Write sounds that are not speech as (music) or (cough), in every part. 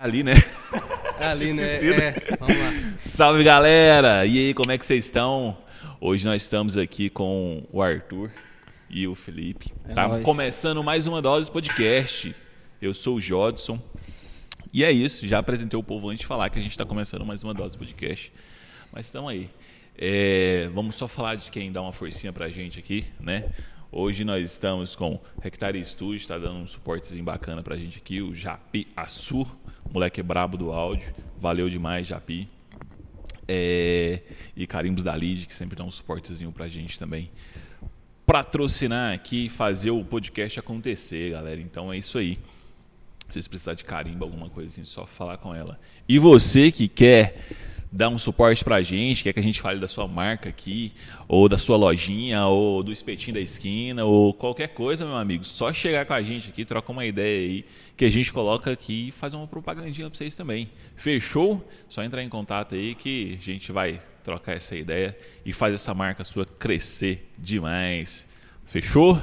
Ali, né? (laughs) Ali, né? É, vamos lá. Salve, galera! E aí, como é que vocês estão? Hoje nós estamos aqui com o Arthur e o Felipe. É tá nóis. começando mais uma dose podcast. Eu sou o Jodson. E é isso, já apresentei o povo antes de falar que a gente está começando mais uma dose podcast. Mas estamos aí. É, vamos só falar de quem dá uma forcinha pra gente aqui, né? Hoje nós estamos com Hectare Studio, está dando um suportezinho bacana pra gente aqui, o Japi Assur, moleque brabo do áudio. Valeu demais, Japi. É, e Carimbos da Lid, que sempre dá um suportezinho pra gente também. Patrocinar aqui fazer o podcast acontecer, galera. Então é isso aí. Se vocês precisarem de carimbo, alguma coisa assim, só falar com ela. E você que quer dar um suporte pra gente, quer que a gente fale da sua marca aqui, ou da sua lojinha, ou do espetinho da esquina, ou qualquer coisa, meu amigo, só chegar com a gente aqui, troca uma ideia aí, que a gente coloca aqui e faz uma propagandinha pra vocês também. Fechou? Só entrar em contato aí que a gente vai trocar essa ideia e faz essa marca sua crescer demais. Fechou?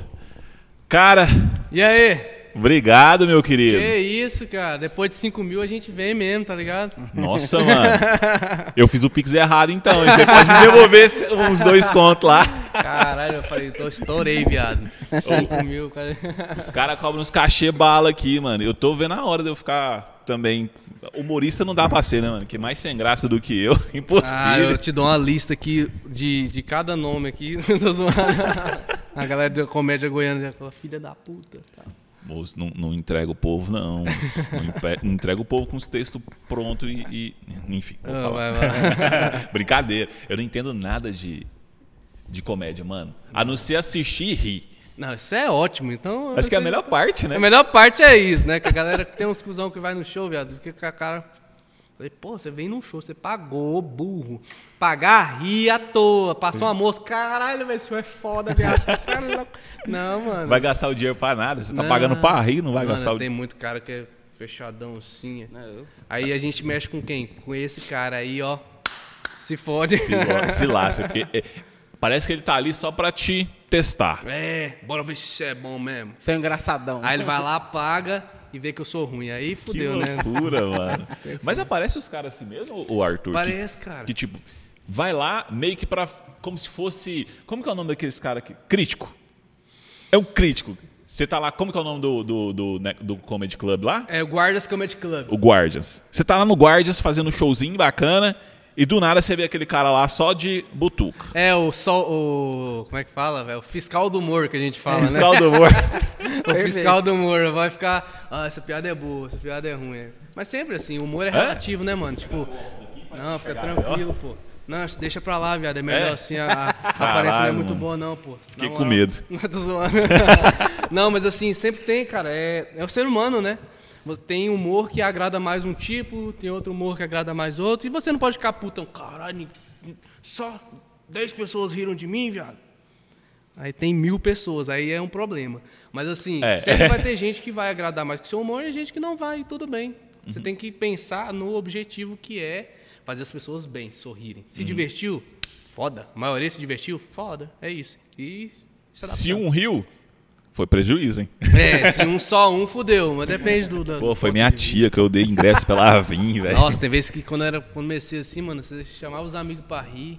Cara, E aí? Obrigado, meu querido. Que isso, cara? Depois de 5 mil a gente vem mesmo, tá ligado? Nossa, mano. (laughs) Eu fiz o Pix errado então. Você pode me devolver uns dois contos lá. Caralho, eu falei, tô, estourei, viado. 5 mil, cara. Os caras cobram uns cachê bala aqui, mano. Eu tô vendo a hora de eu ficar também. Humorista não dá pra ser, né, mano? Que mais sem graça do que eu. (laughs) Ah, Impossível. eu te dou uma lista aqui de, de cada nome aqui. (laughs) A galera da comédia goiana já fala, filha da puta. Tá. Moço, não, não entrega o povo, não. Não, entrega o povo com os textos prontos e, e- Enfim, vou falar. vai, vai. (laughs) Brincadeira. Eu não entendo nada de, de comédia, mano. A não ser assistir e rir. Não, isso é ótimo, então... Acho que é a melhor parte, né? A melhor parte é isso, né? Que a galera tem uns cuzão que vai no show, viado, fica com a cara. Falei, pô, você vem num show, você pagou, burro. Pagar, rir à toa. Passou uma moça, caralho, velho, esse show é foda, viado. (laughs) Não, mano. Vai gastar o dinheiro pra nada. Você tá Não. pagando pra rir, não vai Mano, gastar o Tem dinheiro. muito cara que é fechadão assim. É, eu- Aí a gente mexe com quem? Com esse cara aí, ó. Se fode. Se, (laughs) se lasca, porque é, parece que ele tá ali só pra te testar. É, bora ver se isso é bom mesmo. Você é engraçadão. Aí ele vai lá, paga e vê que eu sou ruim. Aí Que fudeu, né? loucura, (laughs) mano. Mas aparece os caras assim mesmo, o Arthur? que- Parece, cara. Que, tipo, vai lá meio que pra. Como se fosse. Como que é o nome daqueles caras aqui? Crítico. É um crítico. Você tá lá, como que é o nome do, do, do, né, do Comedy Club lá? É o Guardas Comedy Club. O Guardians. Você tá lá no Guardians fazendo um showzinho bacana e do nada você vê aquele cara lá só de butuca. É o sol, o como é que fala, velho? O fiscal do humor que a gente fala, (laughs) Fiscal né? do humor. (laughs) O fiscal do humor vai ficar, ah, essa piada é boa, essa piada é ruim. é. Mas sempre assim, o humor é relativo, né, mano? Tipo, não, fica tranquilo, pô. Não, deixa pra lá, viado. É melhor É? assim, a, a aparência não é muito mano. boa, não, pô. Fiquei Na com medo. (laughs) Não, tô zoando. não, mas assim, sempre tem, cara. É, é o ser humano, né? Tem humor que agrada mais um tipo, tem outro humor que agrada mais outro. E você não pode ficar putão, caralho, só 10 pessoas riram de mim, viado. Aí tem mil pessoas, aí é um problema. Mas assim, É. sempre (laughs) vai ter gente que vai agradar mais com o seu humor e gente que não vai, e tudo bem. Uhum. Você tem que pensar no objetivo que é fazer as pessoas bem, sorrirem. Se Uhum. divertiu? Foda. A maioria se divertiu? Foda. É isso. E se. Se um riu, foi prejuízo, hein? (laughs) É, se um só um, fudeu. Mas depende do. do Pô, foi minha tia que eu dei ingresso pela Avin, (laughs) velho. Nossa, tem vezes que quando eu era comecei assim, mano, você chamava os amigos pra rir,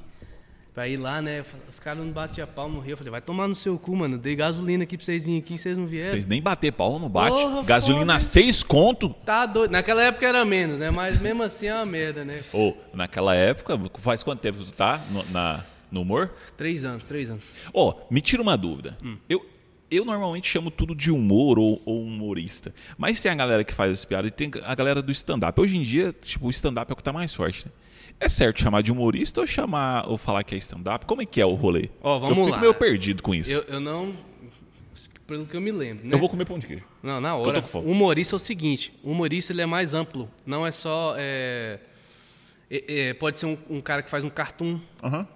pra ir lá, né? Os caras não batiam pau no rio. Eu falei, vai tomar no seu cu, mano. Dei gasolina aqui pra vocês virem aqui, vocês não vieram. Vocês nem bater pau não bate. Porra, Gasolina foda. seis conto. Tá doido. Naquela época era menos, né? Mas mesmo assim é uma merda, né? Ô, naquela época, faz quanto tempo que tu tá no, na, no humor? Três anos, três anos. Ó, me tira uma dúvida. Hum. Eu, eu normalmente chamo tudo de humor ou, ou humorista. Mas tem a galera que faz essa piada e tem a galera do stand-up. Hoje em dia, tipo, o stand-up é o que tá mais forte, né? É certo chamar de humorista ou chamar ou falar que é stand-up? Como é que é o rolê? Ó, vamos eu fico lá. meio perdido com isso. Eu, Eu, eu não. Pelo que eu me lembro, né? vou comer pão de queijo. Não, na tô hora. com fome. O humorista é o seguinte: o humorista ele é mais amplo. Não é só. é, é, é, pode ser um, um cara que faz um cartoon, Aham.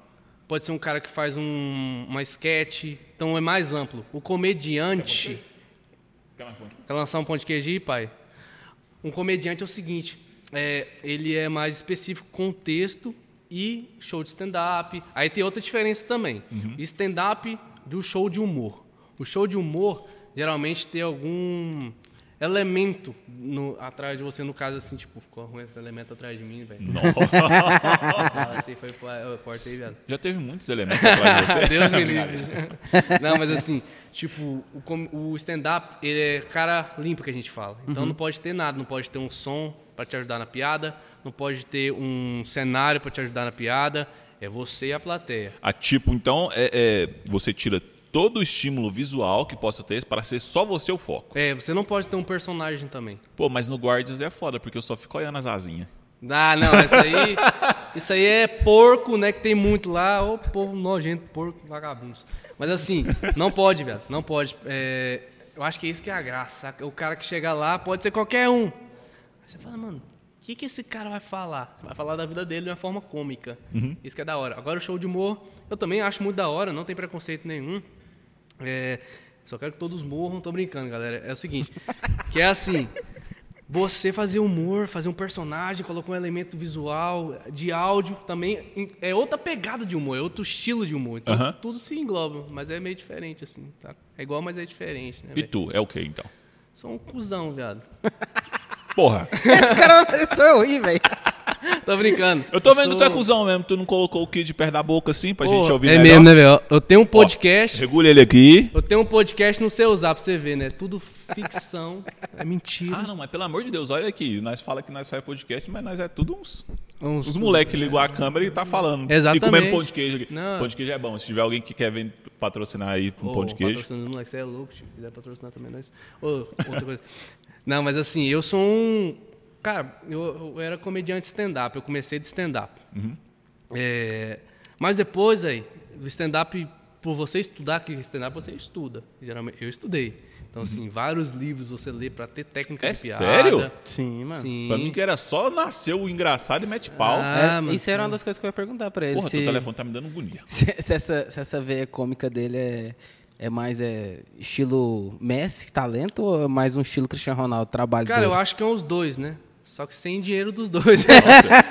Pode ser um cara que faz um, uma sketch. Então é mais amplo. O comediante. Quer? Quer lançar um pão de queijo aí, pai? Um comediante é o seguinte: é, ele é mais específico com texto e show de stand-up. Aí tem outra diferença também: stand-up do show de humor. O show de humor geralmente tem algum elemento no- atrás de você, no caso assim, tipo, ficou ruim esse elemento atrás de mim, velho. (laughs) Assim, foi cortei, viado. Já teve muitos elementos atrás de (laughs) você. Deus me (laughs) livre. Não, mas assim, tipo, o, o stand-up, ele é cara limpo que a gente fala. Então não pode ter nada, não pode ter um som pra te ajudar na piada, não pode ter um cenário pra te ajudar na piada, é você e a plateia. Ah, tipo, então, é, é, você tira todo o estímulo visual que possa ter para ser só você o foco. É, você não pode ter um personagem também. Pô, mas no Guardians é foda, porque eu só fico olhando as asinhas. Ah, não, isso aí, (laughs) isso aí é porco, né, que tem muito lá, ô povo nojento, porco, vagabundos. Mas assim, não pode, velho, não pode. É, eu acho que é isso que é a graça? O cara que chega lá pode ser qualquer um. Aí você fala, mano, o que, que esse cara vai falar? Vai falar da vida dele de uma forma cômica. Isso que é da hora. Agora o show de humor, eu também acho muito da hora, não tem preconceito nenhum. É, só quero que todos morram, tô brincando, galera. É o seguinte, que é assim, você fazer humor, fazer um personagem, colocar um elemento visual, de áudio também, é outra pegada de humor, é outro estilo de humor. Então, tudo se engloba, mas é meio diferente, assim, tá? É igual, mas é diferente, né, E velho? tu, é o que então? Sou um cuzão, viado. Porra, Esse cara fazer eu rir, velho. (laughs) Tô brincando. eu tô vendo Sou- tu é cuzão mesmo, tu não colocou o kid perto da boca assim pra Porra, gente ouvir É melhor? mesmo, né, velho? Eu tenho um podcast, Regula ele aqui. eu tenho um podcast no seu usar pra você ver, né? Tudo ficção, é mentira. Ah, não, mas pelo amor de Deus, olha aqui. Nós fala que nós faz podcast, mas nós é tudo uns. Uns- Os moleques ligou a câmera e tá falando. Exatamente. E comendo pão de queijo aqui. Não. Pão de queijo é bom. Se tiver alguém que quer vender- patrocinar aí um Ô, pão de queijo. patrocinando os moleques, você é louco, se quiser patrocinar também nós. Ô, outra coisa. Não, mas assim, eu sou um. Cara, eu, eu era comediante stand-up, eu comecei de stand-up. Uhum. É, mas depois, aí, o stand-up, por você estudar que stand-up, você estuda. Geralmente, eu estudei. Então, assim, vários livros você lê pra ter técnica Uhum. É de piada. sério? Sim, mano. Sim. Pra mim que era só nascer o engraçado e mete pau. Ah, É, mas isso era sim. uma das coisas que eu ia perguntar pra ele. Porra, se, teu telefone tá me dando agonia. (laughs) se, se essa, se essa veia cômica dele é, é mais é, estilo Messi, talento, ou é mais um estilo Cristiano Ronaldo, trabalho Cara, eu duro? acho que é os dois, né? Só que sem dinheiro dos dois.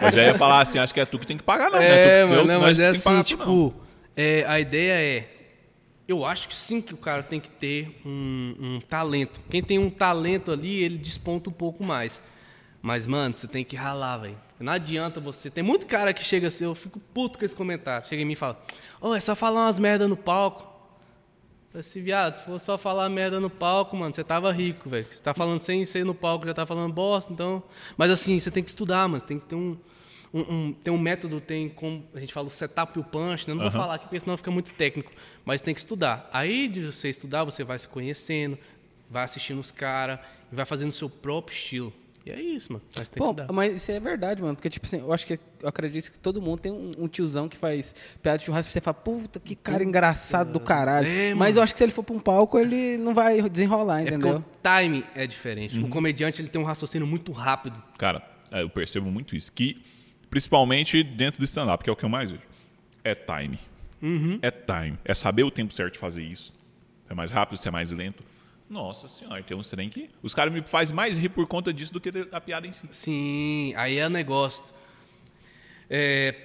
Eu (laughs) já ia falar assim, acho que é tu que tem que pagar, não. É, não é tu, mano, eu- não, mas é assim, tu, tipo, é, a ideia é. Eu acho que sim que o cara tem que ter um, um talento. Quem tem um talento ali, ele desponta um pouco mais. Mas, mano, você tem que ralar, velho. Não adianta você. Tem muito cara que chega assim, eu fico puto com esse comentário. Chega em mim e fala: Ô, é só falar umas merda no palco. Esse viado, se for só falar merda no palco, mano, você tava rico, velho. Você tá falando sem ser no palco, já tá falando bosta, então. Mas assim, você tem que estudar, mano. Tem que ter um. um, um- tem um método, tem como. A gente fala o setup e o punch, né? Não vou falar aqui porque senão fica muito técnico. Mas tem que estudar. Aí de você estudar, você vai se conhecendo, vai assistindo os caras, e vai fazendo o seu próprio estilo. E é isso, mano. Mas tem que Pô, estudar. mas isso é verdade, mano. Porque, tipo assim, eu acho que eu acredito que todo mundo tem um, um tiozão que faz piada de churrasco e você fala, puta, que cara engraçado do caralho. É, mas eu acho que se ele for pra um palco, ele não vai desenrolar, É entendeu? o time é diferente. Uhum. O comediante ele tem um raciocínio muito rápido. Cara, é, eu percebo muito isso. Que, principalmente dentro do stand-up, que é o que eu mais vejo. É time. Uhum. É time. É saber o tempo certo de fazer isso. Se é mais rápido, se é mais lento. Nossa senhora, tem uns trem que. Os caras me fazem mais rir por conta disso do que a piada em si. Sim, aí é o negócio. É,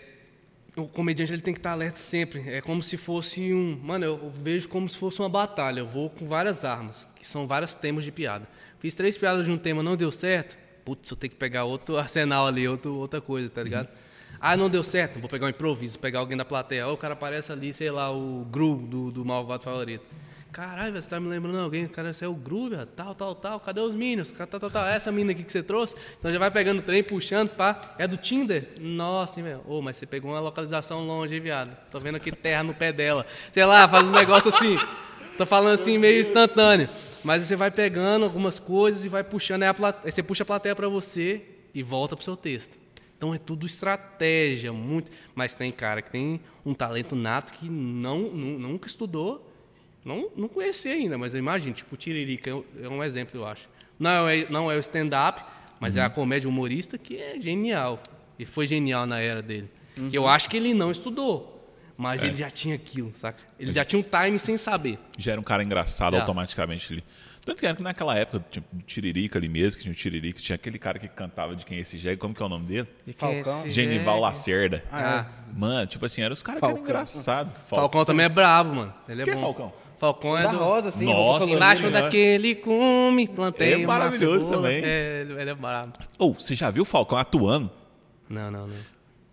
o comediante ele tem que estar alerta sempre. É como se fosse um. Mano, eu vejo como se fosse uma batalha. Eu vou com várias armas, que são vários temas de piada. Fiz três piadas de um tema, não deu certo. Putz, eu tenho que pegar outro (laughs) arsenal ali, outro, outra coisa, tá ligado? Ah, não deu certo, vou pegar um improviso, pegar alguém da plateia. Ó, o cara aparece ali, sei lá, o Gru do, do Malvado Favorito. Caralho, você tá me lembrando alguém? Cara, esse é o velho, tal, tal, tal. Cadê os Minions? Tal, tal, tal. Essa mina aqui que você trouxe. Então já vai pegando o trem, puxando, pá. É do Tinder? Nossa, hein, velho. Ô, mas você pegou uma localização longe, hein, viado? Tô vendo aqui terra no pé dela. Sei lá, faz um negócio assim. Tô falando assim, meio instantâneo. Mas você vai pegando algumas coisas e vai puxando. Aí, a plate... aí você puxa a plateia pra você e volta pro seu texto. Então é tudo estratégia, muito. Mas tem cara que tem um talento nato que não, nu- nunca estudou, não, não conhecia ainda, mas eu imagino, tipo, o Tiririca é um- é um exemplo, eu acho. Não é, não é o stand-up, mas é a comédia humorista que é genial. E foi genial na era dele. Que eu acho que ele não estudou, mas ele já tinha aquilo, saca? Ele já tinha um time sem saber. Já era um cara engraçado Já. automaticamente ali. Tanto que era que naquela época, tipo, o Tiririca ali mesmo, que tinha o Tiririca, tinha aquele cara que cantava de quem é esse jegue, como que é o nome dele? Falcão. Esse Genival jegue. Lacerda. Ah, Mano, tipo assim, eram os caras que eram Falcão. engraçados. Falcão também é brabo, mano. Ele é Quem é bom. Falcão? Falcão é Da do... rosa, assim. Nossa. Embaixo daquele cume, plantei É uma maravilhoso cebola. também. É, ele ele é brabo. Ou, você já viu o Falcão atuando? Não, não, não.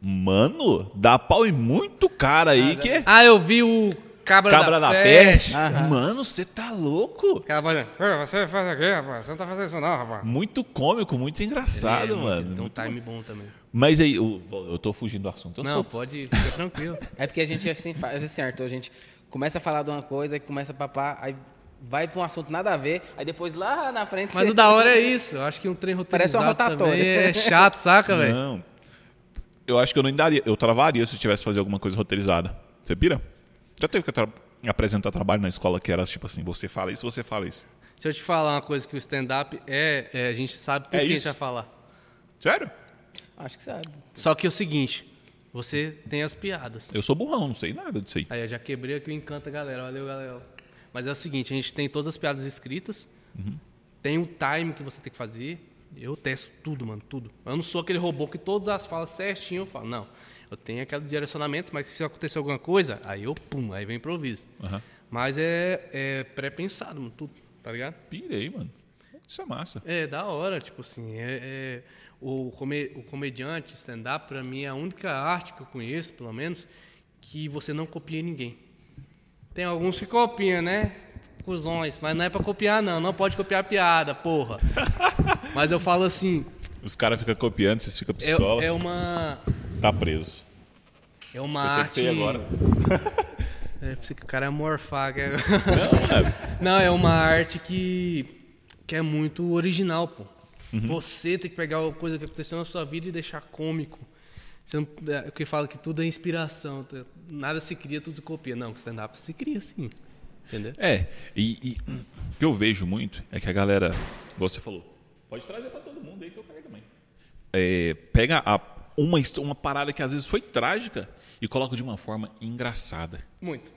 Mano, dá pau em muito cara aí que é Ah, eu vi o Cabra, cabra da peste. Aham. Mano, você tá louco? "Ô, você faz aqui, rapaz. Você não tá fazendo isso não, rapaz. Muito cômico, muito engraçado, É, mano. Tem um Muito time bom também. Mas aí, eu, eu tô fugindo do assunto. Eu não, sou pode ir, fica tranquilo. É porque a gente assim faz assim, Arthur, a gente começa a falar de uma coisa, aí começa a papar, aí vai pra um assunto nada a ver, aí depois lá na frente Mas você- o da hora é isso. Eu acho que um trem Parece uma roteirizado rotatória. é chato, saca, velho? Não. Eu acho que eu não daria. Eu travaria se eu tivesse que fazer alguma coisa roteirizada. Você pira? Já teve que tra- apresentar trabalho na escola que era tipo assim, você fala isso, você fala isso. Se eu te falar uma coisa que o stand-up é, é, a gente sabe tudo É que a gente isso. vai falar. Sério? Acho que sabe. Só que é o seguinte, você tem as piadas. Eu sou burrão, não sei nada disso aí. Aí eu já quebrei aqui o encanto galera. Valeu, galera. Mas é o seguinte, a gente tem todas as piadas escritas, tem um time que você tem que fazer. Eu testo tudo, mano, tudo. Eu não sou aquele robô que todas as falas certinho eu falo. Não. Eu tenho aquele direcionamento, mas se acontecer alguma coisa, aí eu pum, aí vem improviso. Aham. Mas é, é pré-pensado, mano, tudo, tá ligado? Pirei, mano. Isso é massa. É, da hora, tipo assim, é, é- o, come- o comediante, stand-up, pra mim é a única arte que eu conheço, pelo menos, que você não copia ninguém. Tem alguns que copiam, né? Cusões, mas não é pra copiar, não. Não pode copiar piada, porra. (laughs) mas eu falo assim, Os caras ficam copiando, vocês ficam é, pistola, é uma. tá preso. É uma Eu arte. agora. (laughs) É, pensei que o cara é morfar. é- Não, (laughs) mano. Não, é uma arte que, que é muito original, pô. Uhum. Você tem que pegar uma coisa que aconteceu na sua vida e deixar cômico. Você não, é, que fala que tudo é inspiração. Nada se cria, tudo se copia. Não, stand-up se cria sim. Entendeu? É, e, e o que eu vejo muito é que a galera, você falou, pode trazer pra todo mundo aí que eu pego também. É, pega a- uma, uma parada que às vezes foi trágica e coloca de uma forma engraçada. Muito.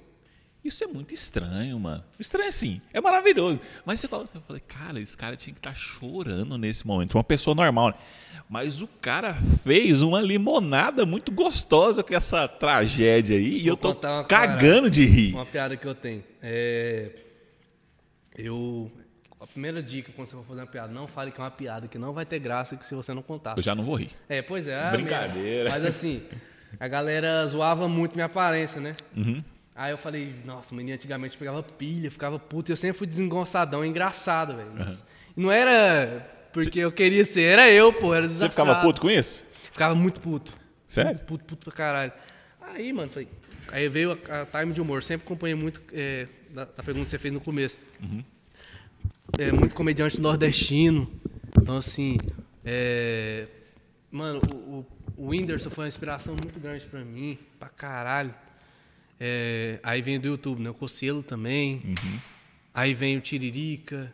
Isso é muito estranho, mano. Estranho assim, é maravilhoso. Mas você coloca, eu falei, cara, esse cara tinha que estar chorando nesse momento. Uma pessoa normal, né? Mas o cara fez uma limonada muito gostosa com essa tragédia aí e Vou eu tô cagando de rir. Uma piada que eu tenho. É, eu. A primeira dica quando você for fazer uma piada, não fale que é uma piada que não vai ter graça que se você não contar. Eu já não vou rir. É, pois é. Brincadeira. Mas assim, a galera zoava muito minha aparência, né? Uhum. Aí eu falei, nossa, menino antigamente pegava pilha, ficava puto. Eu sempre fui desengonçadão, engraçado, velho. E não era porque eu queria ser, era eu, pô, era Você ficava puto com isso? Ficava muito puto. Sério? Muito puto, puto pra caralho. Aí, mano, falei. Aí veio a, a time de humor. Sempre acompanhei muito é, da, da pergunta que você fez no começo. É, muito comediante nordestino. Então, assim. É, mano, o, o, o Whindersson foi uma inspiração muito grande pra mim, pra caralho. É, aí vem do YouTube, né? O Cocielo também. Aí vem o Tiririca.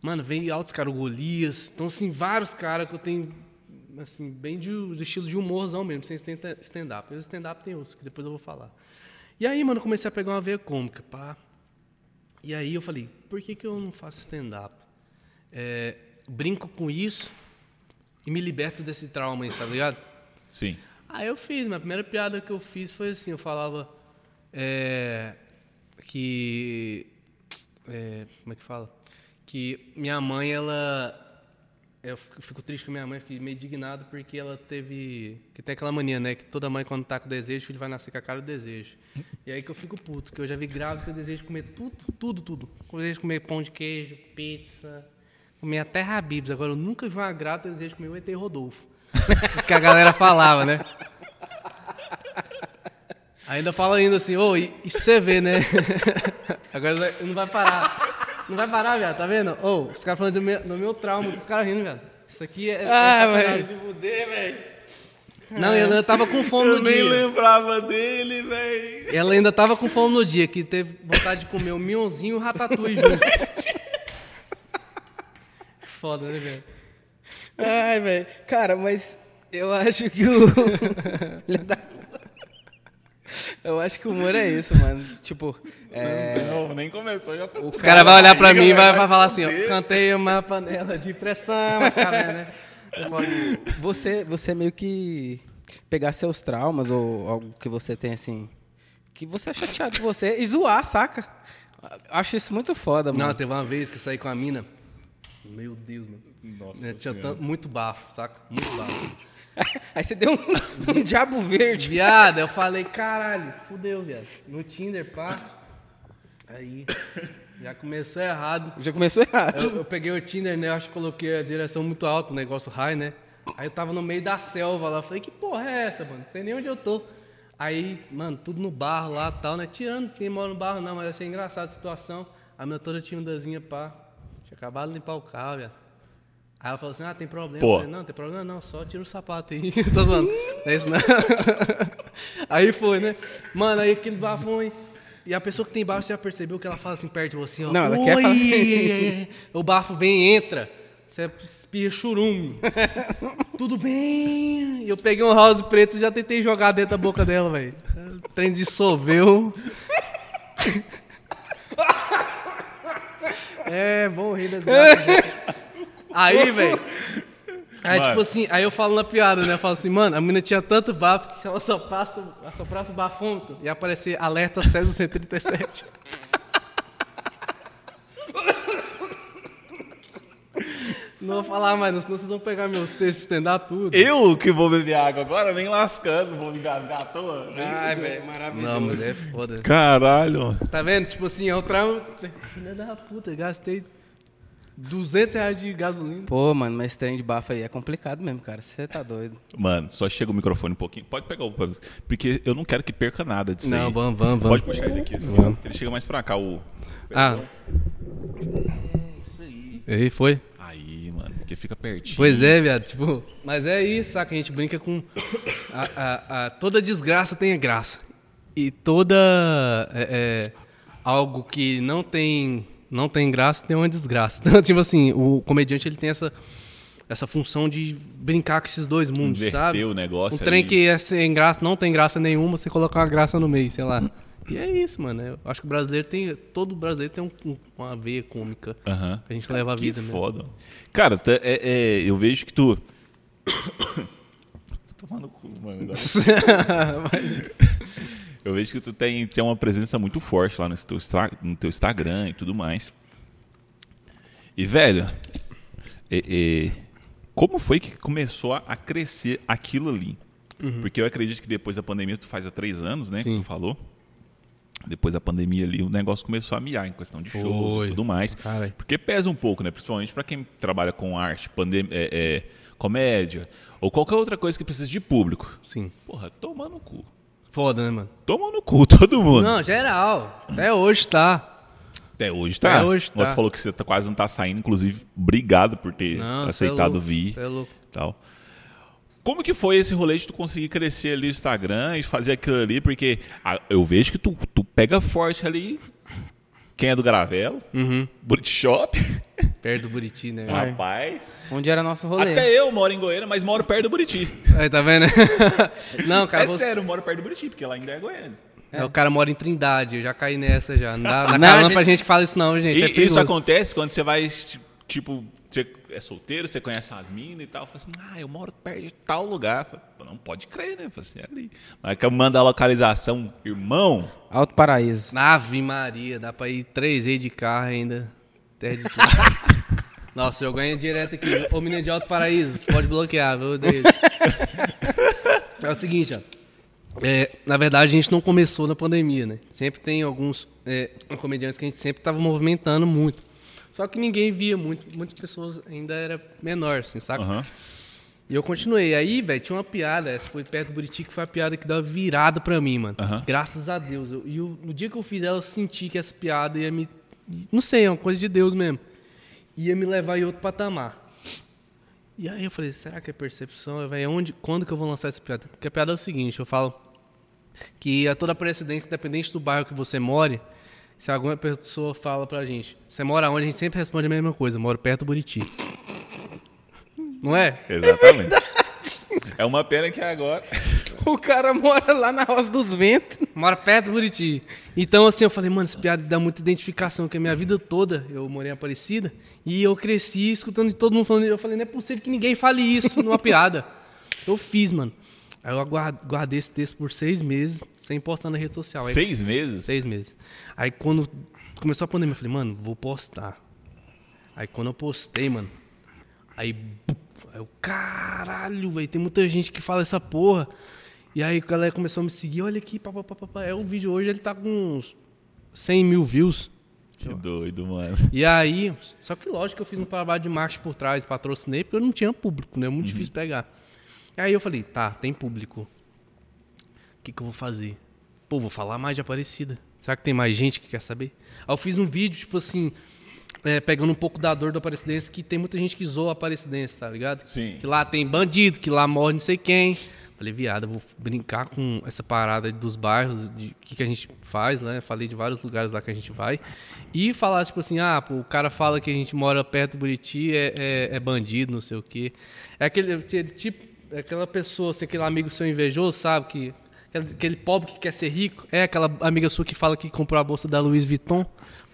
Mano, vem altos caras, o Golias. Então, assim, vários caras que eu tenho, assim, bem de, do estilo de humorzão mesmo, sem stand- stand-up. Mas stand-up tem outros, que depois eu vou falar. E aí, mano, eu comecei a pegar uma veia cômica, pá. E aí eu falei, por que, que eu não faço stand-up? É, brinco com isso e me liberto desse trauma aí, tá ligado? Sim. Aí eu fiz, minha primeira piada que eu fiz foi assim, eu falava é, que é, como é que fala? Que minha mãe, ela eu fico triste com minha mãe, fiquei meio indignado porque ela teve que tem aquela mania, né, que toda mãe quando tá com desejo, o filho vai nascer com a cara do desejo. E aí que eu fico puto, que eu já vi grávida eu desejo comer tudo, tudo, tudo. Eu desejo comer pão de queijo, pizza, comer até rabibs. Agora eu nunca vi uma grávida que deseja comer o ET Rodolfo. (laughs) que a galera falava, né? Ainda fala ainda assim, ô, e- isso pra você ver, né? (laughs) Agora não vai parar. Não vai parar, viado, tá vendo? Ô, os caras falando do meu, do meu trauma, os caras rindo, viado. Isso aqui é. é Ah, velho, se fuder, velho. Não, e ela ainda tava com fome no dia. lembrava dele, velho. Ela ainda tava com fome no dia, que teve vontade de comer o mionzinho e o ratatouille junto. (laughs) Foda, né, velho? Ai, velho. Cara, mas eu acho que o. (laughs) Eu acho que o humor é isso, mano. Tipo, é. Não, nem começou, já tô... Os caras vão olhar pra mim e vai, vai falar assim, ó, cantei uma panela de pressão, né? Você, você meio que pegar seus traumas ou algo que você tem assim. Que você é chateado com você e zoar, saca? Acho isso muito foda, mano. Não, teve uma vez que eu saí com a mina. Meu Deus, mano. Nossa Tinha tanto- muito bafo, saca? Muito bafo. (laughs) Aí você deu um, (laughs) um diabo verde. Viado, eu falei, caralho, fudeu, viado. No Tinder, pá. Aí, já começou errado. Já começou errado. Eu, eu peguei o Tinder, né? Eu acho que coloquei a direção muito alta, o negócio high, né? Aí eu tava no meio da selva lá. Falei, que porra é essa, mano? Não sei nem onde eu tô. Aí, mano, tudo no barro lá e tal, né? Tirando quem mora no barro, não, mas achei engraçada a situação. A menina toda timidazinha, pá. Tinha acabado de limpar o carro, velho. Aí ela falou assim: ah, tem problema. Pô. Eu falei, não, tem problema não, só tira o sapato aí. (laughs) Tô zoando. Não é isso não. (laughs) aí foi, né? Mano, aí aquele bafão, E a pessoa que tem bafo, você já percebeu que ela fala assim perto de você, ó. Não, ela quer falar- O bafo vem e entra. Você espirra churume. (laughs) Tudo bem. E eu peguei um house preto e já tentei jogar dentro da boca dela, velho. O trem dissolveu. É, bom rir das gatas. Aí, velho. Aí, Mano. tipo assim, aí eu falo na piada, né? Eu falo assim, mano, a menina tinha tanto bafo que se ela soprasse, ela soprasse o bafômetro, ia aparecer alerta César 137. Não vou falar mais, não, senão vocês vão pegar meus textos e estender tudo. Eu que vou beber água agora, nem lascando, vou me engasgar à toa. Ai, velho, maravilhoso. Não, mas é foda. Caralho. Tá vendo? Tipo assim, é o trauma. Filha da puta, gastei 200 reais de gasolina. Pô, mano, mas esse trem de bafo aí é complicado mesmo, cara. Você tá doido. Mano, só chega o microfone um pouquinho. Pode pegar o. Porque eu não quero que perca nada disso Não, aí. vamos, vamos, Pode vamos. puxar ele aqui assim. ó. Ele chega mais pra cá, o. Ah, Isso aí. aí foi. Aí, mano, que fica pertinho. Pois é, viado. Tipo, mas é isso, saca? A gente brinca com. a- a- a- toda desgraça tem graça. E toda. é, é, algo que não tem, não tem graça tem uma desgraça. Então, (laughs) tipo assim, o comediante ele tem essa, essa função de brincar com esses dois mundos, Inverter sabe? o negócio Um trem ali. que é sem graça, não tem graça nenhuma, você colocar uma graça no meio, sei lá. E é isso, mano. Eu acho que o brasileiro tem. Todo brasileiro tem um- um- uma veia cômica. Aham. A gente leva a Que vida mesmo. foda. Cara, tu é- é- eu vejo que tu. (coughs) Tomando cu, mano. (laughs) (laughs) Eu vejo que tu tem, tem uma presença muito forte lá no teu, no teu Instagram e tudo mais. E, velho, é- é, como foi que começou a, crescer aquilo ali? Porque eu acredito que depois da pandemia, tu faz há três anos, né? Que Sim. tu falou. Depois da pandemia ali, o negócio começou a miar em questão de shows Foi. e tudo mais. Caralho. Porque pesa um pouco, né? Principalmente pra quem trabalha com arte, pandem é, é, comédia, ou qualquer outra coisa que precisa de público. Sim. Porra, toma no cu. Foda, né, mano? Toma no cu, (laughs) todo mundo. Não, geral. Até hoje tá. Até hoje tá. Até hoje tá. Você falou que você tá- quase não tá saindo, inclusive, obrigado por ter Não, é aceitado louco, vir. é louco. Tal. Como que foi esse rolê de tu conseguir crescer ali no Instagram e fazer aquilo ali? Porque ah, eu vejo que tu, tu pega forte ali. Quem é do Gravelo? Uhum. Buriti Shop. (laughs) Perto do Buriti, né? (laughs) Rapaz. Onde era nosso rolê? Até eu moro em Goiânia, mas moro perto do Buriti. (laughs) Aí, tá vendo? Não, cara, é você- sério, eu moro perto do Buriti, porque lá ainda é Goiânia. É, o cara mora em Trindade, eu já caí nessa já. Não dá, dá Não, carona gente- pra gente que fala isso não, gente. E é isso acontece quando você vai, tipo, é solteiro, você conhece as minas e tal. Fala assim, ah, eu moro perto de tal lugar. Fala, "Pô, não pode crer, né? Fala assim, é ali. Mas que manda a localização, irmão. Alto Paraíso. Ave Maria, dá pra ir três vezes de carro ainda. Terra de tudo. (laughs) Nossa, eu ganho direto aqui. Ô menino de Alto Paraíso, pode bloquear, viu? Deus. É o seguinte, ó. É, na verdade, a gente não começou na pandemia, né? Sempre tem alguns é, comediantes que a gente sempre tava movimentando muito. Só que ninguém via muito. Muitas pessoas ainda era menor, assim, saca? Aham. E eu continuei. Aí, velho, tinha uma piada, essa foi perto do Buriti, que foi a piada que deu uma virada pra mim, mano. Aham. Graças a Deus. Eu- e o- no dia que eu fiz ela, eu senti que essa piada ia me. Não sei, é uma coisa de Deus mesmo. Ia me levar em outro patamar. E aí eu falei, será que é percepção? Véio, onde, quando que eu vou lançar essa piada? Porque a piada é o seguinte, eu falo que a toda precedência, independente do bairro que você more, se alguma pessoa fala pra gente, você mora onde? A gente sempre responde a mesma coisa, moro perto do Buriti. (laughs) Não é? Exatamente. É, uma pena que agora. (laughs) O cara mora lá na Roça dos Ventos. Mora perto do Buriti. Então, assim, eu falei, mano, essa piada dá muita identificação, porque a minha vida toda eu morei em Aparecida e eu cresci escutando todo mundo falando. Eu falei, não é possível que ninguém fale isso numa piada. Eu fiz, mano. Aí eu guardei esse texto por seis meses, sem postar na rede social. Aí, Seis meses? Seis meses. Aí quando começou a pandemia, eu falei, mano, vou postar. Aí quando eu postei, mano, aí, aí eu, caralho, velho, tem muita gente que fala essa porra. E aí a galera começou a me seguir, olha aqui, papapá, papá. É o vídeo hoje, ele tá com uns 100 mil views. Que doido, mano. E aí, só que lógico que eu fiz um trabalho de marketing por trás, patrocinei, porque eu não tinha público, né? É muito difícil pegar. Aí eu falei, tá, tem público. O que, que eu vou fazer? Pô, vou falar mais de Aparecida. Será que tem mais gente que quer saber? Aí eu fiz um vídeo, tipo assim, é, pegando um pouco da dor do Aparecidense, que tem muita gente que zoa a Aparecidense, tá ligado? Sim. Que lá tem bandido, que lá morre não sei quem. Falei, viado, eu vou brincar com essa parada dos bairros, de que, que a gente faz, né? Falei de vários lugares lá que a gente vai. E falar, tipo assim, ah, pô, o cara fala que a gente mora perto do Buriti, é, é, é bandido, não sei o quê. É aquele, aquele tipo, é aquela pessoa, assim, aquele amigo seu invejoso, sabe? Que, aquele, pobre que quer ser rico. É aquela amiga sua que fala que comprou a bolsa da Louis Vuitton.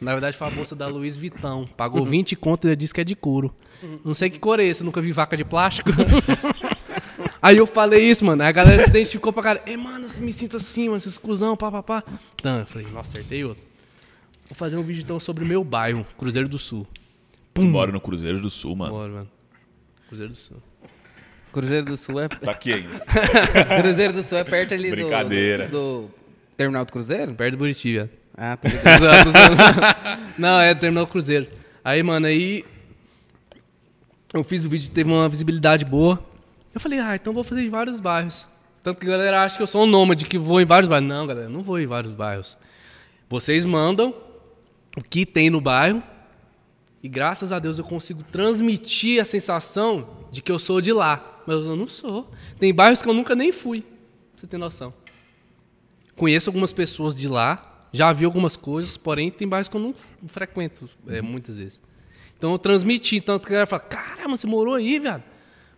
Na verdade, foi a bolsa da Louis Vuitton. Pagou 20 conto e disse que é de couro. Não sei que cor é esse, nunca vi vaca de plástico. (laughs) Aí eu falei isso, mano. Aí a galera se identificou pra cara. Ei, mano, me sinto assim, mano, esses cuzão, pá, pá, pá. Então, eu falei, nossa, acertei outro. Vou fazer um vídeo então sobre o meu bairro, Cruzeiro do Sul. Tu mora no Cruzeiro do Sul, mano. Bora, mano. Cruzeiro do Sul. Cruzeiro do Sul é. Tá aqui ainda. (laughs) Cruzeiro do Sul é perto ali do- Brincadeira. Do, do terminal do Cruzeiro? Perto do Buriti, velho. Ah, tô zoando. (laughs) Não, é terminal Cruzeiro. Aí, mano, aí. Eu fiz o vídeo, teve uma visibilidade boa. Eu falei, ah, então vou fazer em vários bairros. Tanto que a galera acha que eu sou um nômade, que vou em vários bairros. Não, galera, não vou em vários bairros. Vocês mandam o que tem no bairro. E graças a Deus eu consigo transmitir a sensação de que eu sou de lá. Mas eu não sou. Tem bairros que eu nunca nem fui. Pra você ter noção. Conheço algumas pessoas de lá, já vi algumas coisas, porém tem bairros que eu não frequento é, muitas vezes. Então eu transmiti, tanto que a galera fala, caramba, você morou aí, viado?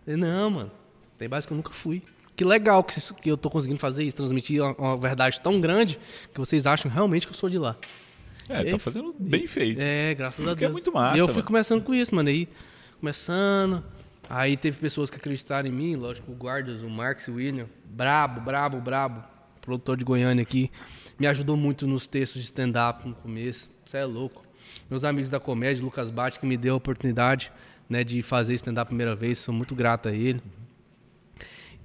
Falei, não, mano, tem bairros que eu nunca fui. Que legal que, isso- que eu tô conseguindo fazer isso, transmitir uma, uma verdade tão grande que vocês acham realmente que eu sou de lá. É, tá fazendo bem feito. É, graças a é Deus. muito massa, E eu fui mano. começando com isso, mano. Aí, começando. Aí teve pessoas que acreditaram em mim, lógico, o Guardas, o Marx, o William. Brabo, brabo, brabo. Produtor de Goiânia aqui. Me ajudou muito nos textos de stand-up no começo. Você é louco. Meus amigos da comédia, Lucas Bate, que me deu a oportunidade né, de fazer stand-up a primeira vez. Sou muito grato a ele.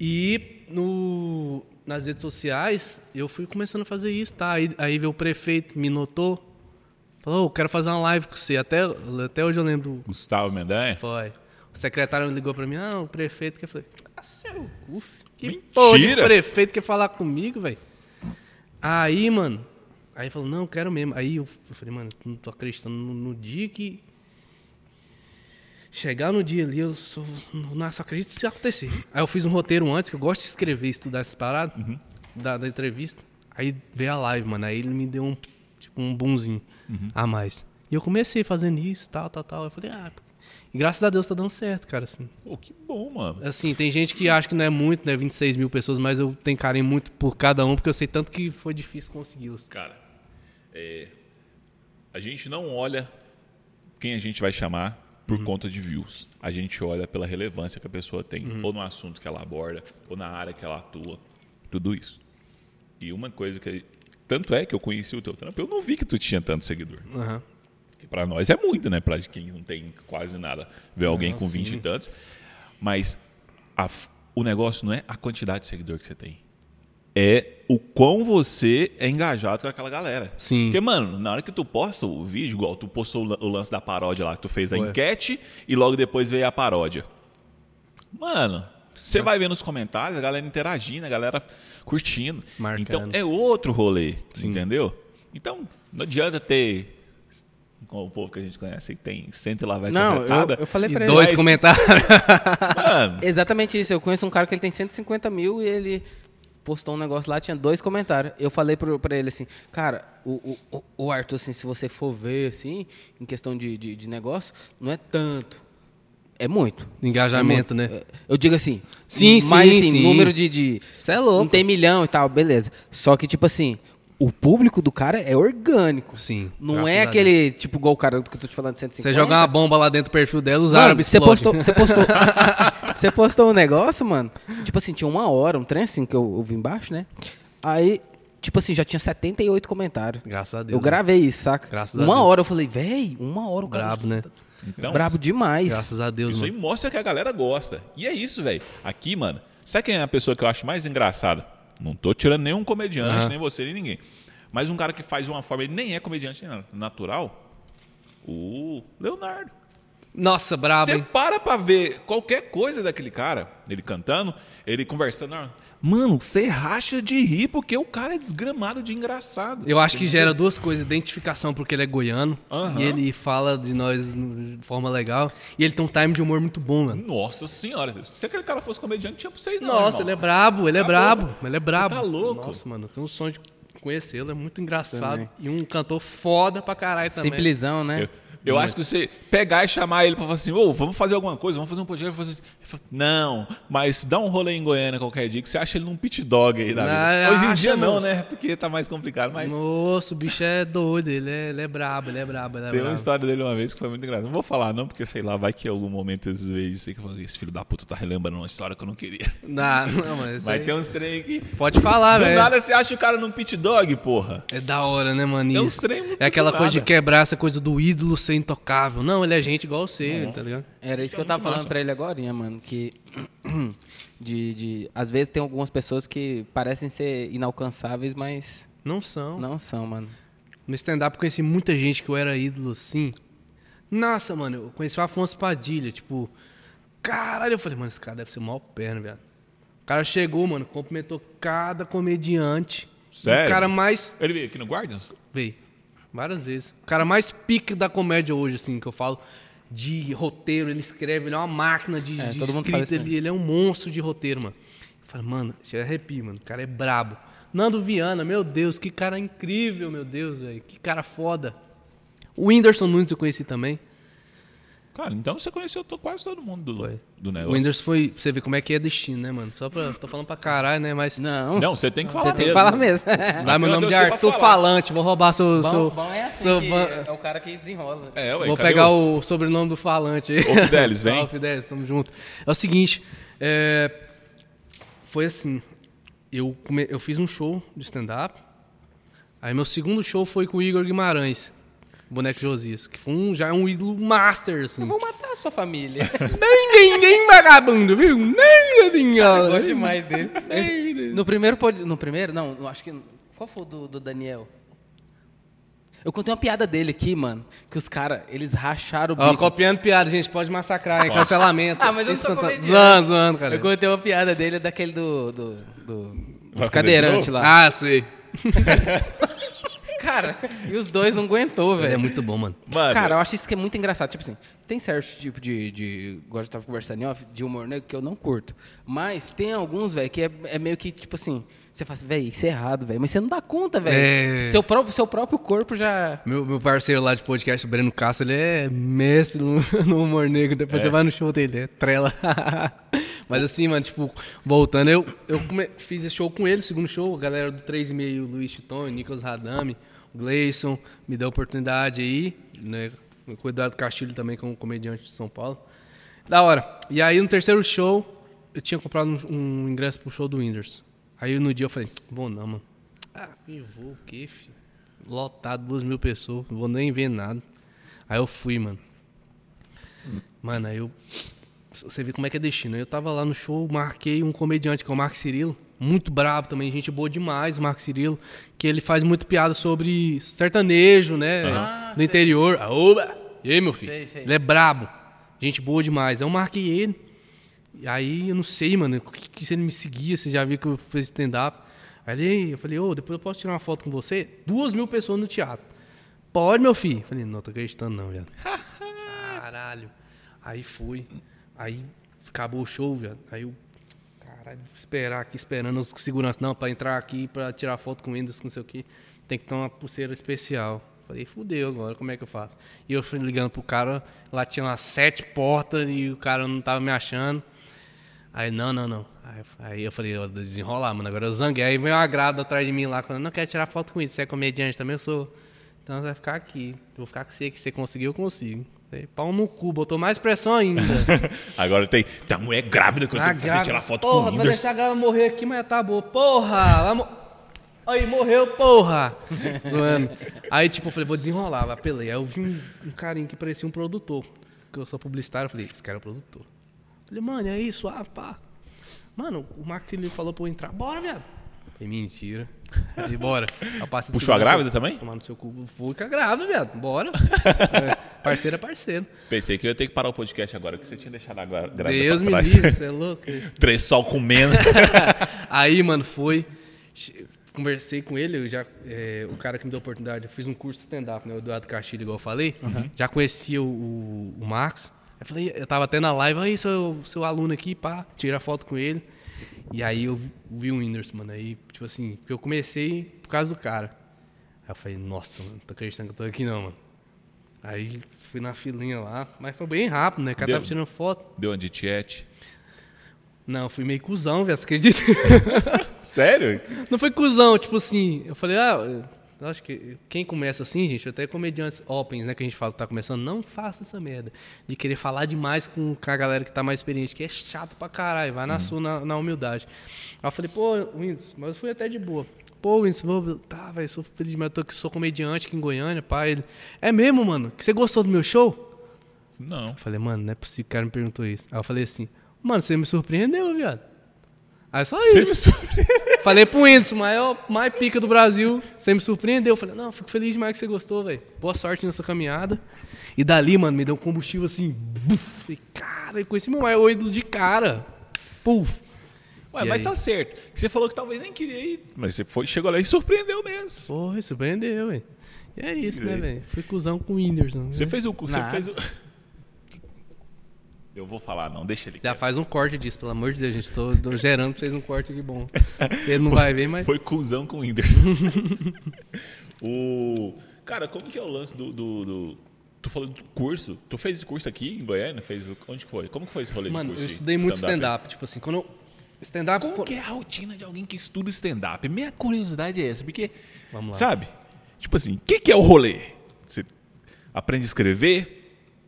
E no, nas redes sociais, eu fui começando a fazer isso, tá? Aí, aí veio o prefeito, me notou. Falou, "Ô, quero fazer uma live com você. Até, até hoje eu lembro. Gustavo Mendanha? Foi. O secretário ligou pra mim, ah, o prefeito quer falar. Ah, seu cu. Que Mentira! porra de prefeito quer falar comigo, velho? Aí, mano. Aí falou, não, quero mesmo. Aí eu, falei, mano, não tô acreditando no, no dia que. Chegar no dia ali, eu só, não, só acredito se acontecer. Aí eu fiz um roteiro antes, que eu gosto de escrever e estudar essas paradas, da, da entrevista. Aí veio a live, mano. Aí ele me deu um, tipo, um boomzinho a mais. E eu comecei fazendo isso, tal, tal, tal. Eu falei, ah, e graças a Deus tá dando certo, cara, assim. Pô, que bom, mano. Assim, tem gente que acha que não é muito, né? 26 mil pessoas, mas eu tenho carinho muito por cada um, porque eu sei tanto que foi difícil consegui-los. Cara, é, a gente não olha quem a gente vai chamar por Uhum. conta de views. A gente olha pela relevância que a pessoa tem, Uhum. ou no assunto que ela aborda, ou na área que ela atua. Tudo isso. E uma coisa que. Tanto é que eu conheci o teu trampo, eu não vi que tu tinha tanto seguidor. Aham. Pra nós é muito, né? Pra quem não tem quase nada. Ver alguém com 20 sim. e tantos. Mas a o negócio não é a quantidade de seguidor que você tem. É o quão você é engajado com aquela galera. Sim. Porque, mano, na hora que tu posta o vídeo, igual tu postou o lan- o lance da paródia lá, que tu fez a enquete e logo depois veio a paródia. Mano, você vai ver nos comentários, a galera interagindo, a galera curtindo. Marcando. Então é outro rolê, entendeu? Então, não adianta ter. Com o povo que a gente conhece, que tem cento e lá vai Não, eu, eu falei E pra ele. dois Mas- comentários. Mano, (laughs) Exatamente isso. Eu conheço um cara que ele tem 150 mil e ele postou um negócio lá, tinha dois comentários. Eu falei pro, pra ele assim, cara, o, o, o Arthur, assim, se você for ver, assim, em questão de, de, de negócio, não é tanto. É muito. Engajamento, É né? muito. É, Eu digo assim. Sim, mas, sim, assim, sim. número de. de Cê é louco. Não tem milhão e tal, beleza. Só que, tipo assim, o público do cara é orgânico. Sim. Não é a aquele, tipo, igual o cara que eu tô te falando de 150. Você jogar uma bomba lá dentro do perfil dela, os Mano, árabes você postou, você postou, (laughs) você postou um negócio, mano. Tipo assim, tinha uma hora, um trem assim que eu, eu vi embaixo, né? Aí tipo assim, já tinha 78 comentários. Graças a Deus. Eu gravei isso, saca? Graças a uma Deus. hora eu falei, véi, uma hora o cara. Brabo, né? Então, Brabo demais. Graças a Deus, Isso aí mostra que a galera gosta. E é isso, velho. Aqui, mano, sabe quem é a pessoa que eu acho mais engraçada? Não tô tirando nenhum comediante, Aham. nem você, nem ninguém. Mas um cara que faz uma forma, ele nem é comediante na- natural, o Leonardo. Nossa, brabo, Você para pra ver qualquer coisa daquele cara, ele cantando, ele conversando. Mano, você racha de rir porque o cara é desgramado de engraçado. Eu acho que gera duas coisas. Identificação porque ele é goiano. Aham. E ele fala de nós de forma legal. E ele tem um time de humor muito bom, mano. Nossa senhora, se aquele cara fosse comediante, tinha pra vocês não. Nossa, ele é brabo, ele é Tá brabo. louco. Ele é brabo. Você tá louco. Nossa, mano, eu tenho um sonho de conhecê-lo. É muito engraçado. Também. E um cantor foda pra caralho também. Simplesão, né? Eu, eu acho que você pegar e chamar ele pra falar assim, ô, vamos fazer alguma coisa, vamos fazer um podcast. Ele não, mas dá um rolê em Goiânia qualquer dia que você acha ele num pit dog aí da vida. Não, Hoje em dia não, né? Porque tá mais complicado, mas Nossa, o bicho é doido. Ele é, ele é brabo, ele é brabo, ele é tem uma brabo. história dele uma vez que foi muito engraçada. Não vou falar não, porque sei lá, vai que em algum momento eles veem isso aí que eu falo, esse filho da puta tá relembrando uma história que eu não queria. Não, não, mas Vai aí- ter uns trem aqui. Pode falar, Do velho. nada você acha o cara num pit dog, porra. É da hora, né, mano? É uns trem muito É aquela do coisa de nada. quebrar essa coisa do ídolo ser intocável. Não, ele é gente igual você, tá ligado? Era isso que eu é tava falando massa. pra ele agora, mano, que (clears throat) de, de às vezes tem algumas pessoas que parecem ser inalcançáveis, mas Não são. não são, mano. No stand-up eu conheci muita gente que eu era ídolo, sim. Nossa, mano, eu conheci o Afonso Padilha, tipo... Caralho, eu falei, mano, esse cara deve ser o maior perna, velho. O cara chegou, mano, cumprimentou cada comediante. Sério? O cara mais... Ele veio aqui no Guardians? Veio, várias vezes. O cara mais pique da comédia hoje, assim, que eu falo... De roteiro, ele escreve, ele é uma máquina de, É, de escrita, isso ele, é um monstro de roteiro, mano. Eu mano, chega arrepio, mano, o cara é brabo. Nando Viana, meu Deus, que cara incrível, meu Deus, velho, que cara foda. O Whindersson Nunes eu conheci também. Cara, então você conheceu quase todo mundo do, Foi. do O negócio. Whindersson foi, você ver como é que é destino, né, mano? Só pra, tô falando pra caralho, né, mas... Não. Não, você tem que falar Você tem que mesmo. falar mesmo. Vai meu Eu nome de Arthur falar. Falante, vou roubar seu... seu Bom, bom é assim, seu que ban- é o cara que desenrola. É, ué, Vou pegar o- o... sobrenome do Falante aí. Ô, Fidelis, (laughs) vem. Salve, Fidelis, tamo junto. É o seguinte, é, foi assim, eu, come- eu fiz um show de stand-up, aí meu segundo show foi com o Igor Guimarães, Boneco Josias, que foi um, já é um ídolo master, assim. Vou matar a sua família. (laughs) Nem ninguém vagabundo, viu? Nem ninguém. Eu gosto demais dele. (laughs) Esse- no primeiro pod- No primeiro? Não, eu acho que. Qual foi o do, do Daniel? Eu contei uma piada dele aqui, mano. Que os caras, eles racharam o Ó, bico. copiando piada, gente, pode massacrar, hein? Cancelamento. Ah, mas eu não sou comediante. Zoando, zoando, cara. Eu contei uma piada dele daquele do. do, do dos cadeirantes lá. Ah, sei. (laughs) Cara, e os dois não aguentou, é velho. muito bom, mano. Mano, Cara, eu acho isso que é muito engraçado. Tipo assim, tem certo tipo de. de igual eu tava conversando em off, de humor negro que eu não curto. Mas tem alguns, velho, que é, é meio que, tipo assim, você fala assim, velho, isso é errado, velho. Mas você não dá conta, velho. É. Seu, próprio, seu próprio corpo já. Meu, meu parceiro lá de podcast, o Breno Castro, ele é mestre no, (laughs) no humor negro. Depois você vai no show dele, é trela. (laughs) Mas assim, mano, tipo, voltando, eu, eu come- fiz esse show com ele, segundo show, a galera do 3,5, o Luiz Chitão, o Nicolas Radame, o Gleison, me deu a oportunidade aí, né? O Cuidado Castilho também, como comediante de São Paulo. Da hora. E aí, no terceiro show, eu tinha comprado um, um ingresso pro show do Whindersson. Aí no dia eu falei, vou não, mano. Ah, eu vou o quê, filho? Lotado, duas mil pessoas, não vou nem ver nada. Aí eu fui, mano. Mano, aí eu. Você vê como é que é destino. Eu tava lá no show, marquei um comediante que é o Marco Cirilo. Muito brabo também, gente boa demais, o Marco Cirilo. Que ele faz muito piada sobre sertanejo, né? Ah, do sei. interior. Aoba! E aí, meu filho? Sei, sei. Ele é brabo. Gente boa demais. Aí eu marquei ele. E aí eu não sei, mano, o que, que se ele me seguia, você já viu que eu fiz stand-up. Aí eu falei, ô, depois eu posso tirar uma foto com você? Duas mil pessoas no teatro. Pode, meu filho? Falei, não, tô acreditando não, viado. (laughs) Caralho. Aí fui. Aí acabou o show, viado. Aí eu, caralho, esperar aqui, esperando os seguranças. Não, pra entrar aqui, pra tirar foto com Windows, não sei o quê, tem que ter uma pulseira especial. Falei, fudeu agora, como é que eu faço? E eu fui ligando pro cara, lá tinha umas sete portas e o cara não tava me achando. Aí, não, não, não. Aí, aí eu falei, ó, desenrolar, mano, agora eu zanguei. Aí veio uma grada atrás de mim lá, falando, não quero tirar foto com isso, você é comediante também, eu sou. Então você vai ficar aqui. Eu vou ficar com você, que você conseguiu, eu consigo. Falei, pau no cu, botou mais pressão ainda. (laughs) Agora tem, tem uma mulher grávida que eu tenho que fazer tirar foto Porra, com o vai Whindersson. deixar a grávida morrer aqui, mas tá boa. Porra, vai mo- Aí morreu, porra! (laughs) Zoando. Aí, tipo, eu falei, vou desenrolar, apelei. Aí eu vi um, um carinha que parecia um produtor. Que eu sou publicitário, eu falei, esse cara é produtor. Eu falei, mano, é isso, ah, pá. Mano, o Marcos ele falou pra eu entrar. Bora, viado. Falei, mentira. Falei, (laughs) bora. Puxou a grávida também? Tomar no seu cu. Fui com a grávida, viado. Bora. (laughs) É, parceiro é parceiro. Pensei que eu ia ter que parar o podcast agora, que você tinha deixado a grávida Deus me trás. livre, você é louco. (laughs) Três sol comendo. Aí, mano, foi. Conversei com ele, eu já, é, o cara que me deu a oportunidade, eu fiz um curso de stand-up, né? O Eduardo Castilho, igual eu falei. Já conhecia o, o, o Marcos. Eu falei, eu tava até na live, aí, seu, seu aluno aqui, pá, tira foto com ele. E aí eu vi o Whindersson, mano. Aí, tipo assim, porque eu comecei por causa do cara. Aí eu falei, nossa, mano, não tô acreditando que eu tô aqui não, mano. Aí fui na filinha lá, mas foi bem rápido, né? O cara Deu- tava tirando foto. Deu uma de chat. Não, fui meio cuzão, velho, você acredita? (laughs) Sério? Não foi cuzão, tipo assim, eu falei, ah, acho que quem começa assim, gente, até comediantes opens, né, que a gente fala que tá começando, não faça essa merda. De querer falar demais com, a galera que tá mais experiente, que é chato pra caralho, vai na sua, na, na humildade. Aí eu falei, pô, Windows, mas eu fui até de boa. Pô, Windows, vou, tá, velho, sou feliz, mas eu tô aqui, sou comediante aqui em Goiânia, pá. Ele, é mesmo, mano? Que você gostou do meu show? Não. Eu falei, mano, não é possível que o cara me perguntou isso. Aí eu falei assim, mano, você me surpreendeu, viado. Aí só Você isso. me surpreendeu. Falei pro Whindersson, maior, mais pica do Brasil. Você me surpreendeu. Falei, não, fico feliz demais que você gostou, velho. Boa sorte nessa caminhada. E dali, mano, me deu um combustível assim. Buf. Falei, cara, eu conheci meu maior ídolo de cara. Puf. Ué, E mas aí? tá certo. Você falou que talvez nem queria ir. Mas você foi, chegou lá e surpreendeu mesmo. Porra, surpreendeu, velho. E é isso, E né, velho? Fui cuzão com o Whindersson. Você fez o. Você fez o. Eu vou falar, não, deixa ele. Já faz um corte disso, pelo amor de Deus, gente. Tô, tô gerando pra vocês um corte aqui bom. (laughs) Ele não vai ver, mas. Foi cuzão com o Whindersson. (laughs) o. Cara, como que é o lance do. do, do- Tu falou do curso. Tu fez esse curso aqui em Goiânia? Fez... Onde que foi? Como que foi esse rolê Mano, de curso? eu de estudei muito stand-up? stand-up. Tipo assim, quando eu. Stand-up. Como que é a rotina de alguém que estuda stand-up? Minha curiosidade é essa, porque, Vamos lá. sabe? Tipo assim, o que, que é o rolê? Você aprende a escrever,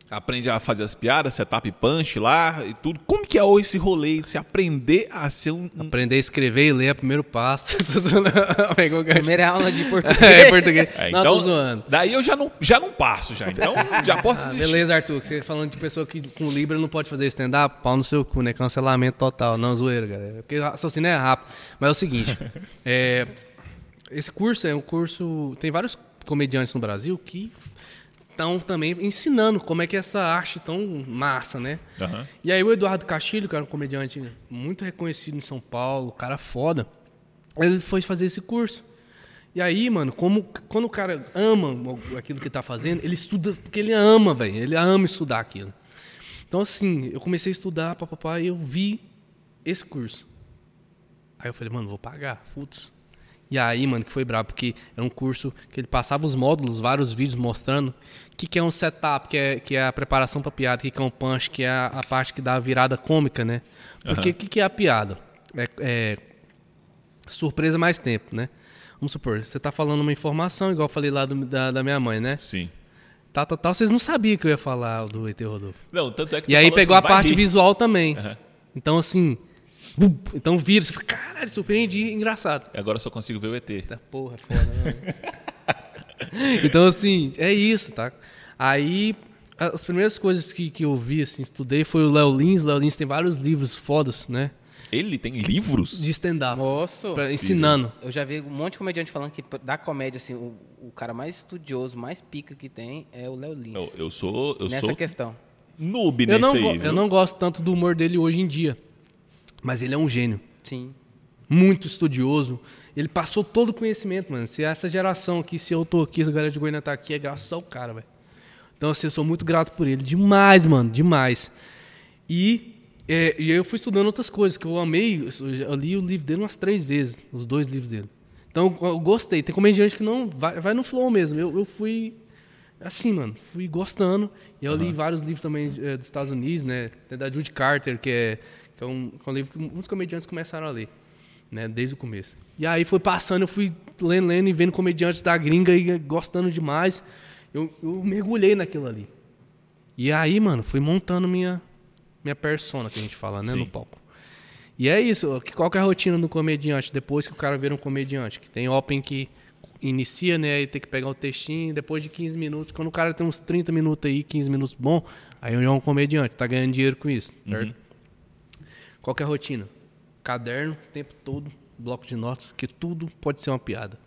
aprende a fazer as piadas, setup punch lá e tudo. Como que é esse rolê de você aprender a ser um... Aprender a escrever e ler é o primeiro passo. (laughs) Primeira aula de português. (laughs) É, português. É, não, então, tô zoando. daí eu já não, já não passo já. Então já posso Ah, desistir. beleza, Arthur. que Você falando de pessoa que com Libra não pode fazer stand-up, pau no seu cu, né? Cancelamento total. Não, zoeira, galera. Porque raciocínio é rápido. Mas é o seguinte: (laughs) é, esse curso é um curso. Tem vários comediantes no Brasil que estão também ensinando como é que é essa arte tão massa, né? Aham. E aí o Eduardo Castilho, que era um comediante muito reconhecido em São Paulo, cara foda, ele foi fazer esse curso. E aí, mano, como quando o cara ama aquilo que tá fazendo, ele estuda porque ele ama, velho. Ele ama estudar aquilo. Então, assim, eu comecei a estudar, papapá, e eu vi esse curso. Aí eu falei, mano, vou pagar, putz. E aí, mano, que foi brabo, porque era um curso que ele passava os módulos, vários vídeos mostrando o que, que é um setup, que é, que é a preparação pra piada, o que, que é um punch, que é a, a parte que dá a virada cômica, né? Porque o que, que é a piada? É, é surpresa mais tempo, né? Vamos supor, você tá falando uma informação, igual eu falei lá do- da, da minha mãe, né? Sim. Tal, tal, tal, vocês não sabiam que eu ia falar do ET Rodolfo. Não, tanto é que E aí pegou assim, a parte rir. visual também. Aham. Então, assim. Bum, Então vira, você fala, caralho, surpreendi, engraçado. Agora eu só consigo ver o ET. Eita porra, é foda, né? (laughs) então, assim, é isso, tá? Aí, as primeiras coisas que, que eu vi, assim, estudei foi o Léo Lins. Léo Lins tem vários livros fodas, né? Ele tem livros? De stand-up. Moço. pra- ensinando. Eu já vi um monte de comediante falando que da comédia, assim, o, o cara mais estudioso, mais pica que tem é o Léo Lins. Eu, eu sou, eu Nessa sou questão. noob Eu nesse não, aí, viu? eu não gosto tanto do humor dele hoje em dia. Mas ele é um gênio. Sim. muito estudioso. Ele passou todo o conhecimento, mano. Se essa geração aqui, se eu tô aqui, se a galera de Goiânia tá aqui, é graças ao cara, velho. Então, assim, eu sou muito grato por ele. Demais, mano, demais. E, é, e eu fui estudando outras coisas que eu amei. Eu li o livro dele umas três vezes, os dois livros dele. Então, eu gostei. Tem comediante que não vai, vai no flow mesmo. Eu, eu fui assim, mano, fui gostando. E eu li vários livros também eh, dos Estados Unidos, né? Tem da Judy Carter, que é, que é, um, que é um livro que muitos comediantes começaram a ler, né? Desde o começo. E aí foi passando, eu fui lendo, lendo e vendo comediantes da gringa e eh, gostando demais. Eu, eu mergulhei naquilo ali. E aí, mano, fui montando minha, minha persona, que a gente fala, né? Sim. No palco. E é isso. que- Qual que é a rotina do comediante depois que o cara vira um comediante? Que tem open que inicia, né? Aí tem que pegar o textinho, depois de 15 minutos. Quando o cara tem uns 30 minutos aí, 15 minutos bom, aí ele é um comediante, tá ganhando dinheiro com isso, certo? Qual que é a rotina? Caderno, o tempo todo, bloco de notas, que tudo pode ser uma piada.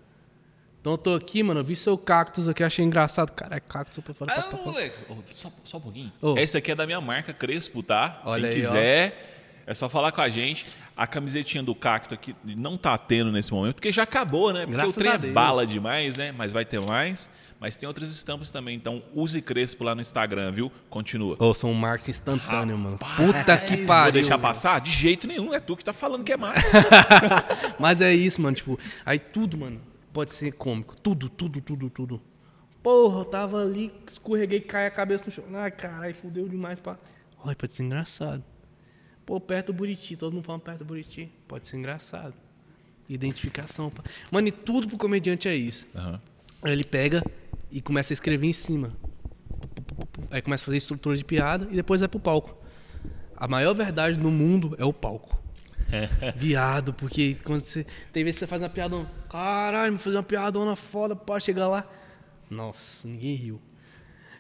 Então eu tô aqui, mano, eu vi seu cactus aqui, achei engraçado. Caralho, cactus, eu falei, Ah, pá, pá, moleque. Ô, Só, só um pouquinho. Ô. Essa aqui é da minha marca Crespo, tá? Olha Quem aí, ó. quiser, é só falar com a gente. A camisetinha do cacto aqui não tá tendo nesse momento, porque já acabou, né? Porque Graças o trem a é bala demais, né? Mas vai ter mais. Mas tem outras estampas também. Então use Crespo lá no Instagram, viu? Continua. Ô, sou um marketing instantâneo, mano. Puta que Vou pariu. deixar velho. passar? De jeito nenhum. É tu que tá falando que é massa. (laughs) Mas é isso, mano. Tipo, aí tudo, mano, pode ser cômico. Tudo, tudo, tudo, tudo. Porra, eu tava ali, escorreguei, cai a cabeça no chão. Ai, caralho, fudeu demais pra. Olha, pode ser engraçado. Pô, perto do Buriti, todo mundo falando perto do Buriti. Pode ser engraçado. Identificação. pá. Mano, e tudo pro comediante é isso. Aí ele pega e começa a escrever em cima. Aí começa a fazer estrutura de piada e depois vai pro palco. A maior verdade no mundo é o palco. (laughs) Viado, porque quando você. Tem vezes que você faz uma piadona. Caralho, vou fazer uma piadona foda pra chegar lá. Nossa, ninguém riu.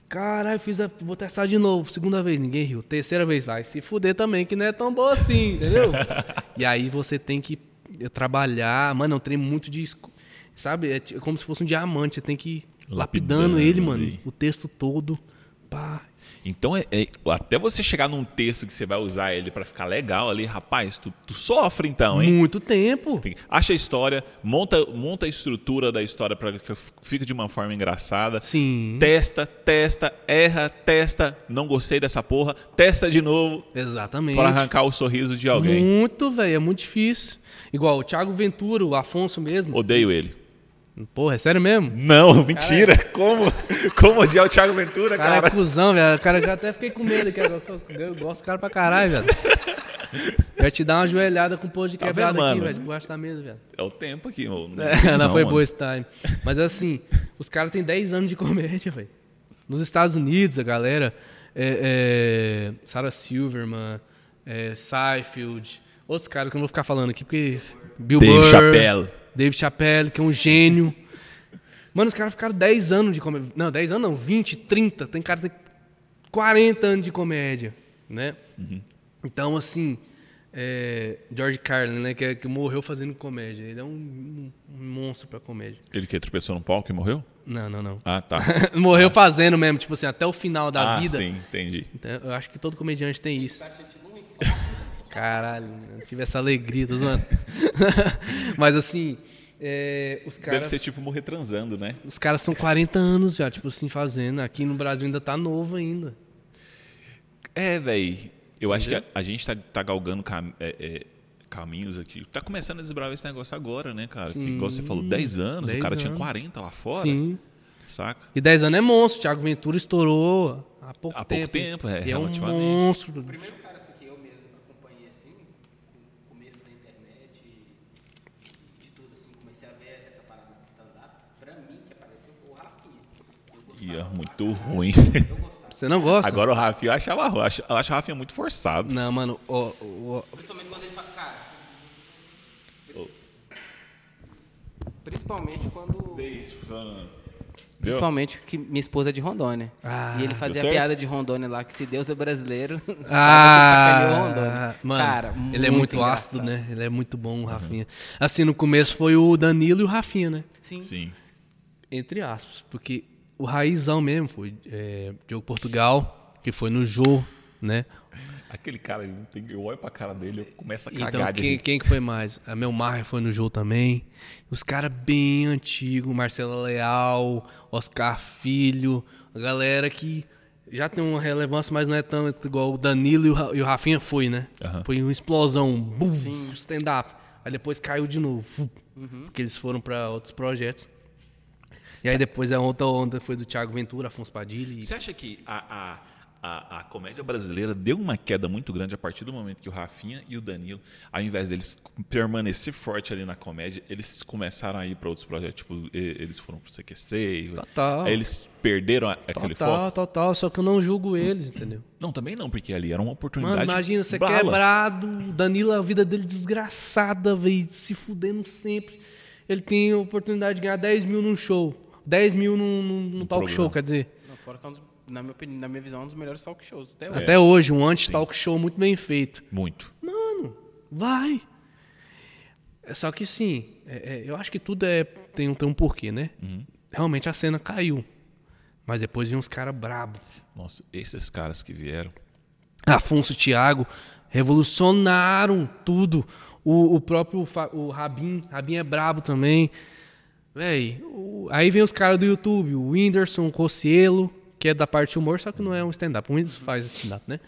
Caralho, fiz a, vou testar de novo. Segunda vez, ninguém riu. Terceira vez, vai se fuder também, que não é tão boa assim, entendeu? (laughs) e aí você tem que trabalhar. Mano, é um trem muito de. Sabe? É ti- como se fosse um diamante. Você tem que lapidando, Lapidando ele, mano. ali. O texto todo. Pá. Então, é, é- até você chegar num texto que você vai usar ele pra ficar legal ali, rapaz, tu, tu sofre então, hein? Muito tempo. Tem- Acha a história, monta, monta a estrutura da história para que fique de uma forma engraçada. Sim. Testa, testa, erra, testa, não gostei dessa porra, testa de novo Exatamente. para arrancar o sorriso de alguém. Muito, velho. É muito difícil. Igual o Thiago Ventura, o Afonso mesmo. Odeio ele. Porra, é sério mesmo? Não, mentira. Como, como odiar o Thiago Ventura, cara cara? é cuzão, velho. O cara já até fiquei com medo. Que eu, gosto do cara pra caralho, velho. Ia te dar uma joelhada com o pôr de Tá quebrado vendo, aqui, mano? velho. Debaixo da mesa, velho. É o tempo aqui, meu. Não, (laughs) É, não, foi mano. boa esse time. Mas assim, os caras têm 10 anos de comédia, velho. Nos Estados Unidos, a galera. É, é, Sarah Silverman, é, Seinfeld, outros caras que eu não vou ficar falando aqui, porque. Bill Dave Burr, Chappelle. Dave Chappelle, que é um gênio. Mano, os caras ficaram 10 anos de comédia. Não, 10 anos não, 20, 30. Tem cara que tem 40 anos de comédia, né? Então, assim, é, George Carlin, né, que, é- que morreu fazendo comédia. Ele é um, um- monstro pra comédia. Ele que tropeçou no palco e morreu? Não, não, não. Ah, tá. (laughs) morreu fazendo mesmo, tipo assim, até o final da ah, vida. sim, entendi. Então, eu acho que todo comediante tem isso. Caralho, eu tive essa alegria, tô zoando. (laughs) Mas assim, é, os caras. Deve ser tipo morrer transando, né? Os caras são 40 anos já, tipo assim, fazendo. Aqui no Brasil ainda tá novo ainda. É, velho. Eu acho que a, a gente tá, tá galgando cam- é, é, caminhos aqui. Tá começando a desbravar esse negócio agora, né, cara? Sim. Que, igual você falou, 10 anos, 10 o cara tinha anos. 40 lá fora. Sim. Saca? E 10 anos é monstro. Thiago Ventura estourou há pouco Há pouco tempo. tempo, é, E é um relativamente. monstro. O primeiro cara assim, que eu mesmo acompanhei assim, no começo da internet e de tudo assim, comecei a ver essa parada de stand-up, pra mim que apareceu foi o Rafinha. É muito ruim. Eu gostava. Você não gosta? Agora o Rafinha eu achava ruim. Eu acho, eu acho o Rafinha muito forçado. Não, mano. Principalmente quando ele fala, cara. Principalmente quando. Principalmente que minha esposa é de Rondônia. Ah, e ele fazia certo? piada de Rondônia lá, que se Deus é brasileiro, (laughs) sabe que ele Ah, sacaneou Rondônia. mano, Cara, ele é muito ácido, engraçado. né? Ele é muito bom, o Rafinha. Assim, no começo foi o Danilo e o Rafinha, né? Sim. Sim. Entre aspas, porque o raizão mesmo foi é, Diogo Portugal, que foi no Jô, né? Aquele cara, ele não tem- eu olho pra cara dele, eu começo a cagar Então, de quem, quem que foi mais? A Mel Maher foi no Jô também. Os caras bem antigos, Marcelo Leal, Oscar Filho, a galera que já tem uma relevância, mas não é tão igual o Danilo e o, e o Rafinha foi, né? Aham. Foi uma explosão, bum, stand-up. Aí depois caiu de novo, Uhum. porque eles foram para outros projetos. E aí depois a outra onda foi do Thiago Ventura, Afonso Padilha. e- Você acha que a, a, a, a comédia brasileira deu uma queda muito grande a partir do momento que o Rafinha e o Danilo, ao invés deles permanecer forte ali na comédia, eles começaram a ir para outros projetos. Tipo, eles foram pro CQC. Total. Eles perderam a- aquele Total, foco. total. Só que eu não julgo eles, entendeu? Não, também não, porque ali era uma oportunidade. Mano, imagina, você bala. quebrado, o Danilo, a vida dele desgraçada, velho, se fudendo sempre. Ele tem a oportunidade de ganhar 10 mil num show. 10 mil num, num, num talk programa. show, quer dizer. Não, fora que é um dos, na, minha opinião, na minha visão, é um dos melhores talk shows até hoje. Até hoje, um anti-talk show muito bem feito. Muito. Mano, vai. É Só que sim, é- é, eu acho que tudo é, tem, um, tem um porquê, né? Realmente a cena caiu. Mas depois vinha uns caras brabo. Nossa, esses caras que vieram. Afonso Thiago revolucionaram tudo. O, o próprio o Rabin, Rabin é brabo também. Véi, o- aí vem os caras do YouTube, o Whindersson, o Cocielo, que é da parte de humor, só que não é um stand-up. O Whindersson faz stand-up, né?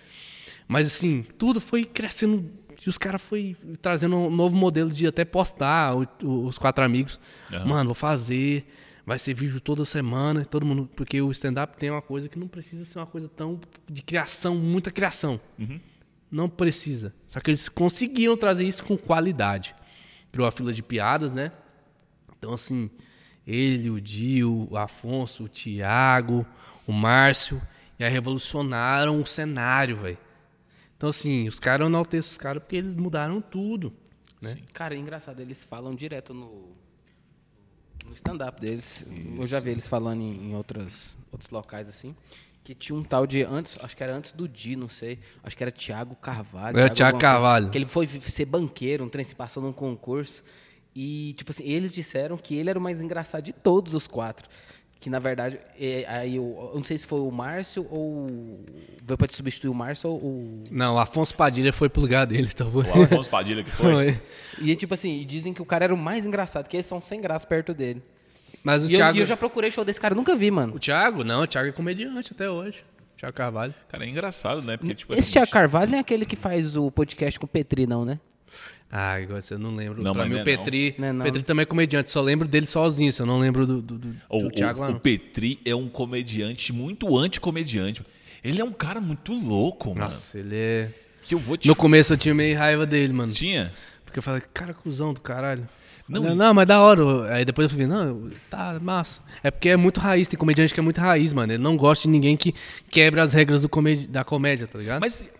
Mas assim, tudo foi crescendo e os caras foi trazendo um novo modelo de até postar o- o- os quatro amigos. Aham. Mano, vou fazer, vai ser vídeo toda semana, todo mundo, porque o stand-up tem uma coisa que não precisa ser uma coisa tão de criação, muita criação. Não precisa. Só que eles conseguiram trazer isso com qualidade. Criou a fila de piadas, né? Então, assim, ele, o Dio, o Afonso, o Thiago, o Márcio, e aí revolucionaram o cenário, velho. Então, assim, os caras eu enalteço os caras porque eles mudaram tudo. Né? Cara, é engraçado, eles falam direto no, no stand-up deles. Eu já vi eles falando em, em outras, outros locais assim. Que tinha um tal de antes, acho que era antes do Di, não sei. Acho que era Thiago Carvalho. Era Thiago alguma coisa, Carvalho. Que ele foi ser banqueiro, um trem se passou num concurso. E, tipo assim, eles disseram que ele era o mais engraçado de todos os quatro. Que, na verdade, é, aí eu, eu não sei se foi o Márcio ou. Veio pra substituir o Márcio ou. o- Não, o Afonso Padilha foi pro lugar dele, tá bom? O Afonso Padilha que (laughs) foi. E, tipo assim, e dizem que o cara era o mais engraçado, que eles são sem graça perto dele. Mas o E eu, Thiago. e eu já procurei show desse cara, nunca vi, mano. O Thiago? Não, o Thiago é comediante até hoje. Thiago Carvalho. Cara, é engraçado, né? Porque, tipo Esse assim, Thiago Carvalho não é aquele que faz o podcast com o Petri, não, né? Ah, agora você não lembro. Não, pra mim não o é Petri. não. Não é não. Petri também é comediante, só lembro dele sozinho, se eu não lembro do, do, do, O, do o- Thiago lá. o. Petri é um comediante muito anticomediante. Ele é um cara muito louco, mano. Nossa, ele é. Que eu vou te No começo eu tinha meio raiva dele, mano. Tinha? Porque eu falei, cara, cuzão do caralho. Não, Não, não, mas da hora. Aí depois eu falei, não, tá massa. É porque é muito raiz, tem comediante que é muito raiz, mano. Ele não gosta de ninguém que quebra as regras do comedi da comédia, tá ligado? Mas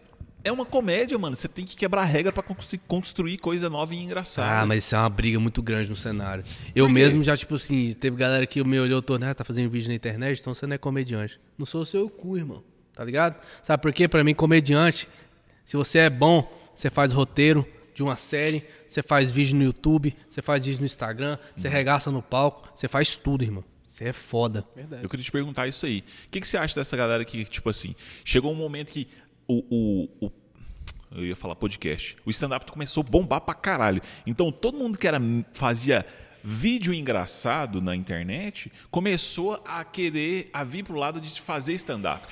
é uma comédia, mano. Você tem que quebrar a regra pra cons- construir coisa nova e engraçada. Ah, mas isso é uma briga muito grande no cenário. Eu mesmo já, tipo assim, teve galera que me olhou todo, né? Tá fazendo vídeo na internet, então você não é comediante. Não sou o seu cu, irmão. Tá ligado? Sabe por quê? Pra mim, comediante, se você é bom, você faz roteiro de uma série, você faz vídeo no YouTube, você faz vídeo no Instagram, você regaça no palco, você faz tudo, irmão. Você é foda. Eu queria te perguntar isso aí. O que, que você acha dessa galera que, tipo assim, chegou um momento que o. o, o- eu ia falar podcast. O stand-up começou a bombar pra caralho. Então todo mundo que era, fazia vídeo engraçado na internet começou a querer a vir pro lado de fazer stand-up.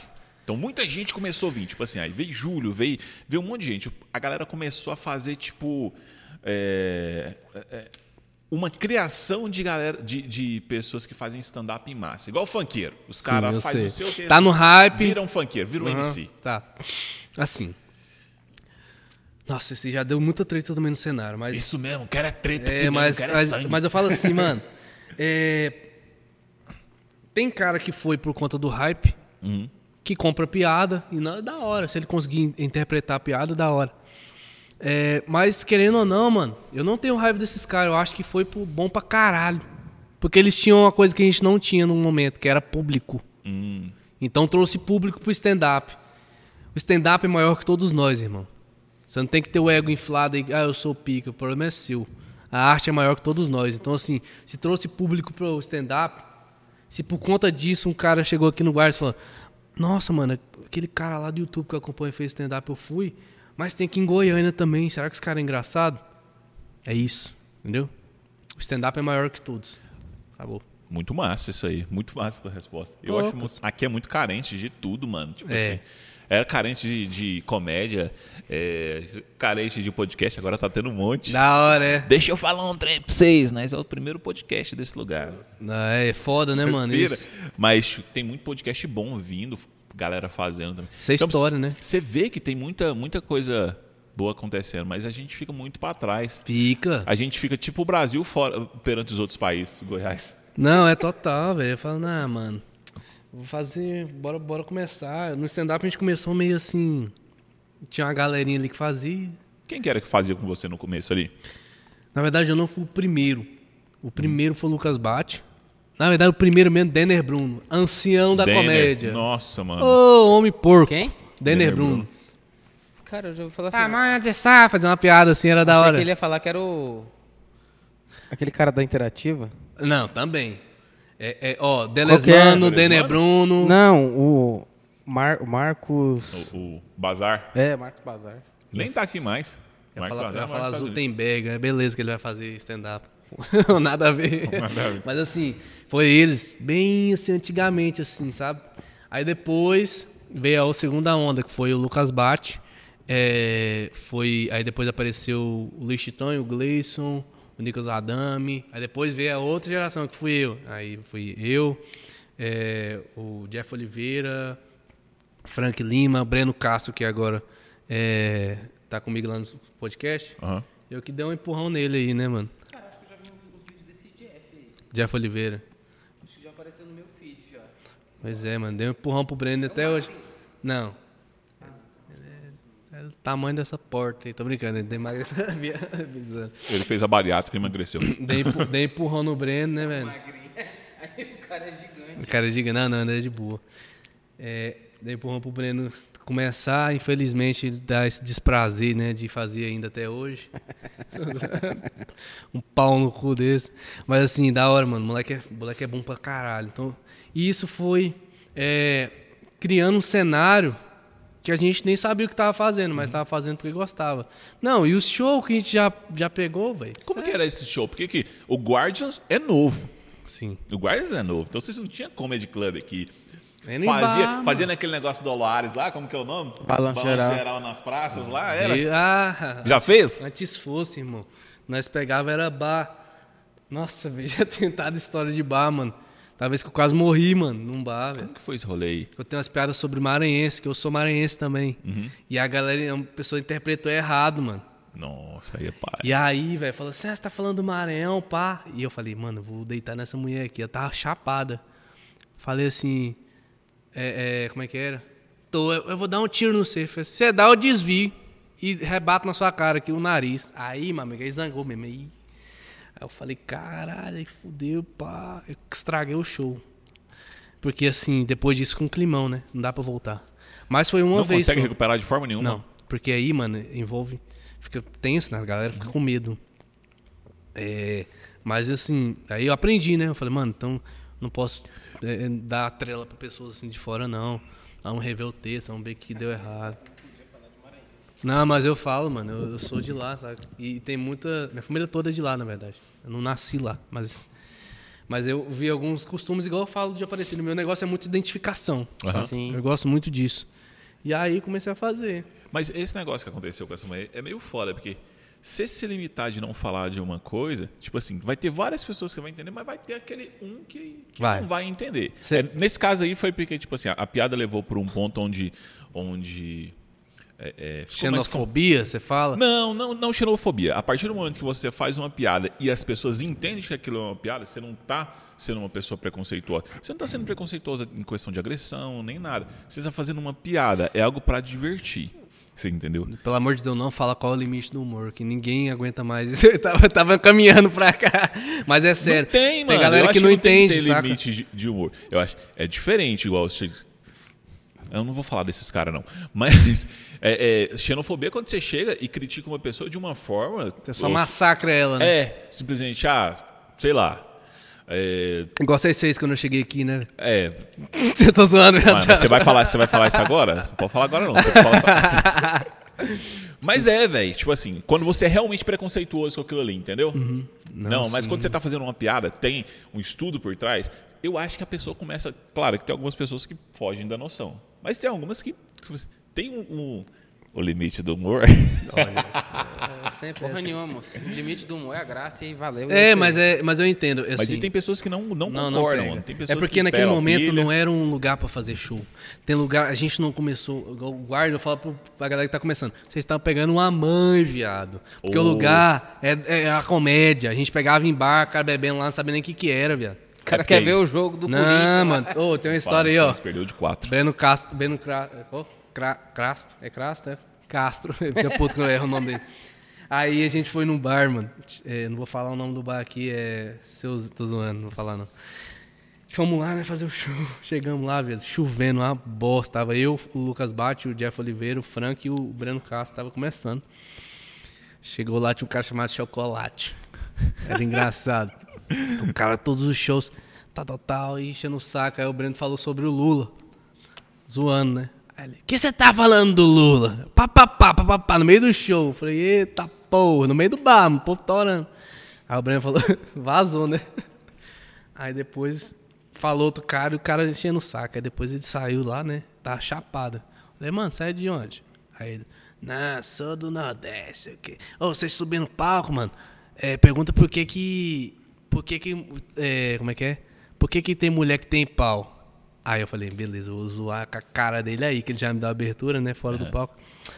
Então muita gente começou a vir, tipo assim, aí veio Júlio, veio, veio um monte de gente. A galera começou a fazer, tipo. é, é, uma criação de galera de, de pessoas que fazem stand-up em massa. Igual o funkeiro. Os caras fazem o seu que Tá no hype. Viram funkeiro, viram Aham, MC. Tá. Assim. Nossa, esse já deu muita treta também no cenário, mas. Isso mesmo, quero é treta, É, aqui mas, mesmo, é mas, sangue. mas eu falo assim, (laughs) mano. é, tem cara que foi por conta do hype, Uhum. que compra piada, e não é da hora. Se ele conseguir interpretar a piada, é da hora. É, mas, querendo ou não, mano, eu não tenho raiva desses caras. Eu acho que foi pro bom pra caralho. Porque eles tinham uma coisa que a gente não tinha no momento, que era público. Hum. Então trouxe público pro stand-up. O stand-up é maior que todos nós, irmão. Você não tem que ter o ego inflado e, ah, eu sou pica. O problema é seu. A arte é maior que todos nós. Então, assim, se trouxe público pro stand-up, se por conta disso um cara chegou aqui no bar e falou: Nossa, mano, aquele cara lá do YouTube que eu acompanho fez stand-up, eu fui. Mas tem aqui em Goiânia também. Será que esse cara é engraçado? É isso, entendeu? O stand-up é maior que todos. Acabou. Muito massa isso aí. Muito massa a tua resposta. Eu Poucas. acho mu- aqui é muito carente de tudo, mano. Tipo É. assim. Era carente de, de comédia, é, carente de podcast, agora tá tendo um monte. Da hora, é. Deixa eu falar um trem pra vocês, nós é o primeiro podcast desse lugar. Não, É foda, né, mano? Isso. Mas tem muito podcast bom vindo, galera fazendo também. Isso é Então, história, né? Você vê que tem muita, muita coisa boa acontecendo, mas a gente fica muito para trás. Fica. A gente fica tipo o Brasil fora, perante os outros países, Goiás. Não, é total, velho. Eu falo, nah, mano, vou fazer, bora, bora começar. No stand-up a gente começou meio assim. Tinha uma galerinha ali que fazia. Quem que era que fazia com você no começo ali? Na verdade, eu não fui o primeiro. O primeiro foi o Lucas Bate. Na verdade, o primeiro mesmo, Denner Bruno, ancião da Denner. comédia. Nossa, mano. Ô, homem porco. Quem? Denner, Denner Bruno. Bruno. Cara, eu já vou falar assim. Ah, mas você sabe fazer uma piada assim, era da achei hora. que ele ia falar que era o. Aquele cara da interativa? Não, também. É, é, ó, que é? Delesmano, Denner Delesmano? Bruno. Não, o. Mar... o Marcos. O, o Bazar. É, Marcos Bazar. Nem tá aqui mais. Marcos falar, Bazar, falar. Zutenberg, é beleza que ele vai fazer stand-up. (laughs) Nada a ver. Nada a ver. Mas assim, foi eles bem assim, antigamente, assim, sabe? Aí depois veio a segunda onda, que foi o Lucas Bate. É, foi, aí depois apareceu o Luiz Chitão, o Gleison, o Nicolas Adame. Aí depois veio a outra geração, que fui eu. Aí fui eu, é, o Jeff Oliveira, Frank Lima, Breno Castro, que agora é, tá comigo lá no podcast. Aham. Eu que dei um empurrão nele aí, né, mano? Cara, acho que eu já vi os vídeos desse Jeff aí. Jeff Oliveira. Acho que já apareceu no meu feed já. Pois é, mano. Dei um empurrão pro Breno até hoje. Não. Ele é, é o tamanho dessa porta aí. Tô brincando, ele. Avisando. (laughs) Ele fez a bariátrica e emagreceu. (coughs) dei, empu- dei empurrão no Breno, né, velho? (laughs) Aí o cara é gigante. O cara diga, não, não, é de boa. É, dei empurrão pro Breno começar, infelizmente, dá esse desprazer, né, de fazer ainda até hoje. (laughs) um pau no cu desse. Mas assim, da hora, mano. Moleque é, moleque é bom pra caralho. Então, e isso foi é, criando um cenário que a gente nem sabia o que tava fazendo, mas tava fazendo porque gostava. Não, e o show que a gente já, já pegou, velho. Como que era esse show? Porque que o Guardians é novo. Sim. O Guardians é novo. Então vocês não tinham comedy club aqui. Fazia, bar, fazendo aquele negócio do Olares lá, como que é o nome? Balanço geral. nas praças lá, era. E- ah, Já fez? Antes fosse, irmão. Nós pegava era bar. Nossa, (laughs) velho, já tentado história de bar, mano. Talvez que eu quase morri, mano, num bar, velho. Como que foi esse rolê aí? Eu tenho umas piadas sobre maranhense, que eu sou maranhense também. Uhum. E a galera, uma pessoa interpretou errado, mano. Nossa, aí é pai. E aí, velho, falou assim: ah, você tá falando do Maranhão, pá. E eu falei, mano, eu vou deitar nessa mulher aqui. Ela tava chapada. Falei assim: é, é, como é que era? Tô, eu, eu vou dar um tiro no você. Você dá, eu desvio e rebato na sua cara aqui o nariz. Aí, meu amigo, aí zangou mesmo. Aí, aí eu falei: caralho, aí fudeu, pá. Eu estraguei o show. Porque assim, depois disso com climão, né? Não dá pra voltar. Mas foi uma não vez. consegue só. recuperar de forma nenhuma? Não, porque aí, mano, envolve. Fica tenso, né? A galera fica com medo. É, mas assim, aí eu aprendi, né? Eu falei, mano, então não posso é, dar trela pra pessoas assim de fora, não. Vamos rever o texto, vamos ver o que deu errado. Não, mas eu falo, mano, eu, eu sou de lá, sabe? E tem muita. Minha família toda é de lá, na verdade. Eu não nasci lá, mas. Mas eu vi alguns costumes, igual eu falo de Aparecida. Meu negócio é muito identificação. Aham. Sim. Eu gosto muito disso. E aí comecei a fazer. Mas esse negócio que aconteceu com essa mulher é meio foda, porque se se limitar de não falar de uma coisa, tipo assim, vai ter várias pessoas que vão entender, mas vai ter aquele um que, que Vai. não vai entender. É, nesse caso aí foi porque, tipo assim, a, a piada levou por um ponto onde. onde é, é, Xenofobia, você fala? Não, não, não xenofobia. A partir do momento que você faz uma piada e as pessoas entendem que aquilo é uma piada, você não está sendo uma pessoa preconceituosa. Você não está sendo preconceituosa em questão de agressão, nem nada. Você está fazendo uma piada, é algo para divertir. Você entendeu? Pelo amor de Deus, não fala qual é o limite do humor, que ninguém aguenta mais. (laughs) Eu tava, tava caminhando pra cá. Mas é sério. Não tem, mano. galera Eu que não tem entende, ter saca? limite de, de humor. Eu acho é diferente, igual você. Eu não vou falar desses caras, não. Mas (laughs) é, é, xenofobia é quando você chega e critica uma pessoa de uma forma. Você só ou- massacra ela, né? É, simplesmente, ah, sei lá. É. Igual vocês fez quando eu cheguei aqui, né? é (laughs) Você tá zoando, Mano, você vai falar, você vai falar isso agora? Não pode falar agora não. falar (laughs) Mas é, velho, tipo assim, quando você é realmente preconceituoso com aquilo ali, entendeu? Não, mas quando você tá fazendo uma piada, tem um estudo por trás, eu acho que a pessoa começa. Claro que tem algumas pessoas que fogem da noção. Mas tem algumas que. tem um, um- o limite do humor. É sempre Porra essa. nenhuma, moço. O limite do humor é a graça e valeu. É, mas, é, mas eu entendo. Mas assim, e tem pessoas que não, não, Não, não concordam, mano. Tem É pessoas porque que naquele momento pilha. não era um lugar pra fazer show. Tem lugar, a gente não começou. O guarda, eu falo pra galera que tá começando. Vocês estavam pegando uma mãe, viado. Porque o Oh. lugar é, é a comédia. A gente pegava em bar, cara bebendo lá, não sabia nem o que, que era, viado. O cara É quer porque- ver o jogo do não, Corinthians. mano. Ô, tem uma Fala, história aí, ó. Perdeu de quatro. Breno Castro. Breno Cra, oh, Cra, Crasto. É Crasto, é? Castro. (laughs) Fica puto quando eu erro o nome dele. Aí a gente foi num bar, mano. É, não vou falar o nome do bar aqui, é. Seus, tô zoando, não vou falar não. Fomos lá, né, fazer o show. (laughs) Chegamos lá, velho, chovendo, uma bosta. Tava eu, o Lucas Bate, o Jeff Oliveira, o Frank e o Breno Castro. Tava começando. Chegou lá, tinha um cara chamado Chocolate. Era engraçado. (laughs) O cara, todos os shows, tal, tal, tal, e enchendo o saco. Aí o Breno falou sobre o Lula. Zoando, né? Ele, que você tá falando do Lula? Pá, pá, pá, pá, pá, pá, no meio do show. Eu Falei, eita porra, no meio do bar, o povo tá orando. Aí o Breno falou, (laughs) vazou, né? Aí depois falou outro cara e o cara enchendo o saco. Aí depois ele saiu lá, né? Tava chapado. Falei, mano, sai de onde? Aí ele, não, sou do Nordeste. Okay. Ô, vocês subindo no palco, mano. É, pergunta por que que. Por que que. é, como é que é? Por que que tem mulher que tem pau? Aí eu falei, beleza, vou zoar com a cara dele aí, que ele já me deu abertura, né? Fora do palco.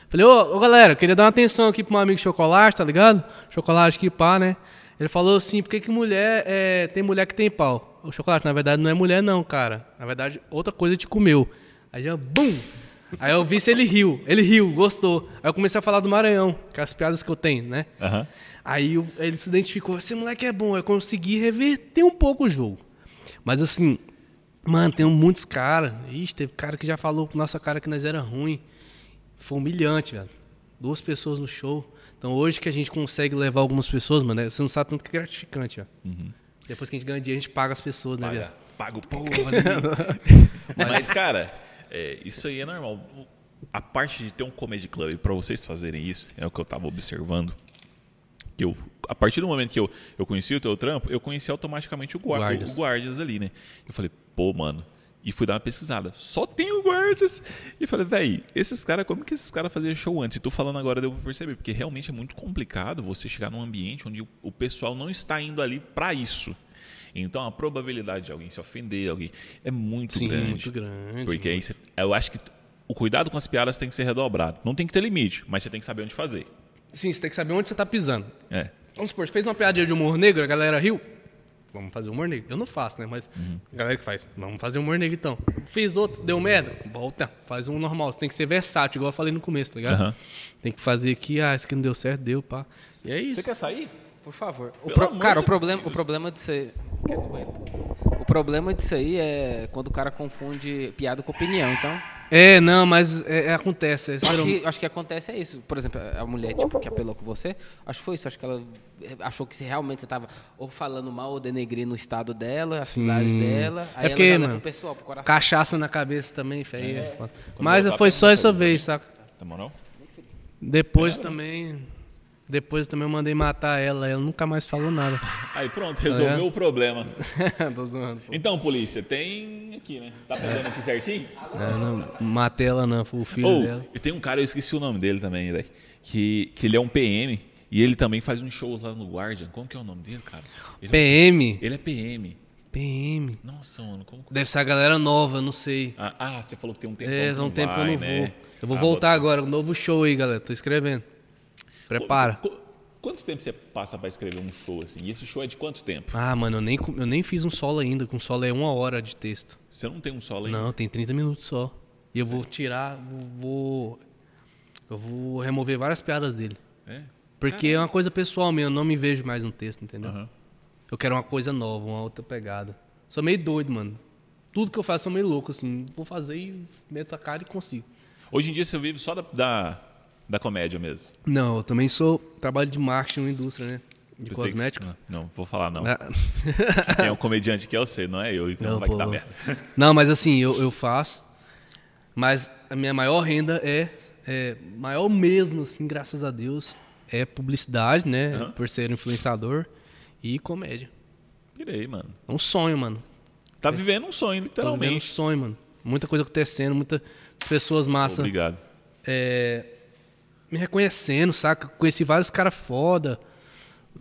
Falei, ô, ô galera, eu queria dar uma atenção aqui pro meu amigo Chocolate, tá ligado? Chocolate que pá, né? Ele falou assim, por que, que mulher é, tem mulher que tem pau? O chocolate, na verdade, não é mulher, não, cara. Na verdade, outra coisa te comeu. Aí já, bum! Aí eu vi se ele riu. Ele riu, gostou. Aí eu comecei a falar do Maranhão, que é as piadas que eu tenho, né? Aham. Aí eu- ele se identificou, esse moleque é bom, eu consegui reverter um pouco o jogo. Mas assim, mano, tem muitos caras. Ixi, teve cara que já falou com nossa cara que nós era ruim. Foi humilhante, velho. Duas pessoas no show. Então hoje que a gente consegue levar algumas pessoas, mano, você não sabe tanto que é gratificante, velho. Depois que a gente ganha dinheiro, a gente paga as pessoas, né, velho? Paga o povo (laughs) Mas, cara, é, isso aí é normal. A parte de ter um comedy club, pra vocês fazerem isso, é o que eu tava observando. Que eu, a partir do momento que eu, eu conheci o teu trampo, eu conheci automaticamente o, guarda, Guardas. o guardas ali, né? Eu falei, pô, mano. E fui dar uma pesquisada. Só tem o guardas. E falei, véi, esses caras, como que esses caras faziam show antes? E tu falando agora, deu pra perceber. Porque realmente é muito complicado você chegar num ambiente onde o, pessoal não está indo ali pra isso. Então a probabilidade de alguém se ofender, alguém, é muito Sim, grande. muito grande. Porque aí você, eu acho que o cuidado com as piadas tem que ser redobrado. Não tem que ter limite, mas você tem que saber onde fazer. Sim, você tem que saber onde você tá pisando. É. Vamos supor, você fez uma piadinha de humor negro, a galera riu. Vamos fazer humor negro. Eu não faço, né? Mas a galera que faz. Vamos fazer humor negro então. Fiz outro, deu merda? Volta, faz um normal. Você tem que ser versátil, igual eu falei no começo, tá ligado? Aham. Tem que fazer aqui, ah, esse aqui não deu certo, deu, pá. E é isso. quer sair? Por favor. O pro- Cara, de o problema, o problema no banheiro? O problema disso aí é quando o cara confunde piada com opinião. Então, É, não, mas é, é, acontece. É, acho que, acho que acontece é isso. Por exemplo, a mulher tipo, que apelou com você, acho que foi isso. Acho que ela eh, achou que se realmente você tava ou falando mal ou denegrindo o estado dela, a cidade dela. Aí É porque, mano, o pessoal pro coração. Cachaça na cabeça também, feio. É. foda. Mas foi só essa vez, saca? Tá bom, não? Depois também. Depois também eu mandei matar ela, ela nunca mais falou nada. Aí pronto, resolveu É. o problema. (laughs) Tô zoando. pô. Então, polícia, tem aqui, né? Tá pegando aqui certinho? É, não, matei ela não, foi o filho Ou, dela. e tem um cara, eu esqueci o nome dele também, velho. Que, que ele é um PM e ele também faz um show lá no Guardian. Como que é o nome dele, cara? Ele, PM? ele é PM. PM. Nossa, mano, como. Deve ser a galera nova, eu não sei. Ah, ah, você falou que tem um tempo É, faz um tempo que eu não né? vou. Eu vou Ah, voltar agora, um novo show aí, galera. Tô escrevendo. Prepara. Qu- qu- Quanto tempo você passa pra escrever um show assim? E esse show é de quanto tempo? Ah, mano, eu nem, eu nem fiz um solo ainda. Com solo é uma hora de texto. Você não tem um solo ainda? Não, tem 30 minutos só. E eu vou tirar, vou. Eu vou remover várias piadas dele. É? Porque é uma coisa pessoal minha, eu não me vejo mais no texto, entendeu? Aham. Eu quero uma coisa nova, uma outra pegada. Sou meio doido, mano. Tudo que eu faço sou meio louco, assim. Vou fazer e meto a cara e consigo. Hoje em dia você vive só da, da, da comédia mesmo. Não, eu também sou. Trabalho de marketing na indústria, né? De Pensei que- cosmético. Não, não, vou falar não. Ah, (laughs) é um comediante que é você, não é eu, então Não, vai que pô. dá merda. (laughs) Não, mas assim, eu, eu faço. Mas a minha maior renda é, é. Maior mesmo, assim, graças a Deus. É publicidade, né? Por ser influenciador. E comédia. Pirei, mano. É um sonho, mano. Tá vivendo um sonho, Tô vivendo um literalmente. sonho, mano. Muita coisa acontecendo, muitas pessoas massas. Obrigado. é, me reconhecendo, saca? Conheci vários caras foda.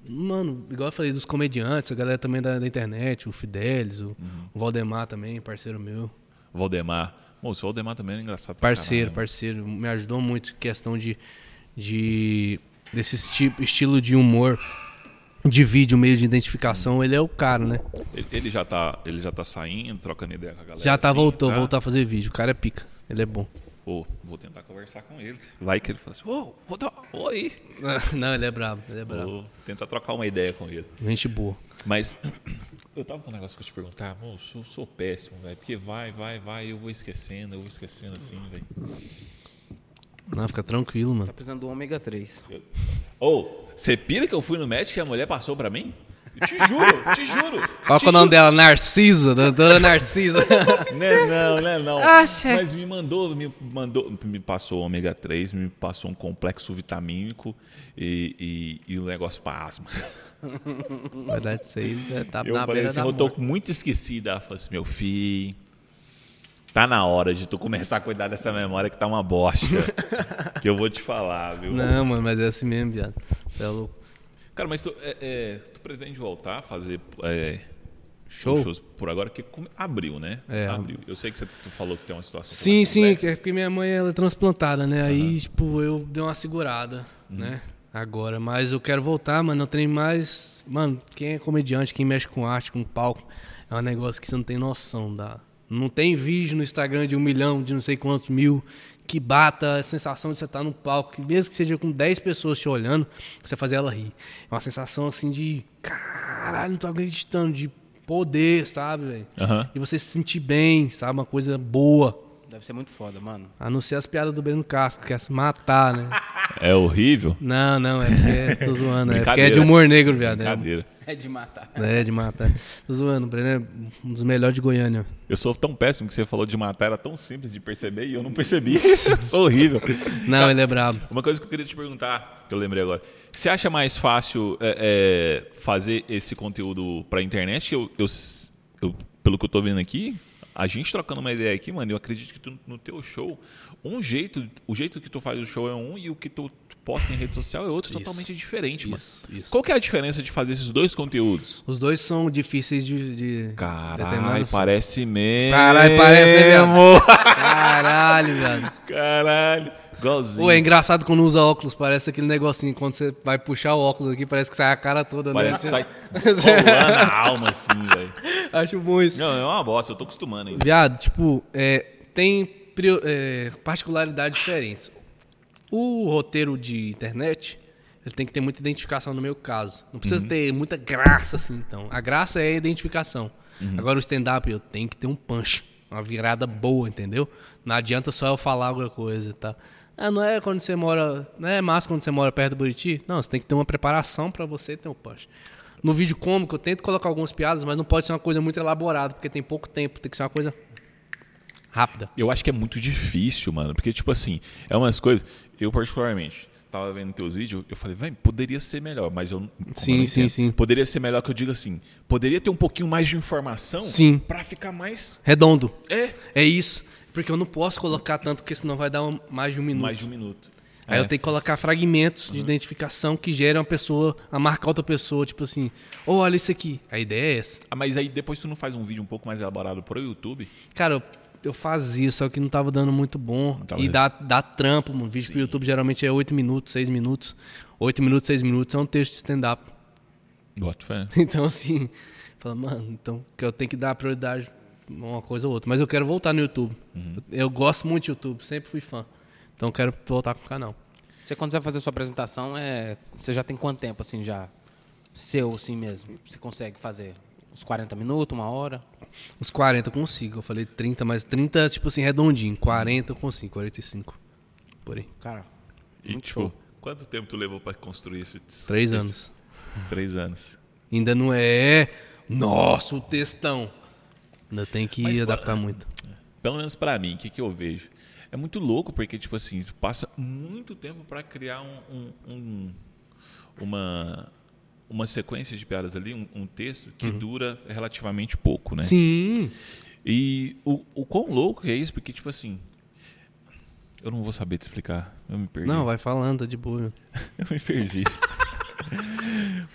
Mano, igual eu falei dos comediantes, a galera também da, da internet, o Fidelis, o, o Valdemar também, parceiro meu. Valdemar. Bom, esse Valdemar também é engraçado. Parceiro, parceiro. Me ajudou muito em questão de. de desse esti- estilo de humor, de vídeo, meio de identificação. Ele é o cara, né? Ele, ele já tá, ele já tá saindo, trocando ideia com a galera. Já tá, assim, voltou, tá? voltou a fazer vídeo. O cara é pica. Ele é bom. Pô, vou tentar conversar com ele. Vai que ele fala assim, ô, vou dar, oi. (laughs) Não, ele é brabo, ele é brabo. Vou tentar trocar uma ideia com ele. Gente boa. Mas (clears throat) eu tava com um negócio pra te perguntar, moço, eu sou péssimo, velho. Porque vai, vai, vai, eu vou esquecendo, eu vou esquecendo assim, velho. Não, fica tranquilo, mano. Tá precisando do ômega 3. Ô, você pira que eu fui no médico e a mulher passou pra mim? Te juro, te juro. Qual te é o nome juro. dela? Narcisa, doutora Narcisa. (laughs) Não, é não, não, é não. Ah. Mas me mandou, me mandou, me passou ômega 3, me passou um complexo vitamínico e, e, e um negócio pra asma. Na (laughs) verdade, isso aí já tá Eu na falei beira assim, da eu tô morte. muito esquecida. Ela falou assim, meu filho, tá na hora de tu começar a cuidar dessa memória que tá uma bosta. (laughs) que eu vou te falar, viu? Não, mano, mas é assim mesmo, viado. É louco. Cara, mas tu, é, é, tu pretende voltar a fazer é, Show? shows por agora? Que abriu, né? É. Abriu. Eu sei que você, tu falou que tem uma situação Sim, sim, complexa. é porque minha mãe ela é transplantada, né? Aí, tipo, eu dei uma segurada, Uhum. né? Agora, mas eu quero voltar, mano. Eu tenho mais. Mano, quem é comediante, quem mexe com arte, com palco, é um negócio que você não tem noção da. Não tem vídeo no Instagram de um milhão, de não sei quantos mil, que bata a sensação de você estar no palco, que mesmo que seja com 10 pessoas te olhando, você fazer ela rir. É uma sensação assim de. Caralho, não tô acreditando, de poder, sabe, velho? Aham. E você se sentir bem, sabe? Uma coisa boa. Deve ser muito foda, mano. A não ser as piadas do Breno Castro, que quer se matar, né? (laughs) É horrível? Não, não, é porque tô zoando. É porque é de humor negro, viado. É, Brincadeira. É de matar. é de matar. Tô zoando, o Breno é um dos melhores de Goiânia. Eu sou tão péssimo que você falou de matar, era tão simples de perceber e eu não percebi. (laughs) sou horrível. Não, ele é brabo. Uma coisa que eu queria te perguntar, que eu lembrei agora. Você acha mais fácil é, é, fazer esse conteúdo pra internet? Eu, eu, eu- pelo que eu tô vendo aqui, a gente trocando uma ideia aqui, mano, eu acredito que tu, no teu show, um jeito, o jeito que tu faz o show é um e o que tu posta em rede social é outro Isso. totalmente diferente, isso. Qual que é a diferença de fazer esses dois conteúdos? Os dois são difíceis de. de Caralho, parece mesmo. Caralho, parece, viado? Caralho, viado. Caralho, igualzinho. Pô, é engraçado quando usa óculos, parece aquele negocinho, quando você vai puxar o óculos aqui, parece que sai a cara toda, Parece que né? sai (laughs) rolando a alma assim, velho. Acho bom isso. Não, é uma bosta, eu tô acostumando ainda. Viado, tipo, é, tem é, particularidades diferentes. O roteiro de internet, ele tem que ter muita identificação no meu caso. Não precisa ter muita graça, assim, então. A graça é a identificação. Agora o stand-up, eu tenho que ter um punch. Uma virada boa, entendeu? Não adianta só eu falar alguma coisa, tá? Ah, não é quando você mora... Não é massa quando você mora perto do Buriti? Não, você tem que ter uma preparação pra você ter um punch. No vídeo cômico, eu tento colocar algumas piadas, mas não pode ser uma coisa muito elaborada, porque tem pouco tempo. Tem que ser uma coisa rápida. Eu acho que é muito difícil, mano. Porque, tipo assim, é umas coisas. Eu, particularmente, tava vendo teus vídeos, eu falei, velho, poderia ser melhor, mas eu. Sim, eu sim, entendo, sim. Poderia ser melhor que eu digo assim. Poderia ter um pouquinho mais de informação Sim. pra ficar mais. Redondo. É. É isso. Porque eu não posso colocar tanto, porque senão vai dar um- mais de um minuto. Mais de um minuto. Aí É. eu tenho que colocar fragmentos de identificação que geram a pessoa a marcar outra pessoa, tipo assim, ô, olha isso aqui. A ideia é essa. Ah, mas aí depois tu não faz um vídeo um pouco mais elaborado pro YouTube? Cara, eu, eu fazia, só que não tava dando muito bom. tava E dá, dá trampo, mano. Vídeo pro YouTube geralmente é 8 minutos, 6 minutos. 8 minutos, 6 minutos é um texto de stand-up. Boto fé. (laughs) Então, assim, fala, mano, então que eu tenho que dar prioridade a uma coisa ou outra. Mas eu quero voltar no YouTube. Eu, eu gosto muito de YouTube, sempre fui fã. Então eu quero voltar com o canal. Você, quando você vai fazer sua apresentação, é... você já tem quanto tempo, assim, já seu, assim mesmo? Você consegue fazer uns 40 minutos, uma hora? Uns 40 eu consigo. Eu falei 30, mas 30, tipo assim, redondinho. 40 eu consigo, 45. Por aí. Cara, E, tipo, quanto tempo tu levou pra construir esse. Três esse- anos. Três anos. Ainda não é. Nossa, o textão. Ainda tem que Mas, adaptar muito. Pelo menos pra mim, o que, que eu vejo? É muito louco porque, tipo assim, você passa muito tempo pra criar um, um- um- uma, uma sequência de piadas ali, um, um texto que dura relativamente pouco, né? Sim. E o, o quão louco é isso? Porque, tipo assim, Eu não vou saber te explicar. Eu me perdi. Não, vai falando, tá de boa. (laughs) Eu me perdi.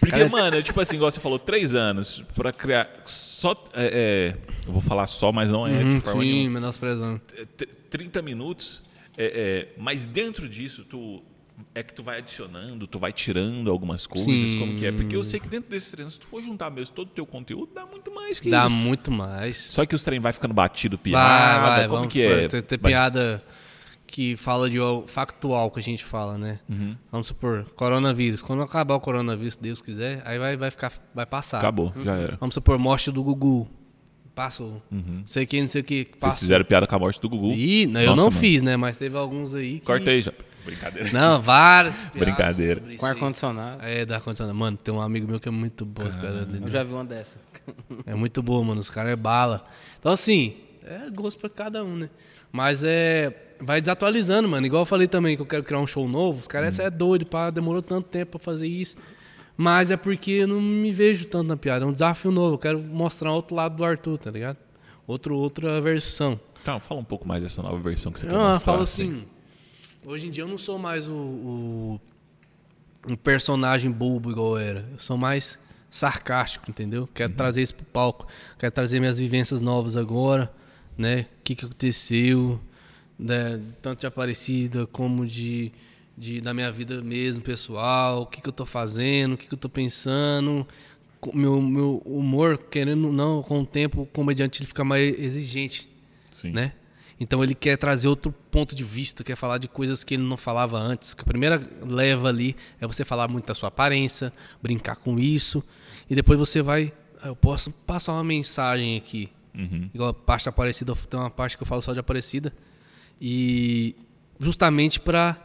Porque, mano, tipo assim, igual você falou, três anos pra criar. Só. é, é, eu vou falar só, mas não é Uhum, de forma sim, menosprezando. É, t- 30 minutos, é, é, mas dentro disso, tu. É que tu vai adicionando, tu vai tirando algumas coisas, Sim. como que é. Porque eu sei que dentro desses treinos, se tu for juntar mesmo todo o teu conteúdo, dá muito mais que Dá isso. muito mais. Só que os treinos vai ficando batido, piada, Vai, vai, como vamos que é? Tem, piada que fala de factual que a gente fala, né? Uhum. Vamos supor, coronavírus. Quando acabar o coronavírus, se Deus quiser, aí vai, vai ficar, vai passar. Acabou, já era. Vamos supor, morte do Gugu. Passou. Não sei que, não sei o que. Vocês Passou. fizeram piada com a morte do Gugu. Ih, não, eu não mano. fiz, né? Mas teve alguns aí que... Corta aí já. Brincadeira. Não, várias Brincadeira. Com ar-condicionado. É, da ar-condicionado. Mano, tem um amigo meu que é muito bom. cara. Eu já vi uma dessa. É muito boa, mano. Os caras é bala. Então, assim, é gosto pra cada um, né? Mas é. Vai desatualizando, mano. Igual eu falei também que eu quero criar um show novo. Os caras, essa é doido, pá. Demorou tanto tempo pra fazer isso. Mas é porque eu não me vejo tanto na piada. É um desafio novo. Eu quero mostrar outro lado do Arthur, tá ligado? Outro, outra versão. Tá, fala um pouco mais dessa nova versão que você quer Eu mostrar. falo assim. Hoje em dia eu não sou mais o, o- um personagem bobo igual eu era. Eu sou mais sarcástico, entendeu? Quero trazer isso pro palco. Quero trazer minhas vivências novas agora, né? O que, que aconteceu, né? tanto de Aparecida como de, de da minha vida mesmo, pessoal. O que, que eu tô fazendo, o que, que eu tô pensando. Meu, meu humor, querendo ou não, com o tempo, o comediante ele fica mais exigente Sim. né? Então ele quer trazer outro ponto de vista, quer falar de coisas que ele não falava antes. Que a primeira leva ali é você falar muito da sua aparência, brincar com isso, e depois você vai, "Ah, eu posso passar uma mensagem aqui. Uhum. Igual a parte da Aparecida, tem uma parte que eu falo só de Aparecida. E justamente pra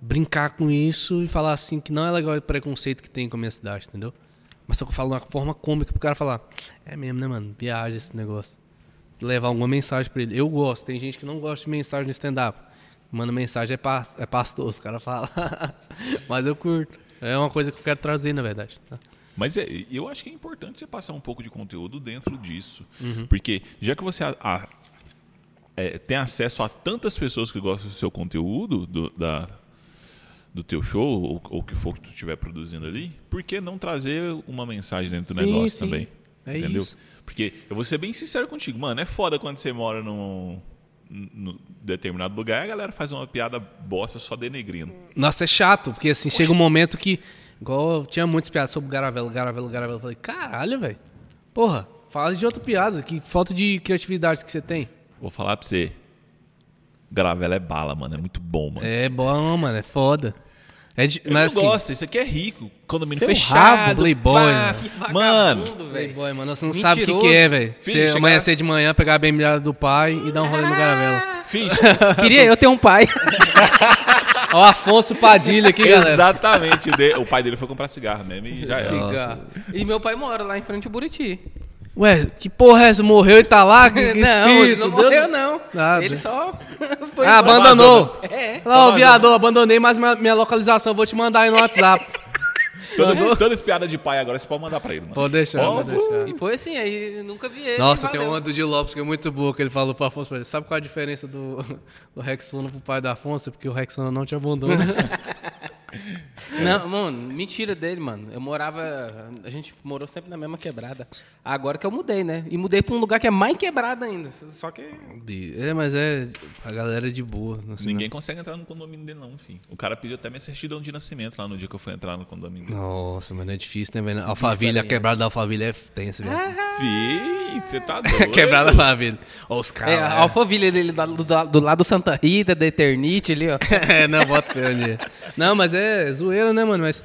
brincar com isso e falar assim que não é legal o preconceito que tem com a minha cidade, entendeu? Mas só que eu falo de uma forma cômica pro cara falar, é mesmo, né, mano? Viaja esse negócio levar alguma mensagem pra ele. Eu gosto, tem gente que não gosta de mensagem no stand-up. Manda mensagem, é, pas, é pastor, os caras falam. (laughs) Mas eu curto. É uma coisa que eu quero trazer, na verdade. tá? Mas é, eu acho que é importante você passar um pouco de conteúdo dentro disso. Uhum. Porque já que você a- a- é, tem acesso a tantas pessoas que gostam do seu conteúdo, do, da, do teu show, ou ou o que for que tu estiver produzindo ali, por que não trazer uma mensagem dentro do Sim, negócio sim. também? É entendeu? isso. Porque eu vou ser bem sincero contigo, mano, é foda quando você mora num, num determinado lugar e a galera faz uma piada bosta só denegrindo. Nossa, é chato, porque assim, chega um momento que. Igual eu tinha muitas piadas sobre Garavelo, Garavelo, Garavelo. Eu falei, caralho, velho. Porra, fala de outra piada. Que falta de criatividade que você tem. Vou falar pra você. Gravela é bala, mano. É muito bom, mano. É bom, mano, é foda. É de, Eu não assim, gosto, isso aqui é rico. Condomínio Seu fechado. rabo, playboy, pá. mano. Mano, Playboy, mano, você não sabe o que, que Mentiroso. é, velho. Você chegar- amanhecer de manhã, pegar a bem do pai e dar um rolê no Garavelo. (laughs) fiz. Queria eu ter um pai. (laughs) Ó, o Afonso Padilha aqui, galera. Exatamente. O pai dele foi comprar cigarro mesmo e já era. Cigarro. E meu pai mora lá em frente ao Buriti. Ué, que porra é essa? Morreu e tá lá? (laughs) Que, que não, espírito? ele não Deus- morreu, não. Nada. Ele só (laughs) foi Ah, só- abandonou. É. Ó, o viador, abandonei, mas minha, minha localização, vou te mandar aí no WhatsApp. (laughs) Toda, toda essa piada de pai agora você pode mandar pra ele, mano. Pode deixar, pode deixar. E foi assim, aí nunca vi ele. Nossa, tem uma do Gil Lopes que é muito boa, que ele falou pro Afonso pra ele. Sabe qual a diferença do, do Rexona pro pai do Afonso? É porque o Rexona não te abandona. (laughs) Não, mano, mentira dele, mano. Eu morava. A gente morou sempre na mesma quebrada. Agora que eu mudei, né? E mudei pra um lugar que é mais quebrado ainda. Só que. É, mas é. A galera é de boa. assim, Ninguém consegue entrar no condomínio dele, não, enfim. O cara pediu até minha certidão de nascimento lá no dia que eu fui entrar no condomínio dele. Nossa, mano, é difícil, né, velho? Alphaville, a quebrada da Alphaville é tensa, velho. Fih, você tá (laughs) doido. Quebrada da Alphaville. Ó, os É, caras. a Alphaville dele do, do, do lado do Santa Rita, da Eternite ali, ó. (laughs) é, não, bota fé onde é. Não, mas é zoeira, né, mano? Mas.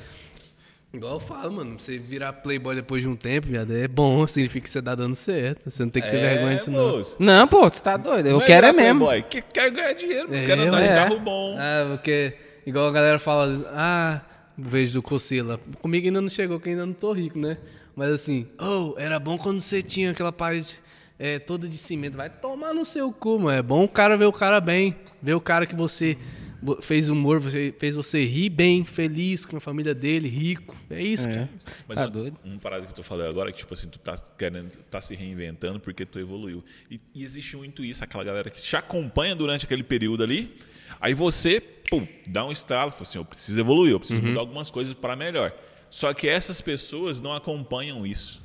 Igual eu falo, mano, você virar playboy depois de um tempo, viado, é bom, significa que você tá dando certo. Você não tem que ter vergonha disso, não. É. Não, pô, você tá doido. Eu Não quero é mesmo. Playboy, que quer ganhar dinheiro, É, quer andar de é. carro bom. Ah, porque, igual a galera fala, ah, vejo do Cocila. Comigo ainda não chegou, que ainda não tô rico, né? Mas assim, oh, era bom quando você tinha aquela parede é, toda de cimento. Vai tomar no seu cu, mano. É bom o cara ver o cara bem, ver o cara que você vo- fez humor, você, fez você rir bem, feliz com a família dele, rico. É isso, É. cara. Mas Tá uma, doido? uma parada que eu tô falando agora, que tipo assim, tu tá querendo, tá se reinventando porque tu evoluiu. E, e existe muito isso, aquela galera que te acompanha durante aquele período ali, aí você, pum, dá um estalo, fala assim, eu preciso evoluir, eu preciso mudar algumas coisas para melhor. Só que essas pessoas não acompanham isso.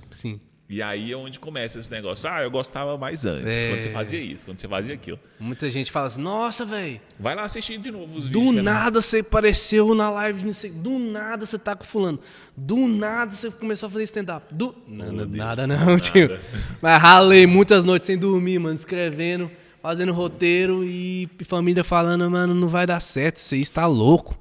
E aí é onde começa esse negócio. Ah, eu gostava mais antes, É. quando você fazia isso, quando você fazia aquilo. Muita gente fala assim, nossa, velho, Vai lá assistir de novo os do vídeos. né? nada você apareceu na live, não do nada você tá com fulano, do nada você começou a fazer stand-up. Do... Nada, Deus, nada não, nada. tio. Mas ralei muitas noites sem dormir, mano, escrevendo, fazendo roteiro e família falando, mano, não vai dar certo, você está louco.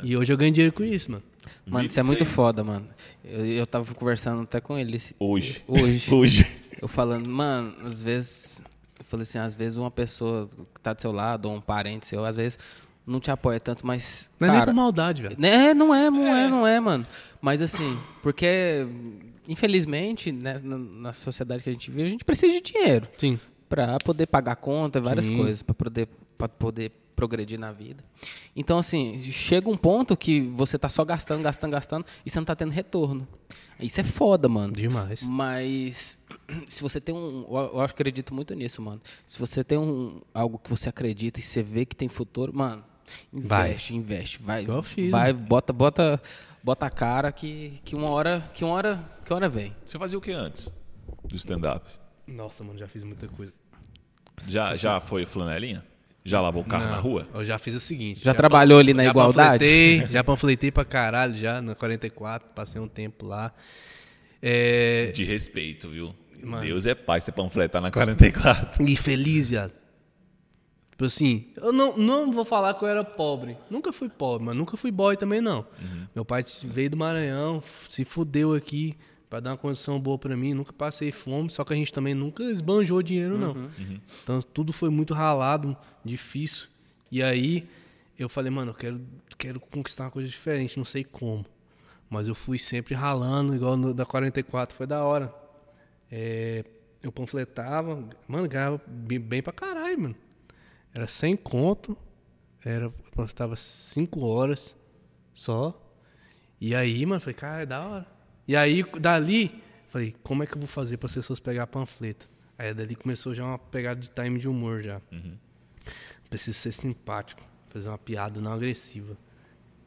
E hoje eu ganho dinheiro com isso, mano. Mano, isso é muito foda, mano. Eu, eu tava conversando até com ele. Hoje. Hoje. (laughs) Hoje. Eu falando, mano, às vezes. Eu falei assim, às vezes uma pessoa que tá do seu lado, ou um parente seu, às vezes não te apoia tanto, mas. Não é nem cara, por maldade, velho. É, não é, não é, não é, mano. Mas assim, porque, infelizmente, né, na, na sociedade que a gente vive, a gente precisa de dinheiro Sim. para poder pagar conta, várias Sim. coisas, para poder, pra poder progredir na vida. Então, assim, chega um ponto que você tá só gastando, gastando, gastando e você não tá tendo retorno. Isso é foda, mano. Demais. Mas (clears throat) se você tem um, eu acredito muito nisso, mano. Se você tem um algo que você acredita e você vê que tem futuro, mano, Vai. investe, investe, vai, eu fiz, vai, bota, bota, bota a cara que, que uma hora, que uma hora, que uma hora vem. Você fazia o que antes do stand-up? Nossa, mano, já fiz muita coisa. Já, já foi flanelinha? Já lavou o carro Não, na rua? Eu já fiz o seguinte. Já trabalhou ali na já igualdade? Panfletei, (laughs) já panfletei pra caralho, já, na 44, passei um tempo lá. É, De respeito, viu? Mano. Deus é pai, você panfletar na 44. E feliz, viado. Tipo assim, eu não, não vou falar que eu era pobre. Nunca fui pobre, mas nunca fui boy também, não. Meu pai veio do Maranhão, se fudeu aqui pra dar uma condição boa pra mim. Nunca passei fome, só que a gente também nunca esbanjou dinheiro, não. Então tudo foi muito ralado, difícil. E aí eu falei, mano, eu quero, quero conquistar uma coisa diferente, não sei como. Mas eu fui sempre ralando, igual no da 44, foi da hora. É, eu panfletava, mano, ganhava bem, bem pra caralho, mano. Era 100 conto, era, eu panfletava 5 horas só. E aí, mano, falei, cara, é da hora. E aí, dali, falei, como é que eu vou fazer para as pessoas pegar panfleto? Aí dali começou já uma pegada de time de humor já. Preciso ser simpático, fazer uma piada não agressiva.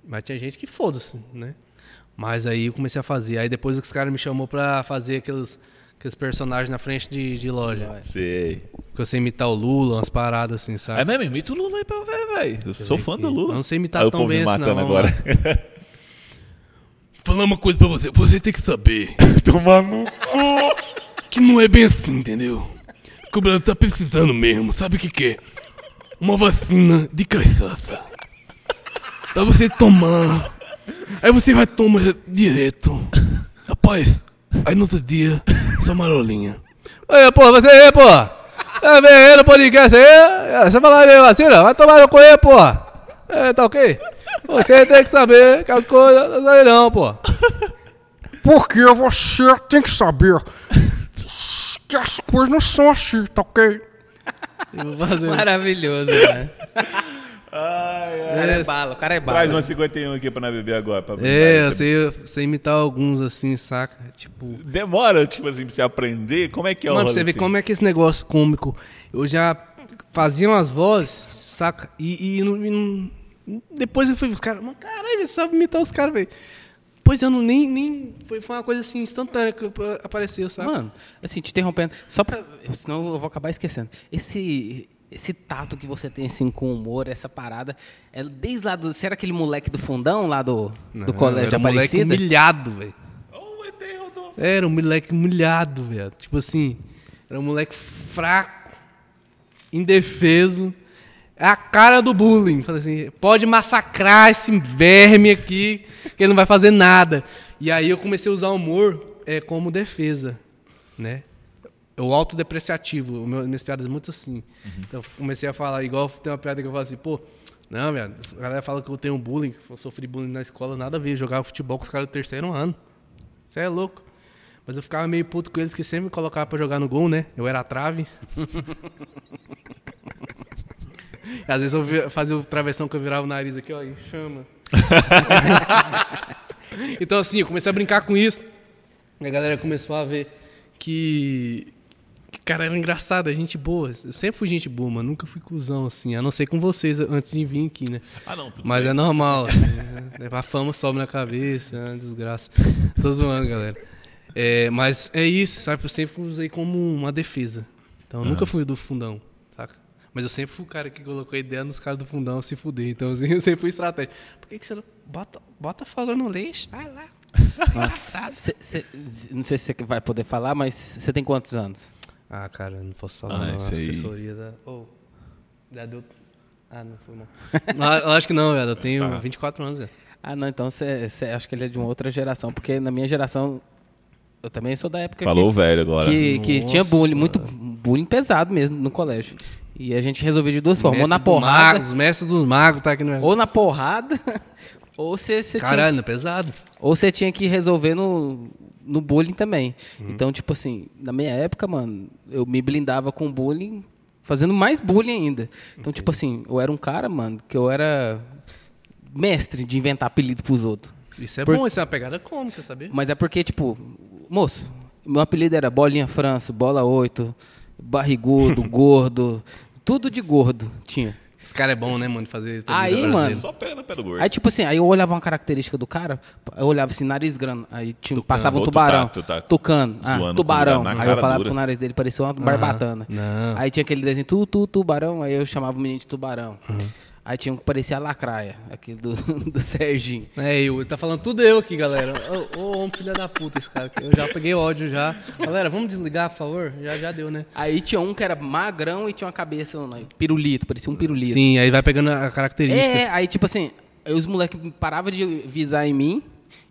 Mas tinha gente que foda-se, né? Mas aí eu comecei a fazer. Aí depois os caras me chamou pra fazer aqueles, aqueles personagens na frente de, de loja. Sei. Que eu sei imitar o Lula, umas paradas assim, sabe? É mesmo, imita o Lula aí pra ver, velho. Eu sou fã do aqui. Lula. Eu não sei imitar Aí tão bem assim, não, agora. (laughs) Falar uma coisa pra você, você tem que saber (laughs) Tomando. que não é bem assim, entendeu? Que o Brasil tá precisando mesmo, sabe o que que é? Uma vacina de cachaça. Pra você tomar. Aí você vai tomar direto. Rapaz, aí no outro dia, sua marolinha. Aí, pô, você aí, pô. Tá vendo aí no podcast aí? Você falar de vacina? Vai tomar no cu aí, pô. É, tá ok? Você tem que saber que as coisas não saem não, pô. Porque você tem que saber que as coisas não são assim, tá ok? Maravilhoso, né? Ai, O ai. cara é bala, o cara é bala. Traz uma 51 aqui pra nós beber agora. Pra É, pra- eu sei, eu sei imitar alguns assim, saca? Tipo. Demora, tipo assim, pra você aprender. Como é que é o Mano, pra rolê você ver assim? como é que esse negócio cômico. Eu já fazia umas vozes, saca? E, e não- e não- depois eu fui, os caras, mano, caralho, você sabe imitar os caras, velho. Pois eu não nem. nem foi, foi uma coisa assim instantânea que apareceu, saca? Mano, assim, te interrompendo, só pra. Senão eu vou acabar esquecendo. Esse. Esse tato que você tem assim com humor, essa parada, é desde lá do. Você era aquele moleque do fundão lá do, do Não, colégio era um moleque Aparecida? humilhado, velho. Era um moleque humilhado, velho. Tipo assim, era um moleque fraco, indefeso. É a cara do bullying. Falei assim, pode massacrar esse verme aqui, que ele não vai fazer nada. E aí eu comecei a usar o humor é, como defesa, né? O autodepreciativo, o meu, minhas piadas são muito assim. Então eu comecei a falar, igual tem uma piada que eu falo assim, pô, não, velho, a galera fala que eu tenho bullying, que eu sofri bullying na escola, nada a ver, eu jogava futebol com os caras do terceiro ano. Você é louco. Mas eu ficava meio puto com eles que sempre me colocavam pra jogar no gol, né? Eu era a trave. (laughs) (laughs) Às vezes eu fazia o travessão que eu virava o nariz aqui, ó, e chama. (laughs) então, assim, eu comecei a brincar com isso. E a galera começou a ver que. que cara era engraçado, é gente boa. Eu sempre fui gente boa, mano. Nunca fui cuzão, assim. A não ser com vocês antes de vir aqui, né? Ah, não, tudo Mas bem. é normal, assim. né? A fama sobe na cabeça, é uma desgraça. Tô zoando, galera. É, mas é isso, sabe? Eu sempre usei como uma defesa. Então eu nunca fui do fundão? Mas eu sempre fui o cara que colocou a ideia nos caras do fundão se fuder. Então assim, (laughs) eu sempre fui estratégia. Por que, que você não. Bota, bota fogo no lixo, vai lá. (laughs) Engraçado. Cê- cê- não sei se você vai poder falar, mas você tem quantos anos? Ah, cara, eu não posso falar. Ah, não. A isso aí. assessoria da. Oh, já deu. Ah, não foi não. não (laughs) eu acho que não, velho. Eu tenho Tá. 24 anos, velho. Ah, não, então você, acho que ele é de uma outra geração, porque na minha geração eu também sou da época Falou o que, velho agora. que, que Nossa. tinha bullying, muito bullying pesado mesmo no colégio. E a gente resolveu de duas formas, ou na porrada, mago, os mestres dos magos tá aqui no ou na porrada, (laughs) ou você, tinha, Caralho, pesado. ou você tinha que resolver no, no bullying também. Uhum. Então, tipo assim, na minha época, mano, eu me blindava com bullying, fazendo mais bullying ainda. Então, tipo assim, eu era um cara, mano, que eu era mestre de inventar apelido pros outros. Isso é Por- bom, isso é uma pegada cômica, sabia? Mas é porque, tipo, moço, meu apelido era Bolinha França, Bola 8, Barrigudo, (laughs) Gordo, tudo de gordo tinha. Esse cara é bom, né, mano, de fazer. Aí, mano, brasileiro. Só pé do gordo. Aí, tipo assim, aí eu olhava uma característica do cara, eu olhava assim, nariz grande, aí tinha, passava um Ou tu tubarão, tá- tu tá tucano, ah, tubarão. o Aí eu falava dura. que o nariz dele parecia uma barbatana. Não. Aí tinha aquele desenho, tu, tu, tubarão, aí eu chamava o menino de tubarão. Aí tinha um que parecia a lacraia, aquele do, (laughs) do Serginho. É, eu, tá falando tudo eu aqui, galera. Ô, ô, homem filha da puta esse cara. Eu já peguei ódio já. Galera, vamos desligar, por favor? Já, já deu, né? Aí tinha um que era magrão e tinha uma cabeça, não, pirulito, parecia um pirulito. Sim, aí vai pegando a característica. É, aí tipo assim, os moleques paravam de visar em mim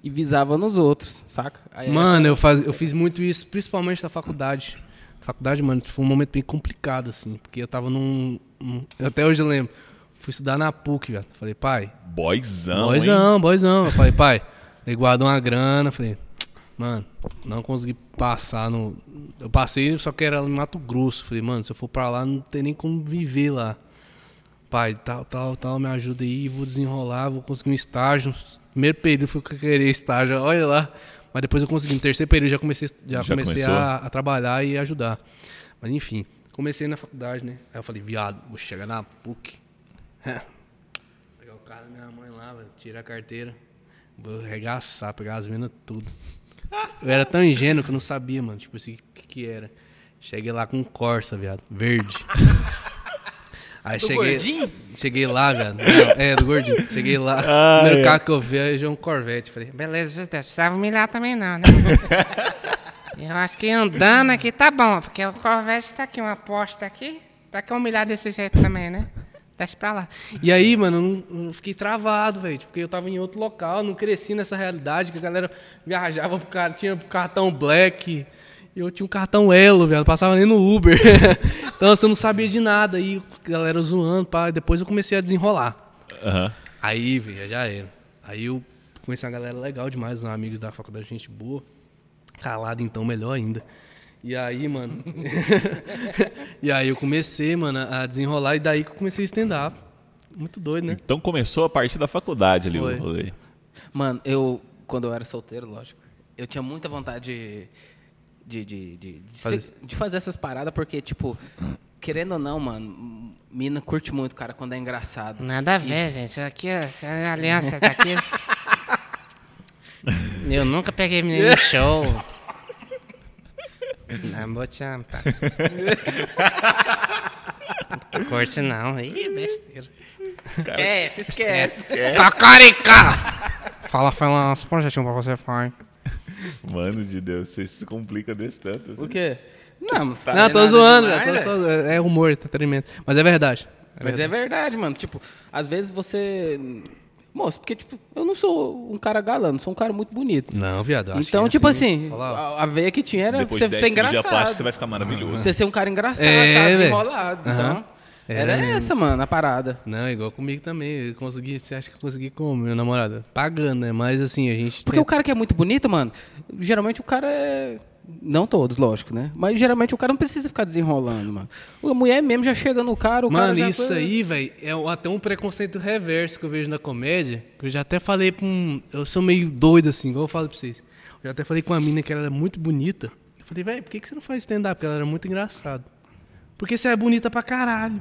e visava nos outros, saca? Aí Mano, eu, faz, eu fiz muito isso, principalmente na faculdade. Faculdade, mano, foi um momento bem complicado, assim. Porque eu tava num. num- até hoje eu lembro. Fui estudar na PUC, velho. Falei, pai, Boyzão, hein? Boizão, boizão. Eu falei, pai, ele guardou uma grana. Falei, mano, não consegui passar no. Eu passei, só que era em Mato Grosso. Falei, mano, se eu for pra lá, não tem nem como viver lá. Pai, tal, tal, tal, me ajuda aí, vou desenrolar, vou conseguir um estágio. Primeiro período fui querer estágio, olha lá. Mas depois eu consegui. No terceiro período já comecei, já Já comecei a, a trabalhar e ajudar. Mas enfim, comecei na faculdade, né? Aí eu falei, viado, vou chegar na PUC. Pegar o cara da minha mãe lá, velho, tirar a carteira. Vou arregaçar, pegar as minas tudo. Eu era tão ingênuo que eu não sabia, mano, tipo assim, o que que era. Cheguei lá com um Corsa, viado, verde. (laughs) Aí Do cheguei, gordinho? cheguei lá, viado. Não, é, do gordinho. Cheguei lá, o primeiro carro que eu vi é um Corvette. Falei, Beleza, viu, Deus? Precisava humilhar também não, né? (laughs) Eu acho que andando aqui tá bom, porque o Corvette tá aqui, uma aposta aqui. Pra que humilhar desse jeito também, né? Desce pra lá. E aí, mano, eu não, eu fiquei travado, velho. Porque eu tava em outro local, não cresci nessa realidade que a galera viajava pro cara, tinha cartão black. E eu tinha um cartão Elo, velho. Não passava nem no Uber. (laughs) então assim, eu não sabia de nada. Aí a galera zoando, pá. Depois eu comecei a desenrolar. Aham. Aí, velho, já era. Aí eu conheci uma galera legal demais, uns amigos da faculdade, gente boa. Calado, então, melhor ainda. E aí, mano. (laughs) e aí eu comecei, mano, a desenrolar e daí que eu comecei a stand-up. Muito doido, né? Então começou a partir da faculdade ali Foi. o rolê. Mano, eu, quando eu era solteiro, lógico, eu tinha muita vontade de, de, de, de, de Fazer- ser- de fazer essas paradas, porque, tipo, querendo ou não, mano, mina curte muito, cara, quando é engraçado. Nada a ver, gente. Isso aqui, essa aliança daqui. (laughs) Eu nunca peguei menino em show. Não, vou te amar, tá? (laughs) Curte não. Ih, besteira. Esquece, esquece. Cacarica! Fala, fala uns projetinhos pra você, pai. Mano de Deus, você se complica desse tanto. assim. O quê? Não, não, não, tô zoando, demais, tô só- é é humor, entretenimento. Mas é verdade. Mas é verdade, mano. Tipo, às vezes você. Moço, porque, tipo, eu não sou um cara galã, sou um cara muito bonito. Não, viado. Então, que tipo assim, lá. a, a veia que tinha era Depois você de 10 ser cirurgia engraçado. plástica, você vai ficar maravilhoso. Você ser um cara engraçado, É, tá velho. desenrolado. Aham. Então, Era era mesmo. essa, mano, a parada. Não, igual comigo também. Eu consegui, você acha que eu consegui como, minha namorada? Pagando, né? Mas assim, a gente. Porque tem- o cara que é muito bonito, mano, geralmente o cara é Não todos, lógico, né? Mas geralmente o cara não precisa ficar desenrolando, mano. A mulher mesmo já chega no cara, o cara Mano, isso aí, velho, é até um preconceito reverso que eu vejo na comédia. Que eu já até falei pra um. Eu sou meio doido assim, igual eu falo pra vocês. Eu já até falei com uma mina que ela era muito bonita. Eu falei, velho, por que, que você não faz stand-up? Porque ela era muito engraçada. Porque você é bonita pra caralho.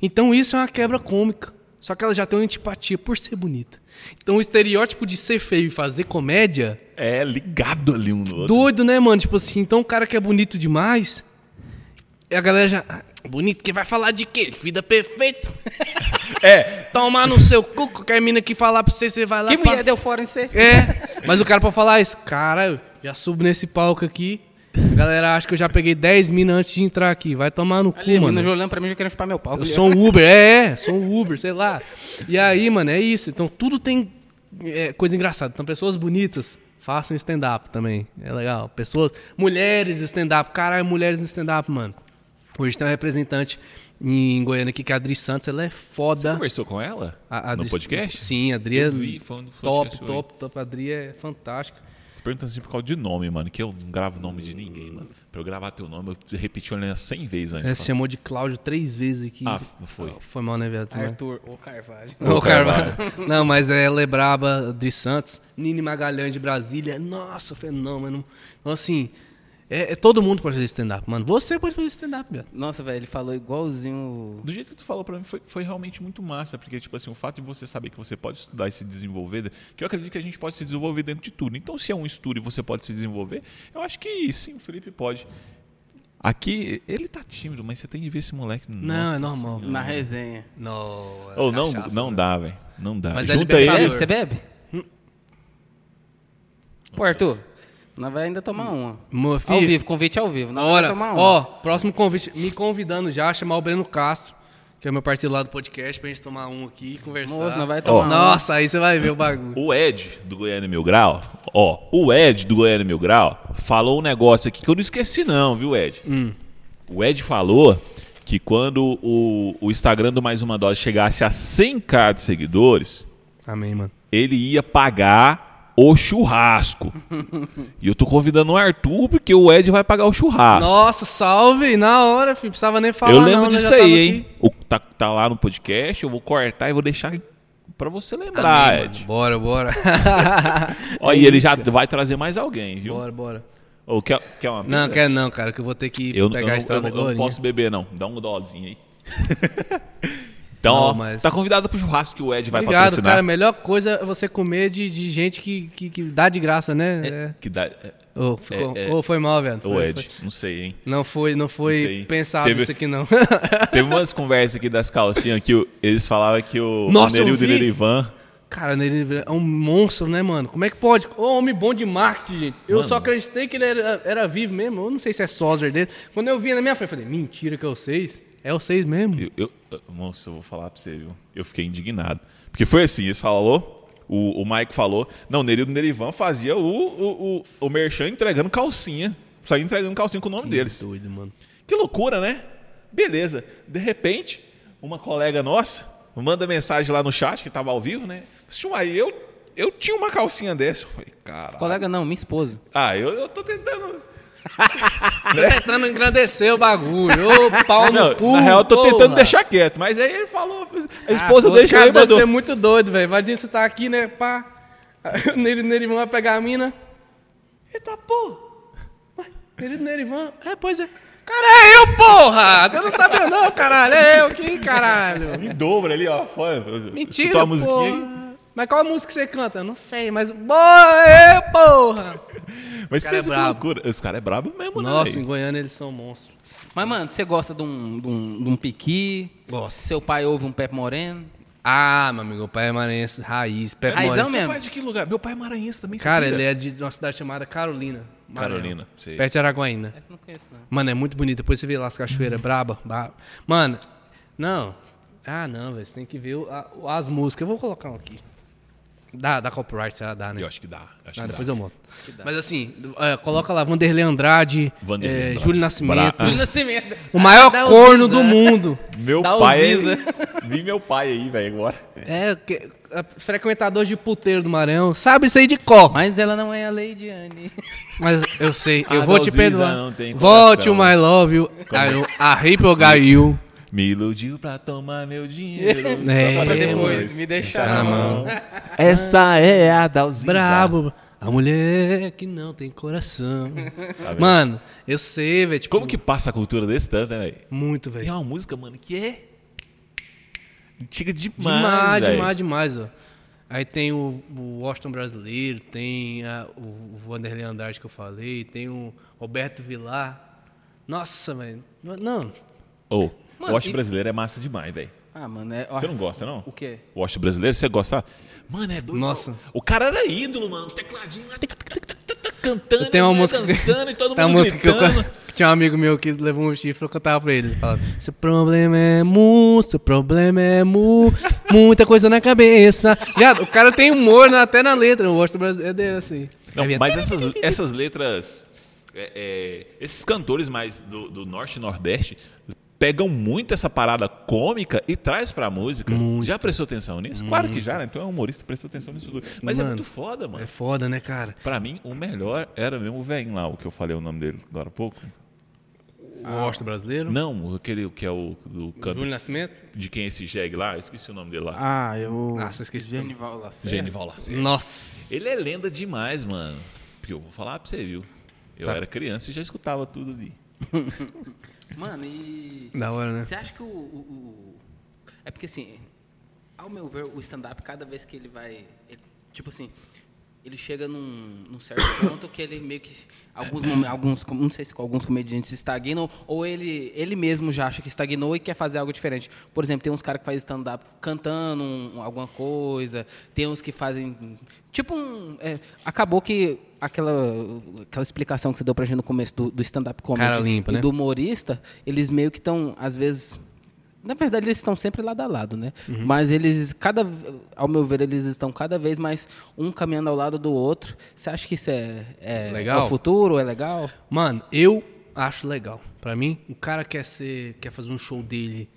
Então isso é uma quebra cômica. Só que ela já tem uma antipatia por ser bonita. Então o estereótipo de ser feio e fazer comédia. É ligado ali um no outro. Doido, né, mano? Tipo assim, então o cara que é bonito demais. A galera já. "Ah, Bonito, que vai falar de quê? Vida perfeita. (laughs) É, Tomar no seu cu, qualquer mina que falar pra você, você vai lá. Que pá. mulher deu fora em você? É, mas o cara pra falar isso, cara, eu já subo nesse palco aqui. A galera acha que eu já peguei 10 minas antes de entrar aqui. Vai tomar no cu, Ali, a mano. olhando pra mim já querendo chupar meu pau. Eu sou um (laughs) Uber, é, é, sou um Uber, sei lá. E aí, mano, é isso. Então tudo tem é, coisa engraçada. Então pessoas bonitas façam stand-up também. É legal. Pessoas, mulheres stand-up. Caralho, mulheres no stand-up, mano. Hoje tem uma representante em Goiânia aqui, que é a Adri Santos. Ela é Você foda. conversou com ela? A- a no Adri- podcast? Sim, a Adri é vi, um top, podcasts top, top. A Adri é fantástica. Perguntando assim por causa de nome, mano. Que eu não gravo nome de ninguém, mano. Pra eu gravar teu nome, eu repeti olhando 100 vezes antes. Ela se chamou de Cláudio três vezes aqui. Ah, não foi. Foi mal, né, velho? Arthur ou Carvalho. Ô, Carvalho. Não, mas é braba, Adri Santos. Nini Magalhães de Brasília. Nossa, fenômeno. Então, assim, é, é- todo mundo pode fazer stand-up, mano. Você pode fazer stand-up, velho. Nossa, velho, ele falou igualzinho. Do jeito que tu falou pra mim, foi, foi realmente muito massa. Porque, tipo assim, o fato de você saber que você pode estudar e se desenvolver, que eu acredito que a gente pode se desenvolver dentro de tudo. Então, se é um estudo e você pode se desenvolver, eu acho que sim, o Felipe pode. Aqui, ele tá tímido, mas você tem que ver esse moleque. Não, é normal. Na resenha. Não, é Ou não, cachaça, não né? dá, velho. Não dá. Mas é Junta ele. Você bebe? Pô, Arthur, nós vai ainda tomar uma. Meu Ao vivo, convite ao vivo. Nós vai tomar uma. Ó, próximo convite, me convidando já, chamar o Breno Castro, que é meu partido lá do podcast, pra gente tomar um aqui e conversar. Moço, nós vai tomar uma. Nossa, aí você vai ver o bagulho. O Ed do Goiânia Mil Grau, ó, o Ed do Goiânia Mil Grau falou um negócio aqui que eu não esqueci não, viu, Ed? O Ed falou que quando o, o Instagram do Mais Uma Dose chegasse a 100k de seguidores, Amém, mano. ele ia pagar o churrasco. e eu tô convidando o Arthur porque o Ed vai pagar o churrasco. Nossa, salve! Na hora, filho. Precisava nem falar. eu lembro não, né? disso aí, hein? O, tá, tá lá no podcast, eu vou cortar e vou deixar pra você lembrar, Amém, Ed. mano. Bora, bora. (laughs) Ó, e ele já vai trazer mais alguém, viu? bora, bora. Ou quer, quer uma Não, pizza? quer não, cara, que eu vou ter que Eu, pegar eu, a eu, estrada eu não agora. posso beber, não. Dá um dólarzinho aí. (laughs) então, Não, ó, mas- tá convidado pro churrasco que o Ed vai Obrigado, patrocinar. cara. A melhor coisa é você comer de, de gente que, que, que dá de graça, né? É. Que dá, é, Ô, ficou- é- ô, foi mal, velho. ô, Foi- Ed, foi- não sei, hein. Não foi, não foi Não sei. pensado Teve- isso aqui, não. (laughs) Teve umas conversas aqui das calcinhas que o- eles falavam que o Nossa, o Nerildo eu. Nerivan... Cara, ele é um monstro, né, mano? Como é que pode? Ô, homem bom de marketing, gente. Eu só acreditei que ele era, era vivo mesmo. Eu não sei se é sósia dele. Quando eu vi na minha frente, eu falei, mentira que é o seis. É o seis mesmo. Eu, eu, moço, eu vou falar pra você, viu? Eu fiquei indignado. Porque foi assim, eles falou, o, o Mike falou, não, o Nerildo Nerivan fazia o, o, o, o Merchan entregando calcinha. Saía entregando calcinha com o nome deles. Doido, mano. Que loucura, né? Beleza. De repente, uma colega nossa manda mensagem lá no chat, que tava ao vivo, né? Uai, eu, eu tinha uma calcinha dessa. Eu falei, cara. Colega não, minha esposa. Ah, eu, eu tô tentando. Tentando engrandecer o bagulho. Ô, pau no Não, cu. na real, eu tô porra. tentando deixar quieto. Mas aí ele falou, a esposa Pô, dele cara, chegou e deve mandou. ser muito doido, velho. Imagina você tá aqui, né, pá. O Neri Nerivan vai pegar a mina. Eita, porra. Ué, Neri Nerivan. É, pois é. Cara, é eu, porra! Você não sabia não, caralho. É eu aqui, caralho. Em dobro ali, ó. Mentira, Escutou a musiquinha aí? Mas qual a música que você canta? Eu não sei, mas... Boa, é, porra! Mas cara é pensa que brabo. loucura. Os caras é brabo mesmo, Nossa, né? em Goiânia eles são monstros. Mas, mano, você gosta de um, de um, de um piqui? Gosto. Seu pai ouve um Pepe Moreno? Ah, meu amigo, o pai é maranhense, raiz. Pé Raizão. Seu mesmo. pai é de que lugar? Meu pai é maranhense também, Cara, ele é de uma cidade chamada Carolina. Maranhão. Carolina, sei. Perto de Araguaína. Essa eu não conheço, não. Mano, é muito bonito. Depois você vê lá as cachoeiras braba, braba. Mano, não. Ah, não, velho. Você tem que ver o- a- as músicas. Eu vou colocar um aqui. Dá, dá copyright, será? Dá, né? Eu acho que dá. Acho Ah, que depois dá. eu monto. Mas assim, é, coloca lá Vanderlei Andrade, Vanderlei é, Andrade. Júlio Nascimento. Bra- Júlio Nascimento. O maior Dá corno do mundo. Meu Dá pai. (laughs) Vi meu pai aí, velho, agora. É, que- é, frequentador de puteiro do Maranhão. Sabe isso aí de cor. Mas ela não é a Lady Anne. Mas eu sei, eu Ah, vou te perdoar. Volte o my love you. Aí eu- A Rip ou Gaiu. Me iludiu pra tomar meu dinheiro. É, (laughs) Só pra depois me deixar na mão. (laughs) Essa é a Dalziza. Brabo. A mulher que não tem coração. (laughs) Tá? Mano, eu sei, velho. Tipo, Como que passa a cultura desse tanto, né, velho? Muito, E é velho. uma música, mano, que é antiga demais, Demais, velho. demais, demais, ó. Aí tem o, o Washington brasileiro, tem a- o, o Vanderlei Andrade que eu falei, tem o Roberto Vilar. Nossa, velho. Não, Ô, Mano, o Watch e- brasileiro é massa demais, velho. Ah, mano, é... Você não gosta, não? O quê? O Watch brasileiro, você gosta? Mano, é doido. Nossa. O cara era ídolo, mano. Tecladinho lá, tic, tic, tic, tic, tic, cantando, tem uma as música, dançando e todo tem uma mundo música que, eu, gritando. (laughs) que tinha um amigo meu que levou um chifre, eu cantava pra ele. Ele falava, seu problema é mu, seu problema é mu, muita coisa na cabeça. Viado, o cara tem humor na- até na letra, o Washington brasileiro é assim. Não, vinha, mas (laughs) essas, essas letras, é, é, esses cantores mais do, do norte e nordeste pegam muito essa parada cômica e traz pra música. Já prestou atenção nisso? Claro que já, né? Então é humorista, prestou atenção nisso tudo. Mas é Mano, muito foda, mano. É foda, né, cara? Pra mim, o melhor era mesmo o velhinho lá, o que eu falei o nome dele agora há pouco. O Washington brasileiro. Não, aquele que é o do canto Júlio Nascimento. de quem é esse jegue lá, eu esqueci o nome dele lá. Ah, eu... Nossa, esqueci também. Genival Lacerda. Genival Lacerda. Nossa. Ele é lenda demais, mano. Porque eu vou falar pra você, viu? Eu Tá. era criança e já escutava tudo ali. (laughs) Mano, e... Da hora, né? Você acha que o, o- o- É porque, assim, ao meu ver, o stand-up, cada vez que ele vai... ele- tipo assim, ele chega num, num certo (coughs) ponto que ele meio que... Alguns, alguns, não sei se alguns comediantes estagnam, ou ele, ele mesmo já acha que estagnou e quer fazer algo diferente. Por exemplo, tem uns caras que fazem stand-up cantando um- alguma coisa, tem uns que fazem... Tipo um... é, acabou que aquela, aquela explicação que você deu pra gente no começo do, do stand-up comedy Cara limpa, e né? do humorista, eles meio que estão, às vezes. Na verdade, eles estão sempre lado a lado, né? Uhum. Mas eles, cada, ao meu ver, eles estão cada vez mais um caminhando ao lado do outro. Você acha que isso é, é, Legal? é o futuro? É legal? Mano, eu acho legal. Pra mim, o cara quer ser, quer fazer um show dele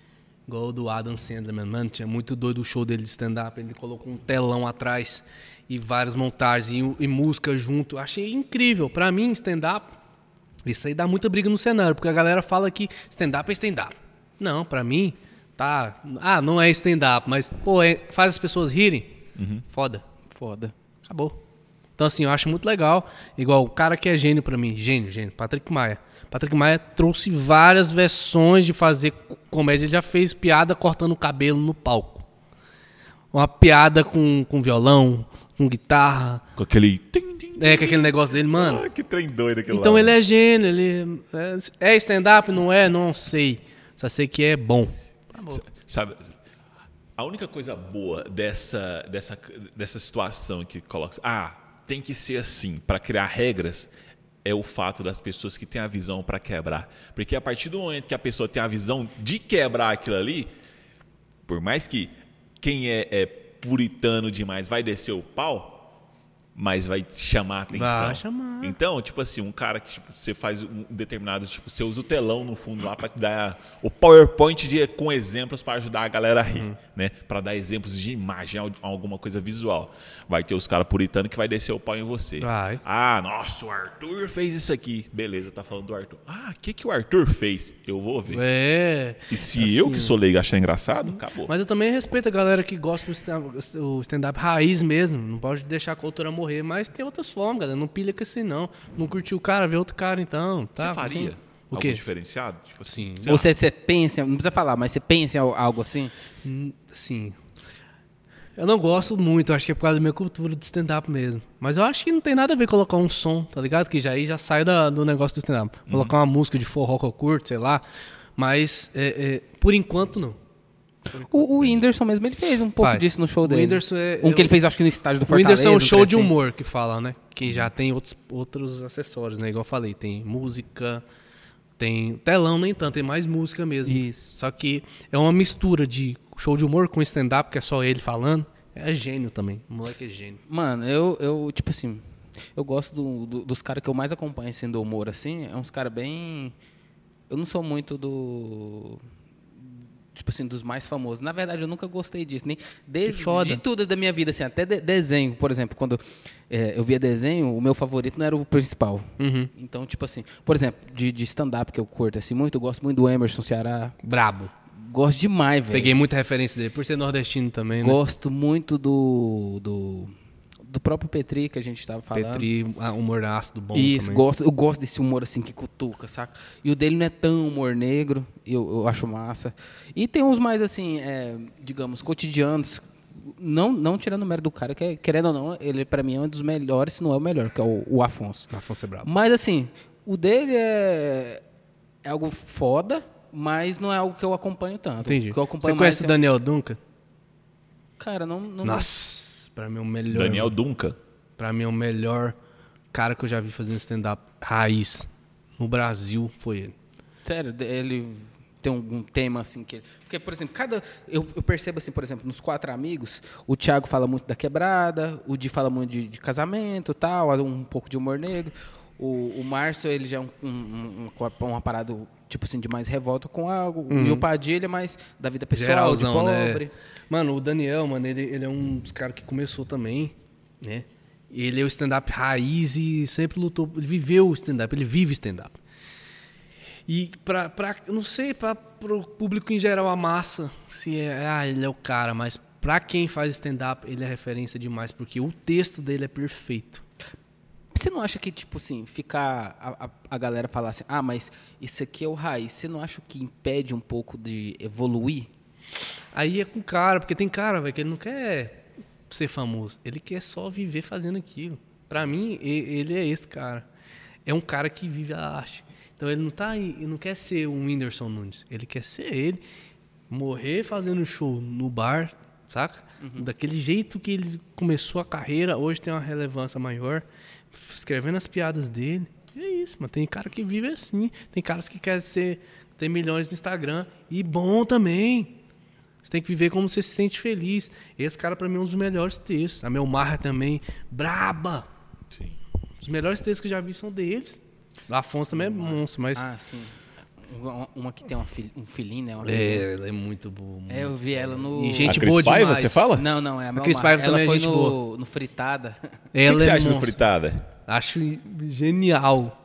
igual o do Adam Sandler, mano. Mano, tinha muito doido o show dele de stand-up. Ele colocou um telão atrás e várias montagens e, e música junto. Achei incrível. Pra mim, stand-up, isso aí dá muita briga no cenário, porque a galera fala que stand-up é stand-up. Não, pra mim, tá. Ah, não é stand-up, mas, pô, é- faz as pessoas rirem. Foda. Foda. Acabou. Então, assim, eu acho muito legal. Igual o cara que é gênio pra mim. Gênio, gênio. Patrick Maia. Patrick Maia trouxe várias versões de fazer comédia. Ele já fez piada cortando o cabelo no palco. Uma piada com, com violão, com guitarra. Com aquele. É, com aquele negócio dele, mano. Ah, que trem doido aquele Então lá. ele é gênio. Ele é, é stand-up, não é? Não sei. Só sei que é bom. Sabe, a única coisa boa dessa, dessa, dessa situação que coloca. Ah, tem que ser assim, para criar regras, é o fato das pessoas que têm a visão para quebrar. Porque a partir do momento que a pessoa tem a visão de quebrar aquilo ali, por mais que quem é, é puritano demais vai descer o pau, mas vai chamar a atenção. Vai chamar. Então, tipo assim, um cara que tipo, você faz um determinado, tipo, você usa o telão no fundo lá para te dar o PowerPoint de, com exemplos para ajudar a galera a rir, Uhum. né? Para dar exemplos de imagem, al- alguma coisa visual. Vai ter os caras puritanos que vai descer o pau em você. Vai. Ah, nossa, o Arthur fez isso aqui. Beleza, tá falando do Arthur. Ah, o que, que o Arthur fez? Eu vou ver. É. E se eu que sou leigo achar engraçado, Uhum. acabou. Mas eu também respeito a galera que gosta do stand- stand-up raiz mesmo. Não pode deixar a cultura morrer, mas tem outras formas, galera. Não pilha com assim, não. Não curtiu o cara, vê outro cara então. Tá, Você faria assim. O algo quê? diferenciado? Tipo assim, Ou você, você pensa, não precisa falar, mas você pensa em al- algo assim? Hum, Sim. Eu não gosto muito, acho que é por causa da minha cultura de stand-up mesmo. Mas eu acho que não tem nada a ver colocar um som, tá ligado? Que já aí já sai da- do negócio do stand-up. Colocar uma música de forró que eu curto, sei lá. Mas, é, é, por enquanto, não. O, o Whindersson mesmo, ele fez um pouco Faz. disso no show O dele. Whindersson é- um que eu- ele fez, acho que no estádio do O Fortaleza. Whindersson é um show de assim. humor que fala, né? Que já tem outros, outros acessórios, né? Igual eu falei, tem música, tem telão nem tanto, tem mais música mesmo. Isso. Só que é uma mistura de show de humor com stand-up, que é só ele falando. É gênio também. O moleque é gênio. Mano, eu, eu tipo assim, eu gosto do- do- dos caras que eu mais acompanho assim, do humor, assim, é uns caras bem. Eu não sou muito do. Tipo assim, dos mais famosos. Na verdade, eu nunca gostei disso. Nem desde de tudo da minha vida, assim, até de- desenho, por exemplo, quando é, eu via desenho, o meu favorito não era o principal. Uhum. Então, tipo assim, por exemplo, de, de stand-up que eu curto assim muito, eu gosto muito do Emerson Ceará. Brabo. Gosto demais, velho. Peguei muita referência dele, por ser nordestino também, né? Gosto muito do, do. Do próprio Petri que a gente estava falando. Petri, ah, humor ácido bom Isso, também. gosto, eu gosto desse humor assim que cutuca, saca? E o dele não é tão humor negro, eu, eu acho massa. E tem uns mais assim, é, digamos, cotidianos. Não, não tirando o mérito do cara, que é- querendo ou não, ele pra mim é um dos melhores, se não é o melhor, que é o, o Afonso. Afonso é brabo. Mas assim, o dele é, é algo foda, mas não é algo que eu acompanho tanto. Entendi. Que eu Você acompanho conhece o é- Daniel Duncan? Cara, não. não Nossa, pra mim é o melhor. Daniel Duncan. Pra mim é o melhor cara que eu já vi fazendo stand-up raiz no Brasil foi ele. Sério, ele tem algum tema assim que. Porque, por exemplo, cada. Eu, eu percebo assim, por exemplo, nos quatro amigos, o Thiago fala muito da quebrada, o Di fala muito de, de casamento e tal, um pouco de humor negro. O, o Márcio, ele já é um, um, um- uma parada, tipo assim, de mais revolta com algo. E o Padilha é mais da vida pessoal, Geralzão, de né? Mano, o Daniel, mano, ele, ele é um dos caras que começou também, né? Ele é o stand-up raiz e sempre lutou, ele viveu o stand-up, ele vive stand-up. E pra, pra não sei, pra, pro público em geral, a massa, se é, ah, ele é o cara, mas pra quem faz stand-up, ele é referência demais, porque o texto dele é perfeito. Você não acha que, tipo assim, ficar. A, a, a galera falar assim, ah, mas isso aqui é o raiz. Você não acha que impede um pouco de evoluir? Aí é com o cara, porque tem cara, velho, que ele não quer ser famoso. Ele quer só viver fazendo aquilo. Pra mim, ele é esse cara. É um cara que vive a arte. Então ele não tá aí, ele não quer ser um Whindersson Nunes. Ele quer ser ele, morrer fazendo show no bar, saca? Daquele jeito que ele começou a carreira, hoje tem uma relevância maior, escrevendo as piadas dele. E é isso, mano. Tem cara que vive assim. Tem caras que querem ser, ter milhões no Instagram. E bom também. Você tem que viver como você se sente feliz. Esse cara, pra mim, é um dos melhores textos. A Melmarra também, braba. Sim. Os melhores textos que eu já vi são deles. O Afonso também é monstro, mas. Ah, sim. Uma, que tem uma fil- um filhinho, né? Uma é, ela é muito boa. É, eu vi ela no. E A gente Cris boa Paiva, demais. você fala? Não, não, é a Mel Cris Mar. Paiva Ela também é foi gente no, boa. no Fritada. O que, Ela que você é acha do monstro. fritada? Acho genial.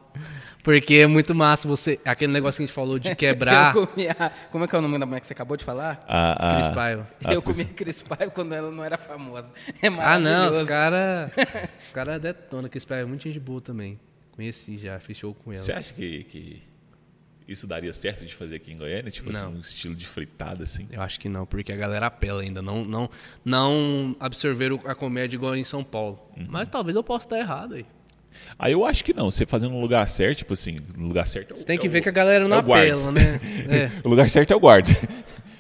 Porque é muito massa você. Aquele negócio que a gente falou de (laughs) quebrar. Eu comi a, como é que é o nome da mulher que você acabou de falar? A, a, Cris Paiva. a eu Cris- comi a Cris Paiva quando ela não era famosa. É Ah, não, os caras. (laughs) Os caras detonam. Cris Paiva é muito gente boa também. Conheci já, fiz show com ela. Você acha que, que isso daria certo de fazer aqui em Goiânia? Tipo assim, Não. um estilo de fritada, assim? Eu acho que não, porque a galera apela ainda. Não, não, não absorveram a comédia igual em São Paulo. Uhum. Mas talvez eu possa estar errado aí. Aí eu acho que não. Você fazendo no lugar certo, tipo assim, no lugar certo é o Tem que é ver o- que a galera não é apela, né? (laughs) É. o lugar certo é o guarda.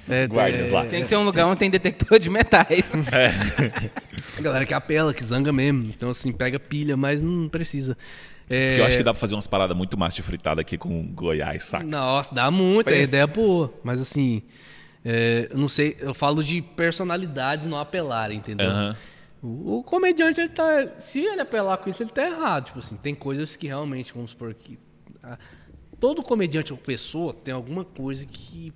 É, Guardas é, lá. Tem que ser um lugar onde tem detector de metais. (laughs) A galera que apela, que zanga mesmo. Então, assim, pega pilha, mas não precisa. É, Porque eu acho que dá pra fazer umas paradas muito massas de fritada aqui com Goiás, saca? Nossa, dá muito, a Pensa. ideia é boa. Mas assim, é, eu não sei, eu falo de personalidades não apelarem, entendeu? O, o comediante, ele tá. Se ele apelar com isso, ele tá errado. Tipo assim, tem coisas que realmente, vamos supor que. ah, todo comediante ou pessoa tem alguma coisa que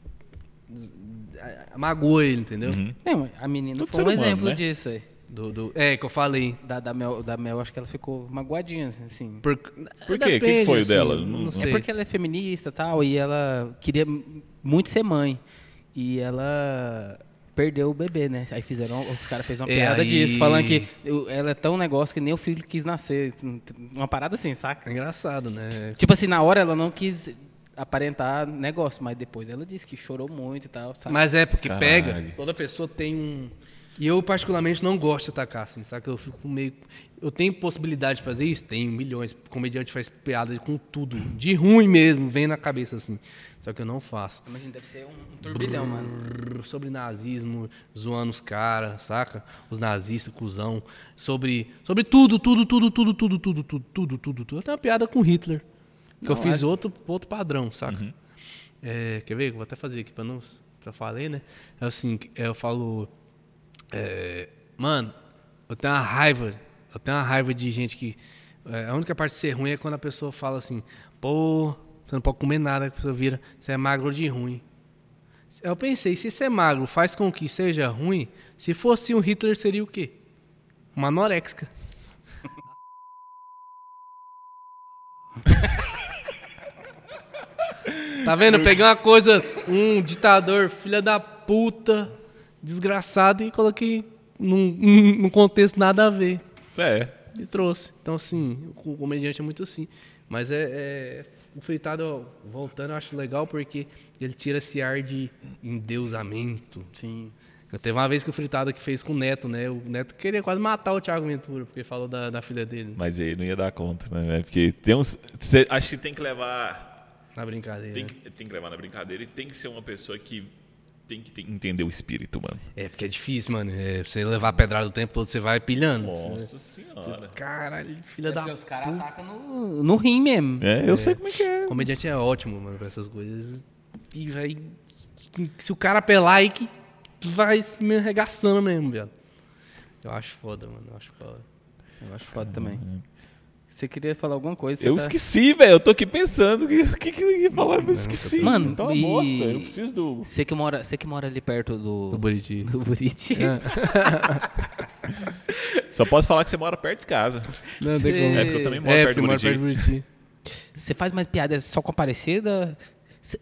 magoa ele, entendeu? Não, a menina Todo foi um humano, exemplo né? disso aí. Do, do- é, que eu falei. Da, da, Mel, da Mel, acho que ela ficou magoadinha, assim. Por, Por quê? O que foi dela? Não- Não, É sei. É porque ela é feminista e tal, e ela queria muito ser mãe. E ela perdeu o bebê, né? Aí fizeram, os caras fez uma É, piada aí- disso, falando que ela é tão negócio que nem o filho quis nascer. Uma parada assim, saca? É engraçado, né? Tipo assim, na hora ela não quis aparentar negócio, mas depois ela disse que chorou muito e tal, sabe? Mas é porque Caralho. pega, toda pessoa tem um. E eu, particularmente, não gosto de atacar, assim, sabe? Eu fico meio. Eu tenho possibilidade de fazer isso? Tenho milhões. O comediante faz piada com tudo. De ruim mesmo, vem na cabeça, assim. Só que eu não faço. Imagina, deve ser um, um turbilhão, mano. Brrr, Sobre nazismo, zoando os caras, saca? Os nazistas, cuzão. Sobre, sobre tudo, tudo, tudo, tudo, tudo, tudo, tudo, tudo, tudo, tudo. Até uma piada com Hitler. Que eu Não, fiz é- outro, outro padrão, saca? É, quer ver? Vou até fazer aqui pra não. Já falei, né? É assim, é, eu falo. É, Mano, eu tenho uma raiva. Eu tenho uma raiva de gente que. é, a única parte de ser ruim é quando a pessoa fala assim, pô, você não pode comer nada, que a pessoa vira, você é magro de ruim. Eu pensei, se ser magro faz com que seja ruim, se fosse um Hitler, seria o quê? Uma anorexica. (laughs) tá vendo? Peguei uma coisa, um ditador, filha da puta, desgraçado, e coloquei num, num contexto nada a ver. É. E trouxe. Então, assim, o comediante é muito assim. Mas é. é- o fritado, voltando, eu acho legal porque ele tira esse ar de endeusamento. Sim. Eu teve uma vez que o fritado que fez com o Neto, né? O Neto queria quase matar o Thiago Ventura, porque falou da, da filha dele. Mas aí não ia dar conta, né? Porque tem uns. cê- acho que tem que levar. Na brincadeira. Tem, que- tem que levar na brincadeira e tem que ser uma pessoa que tem que ter- entender o espírito, mano. É, porque é difícil, mano. É, você levar a pedrada o tempo todo, você vai pilhando. Nossa senhora. Caralho, filha da os caras atacam no, no rim mesmo. É, eu sei como é que é. Comediante é ótimo, mano, pra essas coisas. E vai. Se o cara apelar aí que vai se me arregaçando mesmo, velho. Eu acho foda, mano. Eu acho foda. Eu acho foda também. Você queria falar alguma coisa? você Eu tá- esqueci, velho. Eu tô aqui pensando o que, que, que eu ia falar, mas esqueci. Mano, então uma e- bosta. Eu preciso do. Você que mora, você que mora ali perto do Do Buriti. do Buriti. (laughs) Só posso falar que você mora perto de casa. Não, tem como. É porque eu também moro É, perto você do Buriti. perto do Buriti. Você faz mais piadas só com a Aparecida?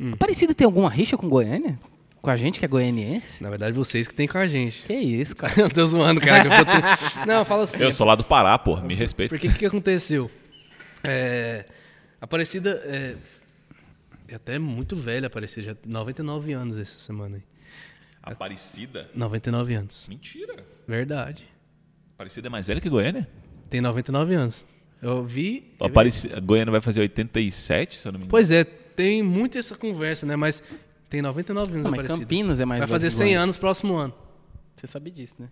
Hum. Aparecida tem alguma rixa com Goiânia? Com a gente que é goianiense? Na verdade, vocês que tem com a gente. Que isso, cara. (laughs) eu tô zoando, cara. que eu tô- (laughs) Não, fala assim. Eu sou lá do Pará, pô. Me respeita. Porque o que, que aconteceu? É, Aparecida é, é até muito velha, Aparecida. Já 99 anos essa semana aí. Aparecida? 99 anos. Mentira. Verdade. Aparecida é mais velha que Goiânia? Tem 99 anos. Eu vi. Aparecida, Goiânia vai fazer 87, se eu não me engano. Pois é, tem muito essa conversa, né? Mas tem 99 anos Não, mas Aparecida. Campinas é mais Vai velho fazer que 100 Goiânia. anos próximo ano. Você sabe disso, né?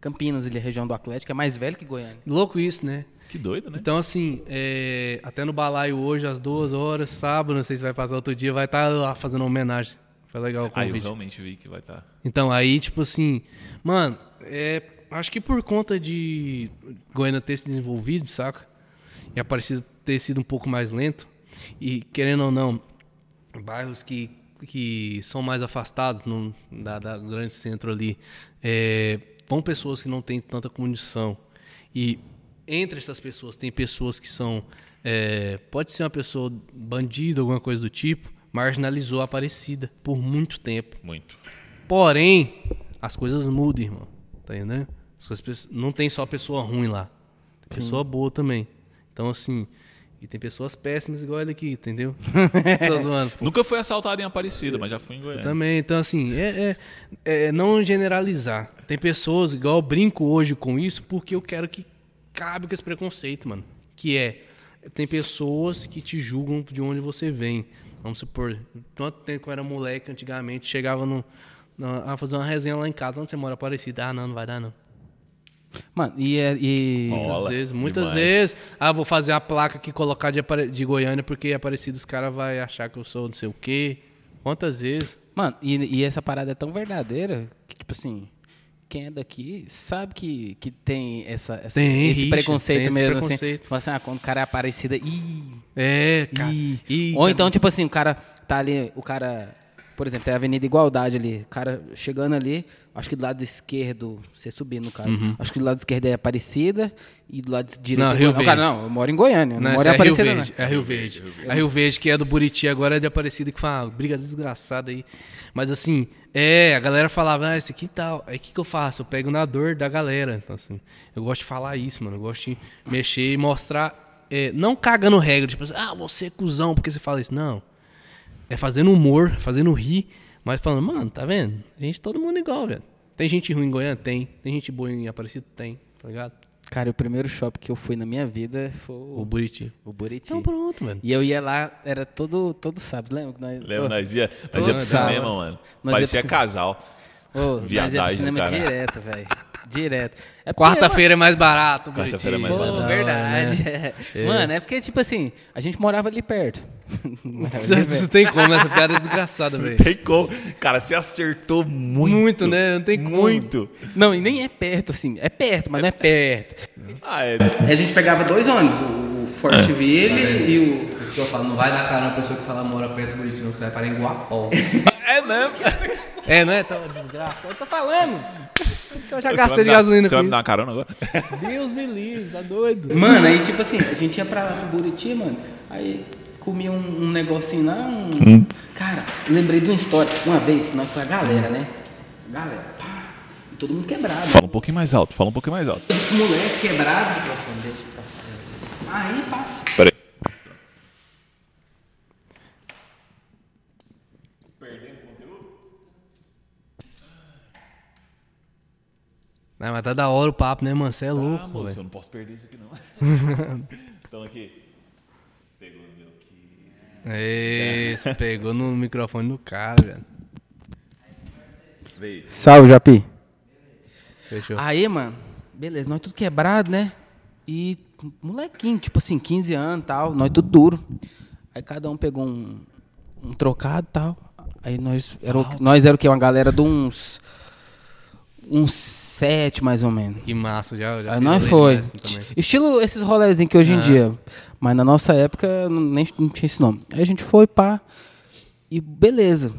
Campinas, ali, região do Atlético, é mais velho que Goiânia. Louco isso, né? Que doido, né? Então, assim, é, até no balaio hoje, às duas horas, sábado, não sei se vai passar outro dia, vai estar lá fazendo uma homenagem. Foi legal o Ah, eu convite. realmente vi que vai tá. estar. Então, aí, tipo assim, mano, é, acho que por conta de Goiânia ter se desenvolvido, saca? E Aparecida ter sido um pouco mais lento, e querendo ou não, bairros que, que são mais afastados no, da, da grande centro ali, é, vão pessoas que não têm tanta condição. E entre essas pessoas, tem pessoas que são. é, pode ser uma pessoa bandida, alguma coisa do tipo, marginalizou a Aparecida por muito tempo. Muito. Porém, as coisas mudam, irmão. Tá entendendo? As coisas, não tem só pessoa ruim lá. Tem pessoa boa também. Então, assim. E tem pessoas péssimas igual ele aqui, entendeu? (laughs) Tô zoando. pô. Nunca fui assaltado em Aparecida, mas já fui em Goiânia. Também, então assim, é, é- é não generalizar. Tem pessoas, igual eu brinco hoje com isso, porque eu quero que cabe com esse preconceito, mano. Que é, tem pessoas que te julgam de onde você vem. Vamos supor, tanto tempo que eu era moleque, antigamente, chegava no, na- a fazer uma resenha lá em casa, onde você mora parecido. Ah, não, não vai dar não. Mano, e... é- e... Muitas vezes, muitas demais. vezes. Ah, vou fazer a placa aqui, colocar de, de Goiânia, porque Aparecido os caras vão achar que eu sou não sei o quê. Quantas vezes? Mano, e, e essa parada é tão verdadeira que, tipo assim, quem é daqui sabe que, que tem, essa, essa- Tem esse rixa, preconceito tem esse mesmo, preconceito. assim. Tipo assim, ah, quando o cara é aparecida, ih, É, cara. ih. Ih, Ou então, tipo assim, o cara tá ali, o cara, por exemplo, tem a Avenida Igualdade ali, o cara chegando ali, acho que do lado esquerdo, você subindo no caso, acho que do lado esquerdo é Aparecida e do lado direito Não, é Rio Goiânia. O cara, Verde. não, eu moro em Goiânia, eu não, Não, moro em é Rio Aparecida, Verde. não. É Rio Verde. A Rio Verde, que é do Buriti, agora é de Aparecida, que fala, ah, briga desgraçada aí. Mas assim, é, a galera falava, ah, esse aqui tal. Aí o que, que eu faço? Eu pego na dor da galera. Então, assim, eu gosto de falar isso, mano. Eu gosto de mexer e mostrar, é, não cagando regra, tipo assim, ah, você é cuzão, porque você fala isso. Não. É fazendo humor, fazendo rir, mas falando, mano, tá vendo? Gente, todo mundo igual, velho. Tem gente ruim em Goiânia? Tem. Tem gente boa em Aparecida? Tem, tá ligado? Cara, o primeiro shopping que eu fui na minha vida foi O o, Buriti. o Buriti. Então pronto, velho. E eu ia lá, era todo, todo sábado, lembra? que nós- Lembra? Ô, Nós ia, nós ia pro cinema, mano. Nós ia Parecia pro casal. ô, nós ia pro Viadagem cinema caralho. direto, velho. Direto. É Quarta-feira é mais barato, Quarta-feira é mais Pô, barato. verdade. é. (laughs) Mano, é porque, tipo assim, a gente morava ali perto. (laughs) Não tem como, essa piada é desgraçada, velho. Tem como. Cara, você acertou muito. Muito, né? Não tem como. Muito. Não, e nem é perto, assim. É perto, mas não é perto. Ah, é. A gente pegava dois ônibus, o Fortville e o. Eu falo, não vai dar cara uma pessoa que fala mora perto do Buriti, não, que você vai parar em Guapó. É mesmo? É, não é? Tá uma desgraça. Eu tô falando. Eu já gastei de dar- gasolina Você vai me dar uma carona agora? Deus me livre, tá doido. Mano, aí tipo assim, a gente ia pra Buriti, mano, aí comia um, um negocinho lá, um. Cara, lembrei de uma história. Uma vez, nós foi a galera, né? Galera, pá, todo mundo quebrado. Fala um pouquinho mais alto, fala um pouquinho mais alto. Moleque quebrado. Aí, pá. Peraí. Não, mas tá da hora o papo, né, mano? Você é Ah, louco, moço, eu não posso perder isso aqui, não. (laughs) então aqui. Pegou o meu aqui. Esse (laughs) pegou no microfone do cara, velho. Veio. Salve, Japi. Fechou. Aí, mano, beleza, nós tudo quebrado, né? E molequinho, tipo assim, 15 anos e tal, nós tudo duro. Aí cada um pegou um, um trocado e tal. Aí nós era, o, nós era o quê? Uma galera de uns. Uns sete, mais ou menos. Que massa, já. já nós rolê foi. Estilo esses rolezinhos que hoje em dia. Mas na nossa época nem não tinha esse nome. Aí a gente foi, pá. E beleza.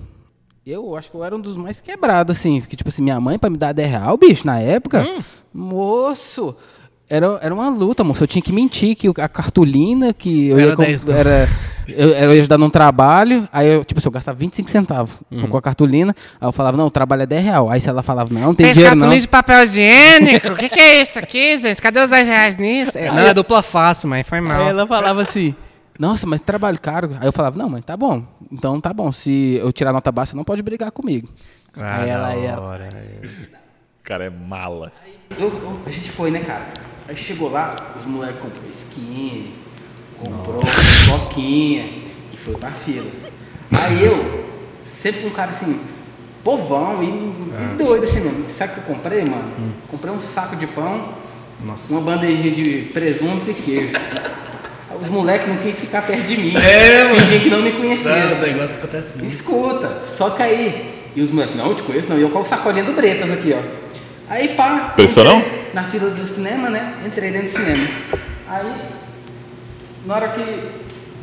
Eu acho que eu era um dos mais quebrados, assim. Porque, tipo assim, minha mãe, pra me dar 10 real, bicho, na época, moço. Era, era uma luta, moço. Eu tinha que mentir que a cartolina que eu Era ia, comp- 10 não. era, eu, eu ia ajudar num trabalho, aí eu, tipo assim, eu gastava 25 centavos Uhum. com a cartolina, aí eu falava, não, o trabalho é 10 real. Aí se ela falava, não, não tem Fez dinheiro não. cartolina de papel higiênico? O que, que é isso aqui, gente? Cadê os 10 reais nisso? É, não, é dupla face, mãe. Foi mal. Aí ela falava assim, nossa, mas trabalho caro. Aí eu falava, não, mãe, tá bom. Então tá bom, se eu tirar nota baixa, não pode brigar comigo. Ah, aí ela ia. hora. O cara é mala. Eu- eu- a gente foi, né, cara? Aí chegou lá, os moleques comprou skin, comprou coquinha e foi pra fila. Aí eu, sempre fui um cara assim, povão e, e doido assim mesmo. Sabe o que eu comprei, mano? Comprei um saco de pão, uma bandejinha de presunto e queijo. Aí Os moleques não quis ficar perto de mim. É, mano. Que não me conhecia. negócio acontece muito. Escuta, só que aí. E os moleques, não, eu te conheço, não. E eu com o sacolinha do Bretas aqui, ó. Aí pá. Pensou não? Na fila do cinema, né? Entrei dentro do cinema. Aí, na hora que.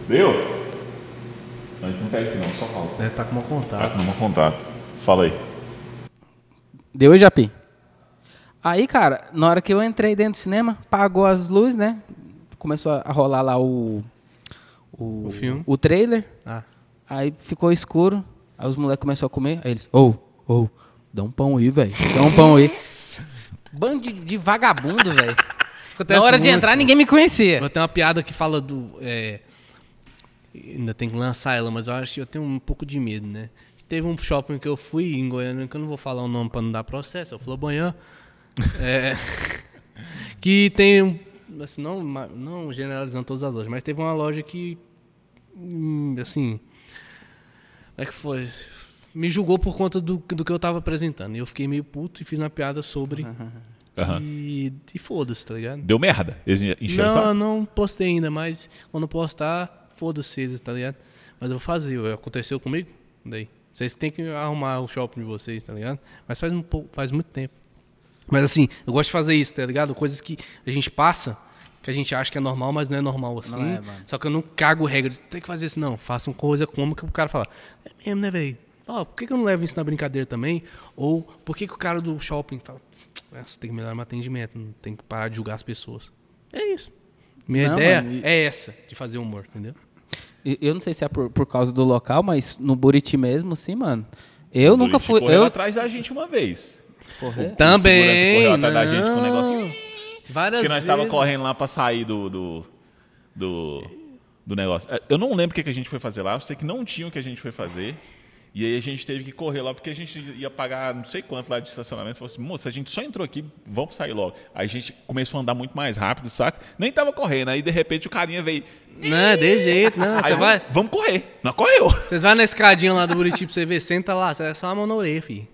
Deu? Mas não pega aqui não, só fala. Deve estar com um Tá contato. com um contrato. Fala aí. Deu, Japi? Aí, cara, na hora que eu entrei dentro do cinema, pagou as luzes, né? Começou a rolar lá o. O, O filme? O trailer. Ah. Aí ficou escuro. Aí os moleques começaram a comer. Aí eles, ô, ô, dá um pão aí, velho. Dá um pão aí. Bando de, de vagabundo, velho. (laughs) Na hora de muito, entrar, pô. ninguém me conhecia. Vou ter uma piada que fala do. é, ainda tem que lançar ela, mas eu acho que eu tenho um pouco de medo, né? Teve um shopping que eu fui em Goiânia, que eu não vou falar o nome pra não dar processo, eu Flobanhã. É, (laughs) (laughs) que tem um. Assim, não, não generalizando todas as lojas, mas teve uma loja que. hum, Assim. Como é que foi? Me julgou por conta do, do que eu tava apresentando. E eu fiquei meio puto e fiz uma piada sobre. (laughs) Aham. E, e foda-se, tá ligado? Deu merda. Eles encheram Não, não postei ainda, mas quando postar, foda-se eles, tá ligado? Mas eu vou fazer, aconteceu comigo? Daí. Vocês têm que arrumar o shopping de vocês, tá ligado? Mas faz, um pouco, faz muito tempo. Mas assim, eu gosto de fazer isso, tá ligado? Coisas que a gente passa, que a gente acha que é normal, mas não é normal assim. Não é, mano. Só que eu não cago regra, de tem que fazer isso, não. Faça uma coisa como que o cara fala, é mesmo, né, velho? Ó, por que, que eu não levo isso na brincadeira também? Ou por que, que o cara do shopping fala, "Ah, você tem que melhorar meu atendimento, não tem que parar de julgar as pessoas. É isso. Minha Não, ideia mano, e- é essa, de fazer humor, entendeu? Eu não sei se é por, por causa do local, mas no Buriti mesmo, sim, mano. Eu O nunca Luiz fui. correu Eu, atrás da gente uma vez. Correr? Também. correu atrás da gente com um não. negocinho. Várias Porque nós estava vezes. correndo lá pra sair do, do, do, do negócio. É, Eu não lembro o que, que a gente foi fazer lá. Eu sei que não tinha o que a gente foi fazer. E aí a gente teve que correr lá, porque a gente ia pagar não sei quanto lá de estacionamento. Falou assim, moça, a gente só entrou aqui, vamos sair logo. Aí a gente começou a andar muito mais rápido, saca? Nem tava correndo. Aí de repente o carinha veio. Não, de jeito, não. Aí vai, vamos correr. Não correu. vocês vão na escadinha lá do Buriti pra você ver, senta lá, você é só uma mão na orelha, filho.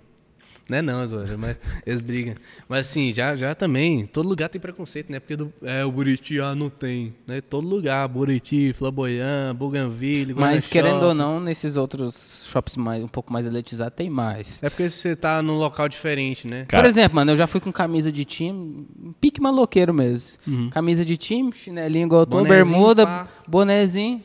Não é não, zoeira, mas eles brigam. Mas assim, já, já também, todo lugar tem preconceito, né? Porque do, é, o Buriti, ah, não tem. Né? Todo lugar, Buriti, Flamboyant, Bougainville, Mas Guarda querendo ou não, nesses outros shops mais, um pouco mais elitizados tem mais. É porque você tá num local diferente, né? Cara- Por exemplo, mano, eu já fui com camisa de time, um pique maloqueiro mesmo. Camisa de time, chinelinho igual bermuda, pá. bonezinho.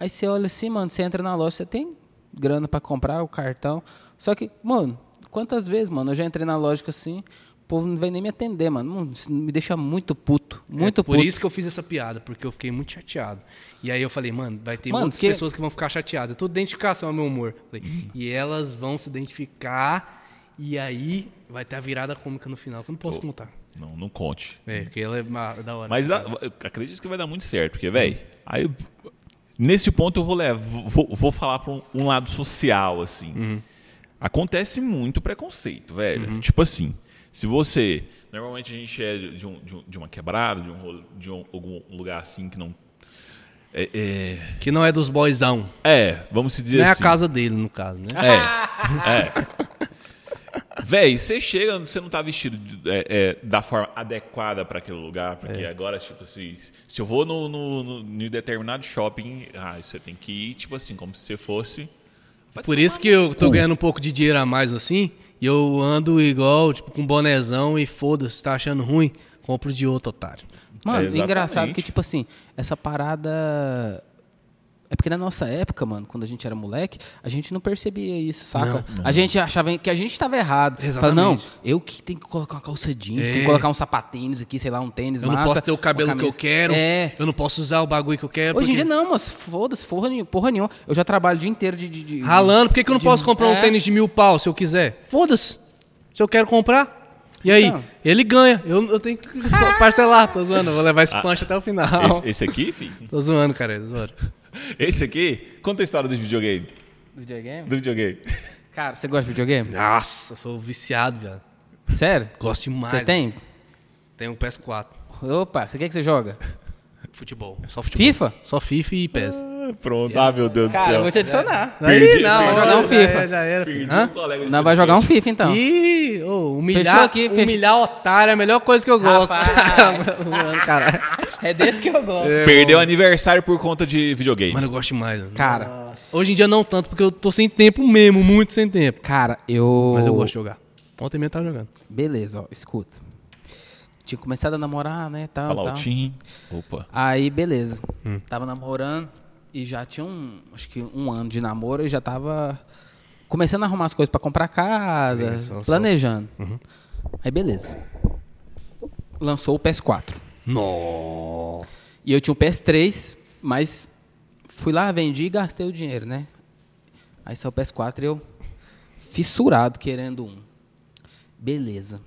Aí você olha assim, mano, você entra na loja, você tem grana pra comprar o cartão. Só que, mano, quantas vezes, mano, eu já entrei na lógica assim, o povo não vem nem me atender, mano. Mano, Isso me deixa muito puto, muito é por puto. isso que eu fiz essa piada, porque eu fiquei muito chateado. E aí eu falei, mano, vai ter Mano, muitas porque- pessoas que vão ficar chateadas. É tudo identificação, é meu humor. Falei, e elas vão se identificar, e aí vai ter a virada cômica no final, que eu não posso contar. Não, não conte. É, porque ela é da hora. Mas dá- eu acredito que vai dar muito certo, porque, velho, aí nesse ponto eu vou levar, vou, vou falar para um, um lado social, assim. Acontece muito preconceito, velho. Tipo assim, se você. Normalmente a gente é de, um- de um- de uma quebrada, de, um, de um- algum lugar assim que não. É, é, Que não é dos boyzão. é, vamos se dizer Não é a assim. casa dele, no caso, né? É, (laughs) é. Véi, você chega, você não tá vestido é, é, da forma adequada para aquele lugar, porque É. agora, tipo assim, se eu vou no, no, no- em determinado shopping, ah, você tem que ir, tipo assim, como se você fosse. Vai Por isso que eu tô cu. ganhando um pouco de dinheiro a mais assim, e eu ando igual, tipo, com bonezão e foda-se, tá achando ruim? Compro de outro, otário. Mano, É, engraçado que, tipo assim, essa parada. É porque na nossa época, mano, quando a gente era moleque, a gente não percebia isso, saca? A gente achava que a gente tava errado. Fala, não, Exatamente. eu que tenho que colocar uma calça jeans, É. tenho que colocar um sapatênis aqui, sei lá, um tênis Eu massa. não posso ter o cabelo que eu quero, É. eu não posso usar o bagulho que eu quero. Hoje em porque- dia não, mas foda-se, porra, nenhuma- porra nenhuma. Eu já trabalho o dia inteiro de. de, de- Ralando, por que, que eu não de- posso comprar um É. tênis de mil pau se eu quiser? Foda-se. Se eu quero comprar. E aí? Então. Ele ganha. Eu, eu tenho que (laughs) parcelar, tô zoando. eu Vou levar esse punch até o final. Esse, esse aqui, filho? Tô zoando, cara. Tô zoando. Esse aqui? Conta a história do videogame. Videogame? Do videogame. Cara, você gosta de videogame? Nossa, eu sou viciado, viado. Sério? Gosto demais. Você tem? Tem um PS4. Opa, você quer que você joga? Futebol. Só futebol. FIFA? Só FIFA e PES. Pronto, ah, meu Deus do Cara, eu céu. vou te adicionar. Perdi- não, perdi- vai jogar um já FIFA. era, Já era, Perdi filho. um Hã? de Nós vai jogar um FIFA então. Ih, ô, humilhar, Fechou aqui, fechou. humilhar otário é a melhor coisa que eu gosto. (laughs) Cara. É desse que eu gosto. Perdeu aniversário por conta de videogame. Mano, eu gosto demais. mano. Cara, Hoje em dia não tanto, porque eu tô sem tempo mesmo, muito sem tempo. cara, eu. Mas eu gosto de jogar. Ontem mesmo tava jogando. Beleza, ó, escuta. Tinha começado a namorar, né, tal, Fala tal. altinho. Opa. Aí, beleza. Tava namorando e já tinha um, acho que um ano de namoro e já tava começando a arrumar as coisas pra comprar casa, Isso, planejando. Aí, beleza. Lançou o PS4. Nossa. E eu tinha um PS3, mas fui lá, vendi e gastei o dinheiro, né? Aí saiu o PS4 e eu fissurado querendo um. Beleza.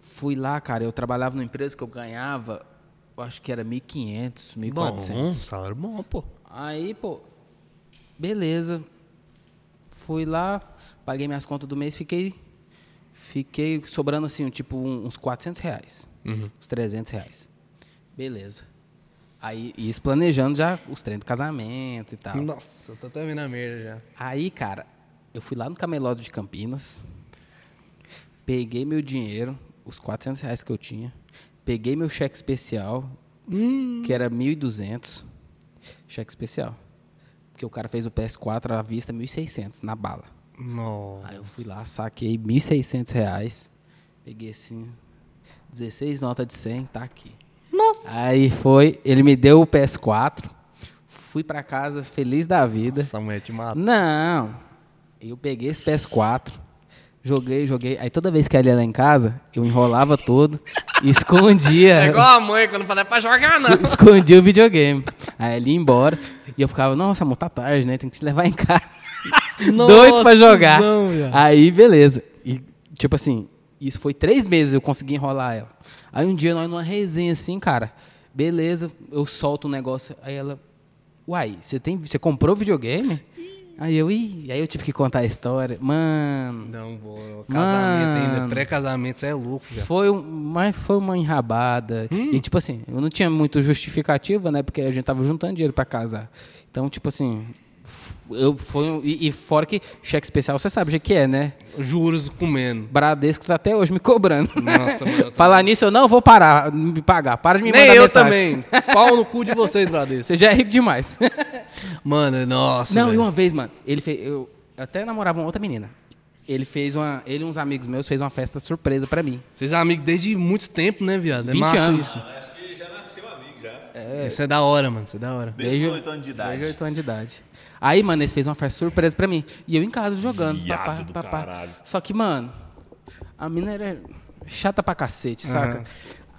Fui lá, cara, eu trabalhava numa empresa que eu ganhava, acho que era 1.500, Bom, 1.400. salário bom, pô. Aí, pô, beleza. Fui lá, paguei minhas contas do mês, fiquei fiquei sobrando assim, um, tipo um- uns 400 reais. Uns 300 reais. Beleza. Aí, isso planejando já os treinos do casamento e tal. Nossa, eu tô até vendo a merda já. Aí, cara, eu fui lá no camelódromo de Campinas, peguei meu dinheiro, os 400 reais que eu tinha, peguei meu cheque especial, que era 1.200, cheque especial. Porque o cara fez o PS4 à vista 1.600, na bala. Nossa. Aí eu fui lá, saquei 1.600 reais, peguei assim, 16 notas de 100, tá aqui. Nossa. Aí foi, ele me deu o PS4, fui pra casa feliz da vida. Essa mulher te mata. Não. Eu peguei esse PS4, joguei, joguei. Aí toda vez que ela ia lá em casa, eu enrolava todo e (laughs) escondia. É igual a mãe quando fala é pra jogar, não. escondia o videogame. Aí ela ia embora e eu ficava, nossa, amor, tá tarde, né? Tem que te levar em casa. Nossa, (laughs) Doido pra jogar. viado. Aí, beleza. E, tipo assim, isso foi três meses eu consegui enrolar ela. Aí um dia nós numa resenha assim, cara, beleza, eu solto um negócio. Aí ela, uai, você tem, você comprou videogame? Aí eu, ih, aí eu tive que contar a história. Mano, Não, boa. Casamento ainda, Mano. pré-casamento, você é louco, já. foi, um, mas foi uma enrabada. Hum. E, tipo assim, eu não tinha muito justificativa, né? Porque a gente tava juntando dinheiro pra casar. Então, tipo assim, Eu, foi e, e fora que cheque especial, você sabe o que é, né? Juros comendo. Bradesco tá até hoje me cobrando. Nossa, mano. (laughs) Falar nisso, eu não vou parar de me pagar. Para de me Nem mandar eu mensagem. também. (laughs) Pau no cu de vocês, Bradesco. Você já é rico demais. (laughs) Mano, nossa. não, e velho. uma vez, mano, ele fez. Eu até namorava uma outra menina. Ele fez uma. Ele e uns amigos meus fez uma festa surpresa pra mim. Vocês são amigos desde muito tempo, né, viado? É 20 massa anos. isso. Acho que já nasceu amigo já. Isso é da hora, mano. Isso é da hora. Desde Desde- 8 anos de idade. Desde 8 anos de idade. Aí, mano, eles fez uma festa surpresa pra mim. E eu em casa jogando. Viado papá, do papá. caralho. Só que, mano, a mina era chata pra cacete, saca? Aham.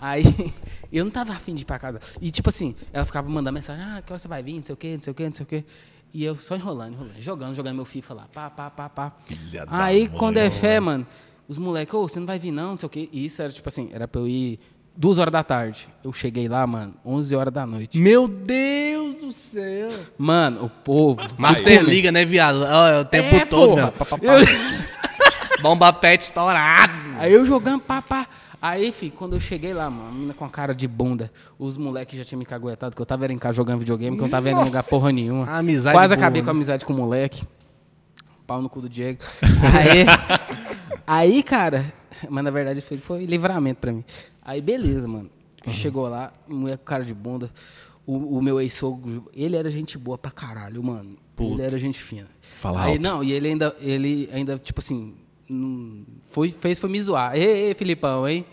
Aí, (laughs) eu não tava afim de ir pra casa. E, tipo assim, ela ficava mandando mensagem, ah, que hora você vai vir, não sei o quê, não sei o quê, não sei o quê. E eu só enrolando, enrolando, jogando, jogando meu FIFA lá, pá, pá, pá, pá. Filha Aí, mãe, quando é fé, mano, os moleques, ô, você não vai vir não, não sei o quê. E isso era, tipo assim, era pra eu ir duas horas da tarde. Eu cheguei lá, mano, 11 horas da noite. Meu Deus do céu. Mano, o povo... Master. Liga, né, viado? Ó, o tempo É, todo, porra. viado. Pá, pá, pá. Eu- (laughs) Bomba pet estourado. Aí eu jogando, pá, pá. Aí, fi, quando eu cheguei lá, mano, a menina com a cara de bunda, os moleques já tinham me caguetado, que eu tava era em casa jogando videogame, que eu não tava vendo jogar porra nenhuma. A amizade Quase boa, acabei né? com a amizade com o moleque. Pau no cu do Diego. (laughs) Aí, aí cara, mas na verdade foi, foi livramento pra mim. Aí, beleza, mano. Chegou lá, mulher com cara de bunda. O, o meu ex-sogro, ele era gente boa pra caralho, mano. Ele era gente fina. Fala Aí, alto. não, e ele ainda, ele ainda, tipo assim, foi, fez foi me zoar. Ei, ei, Filipão, hein?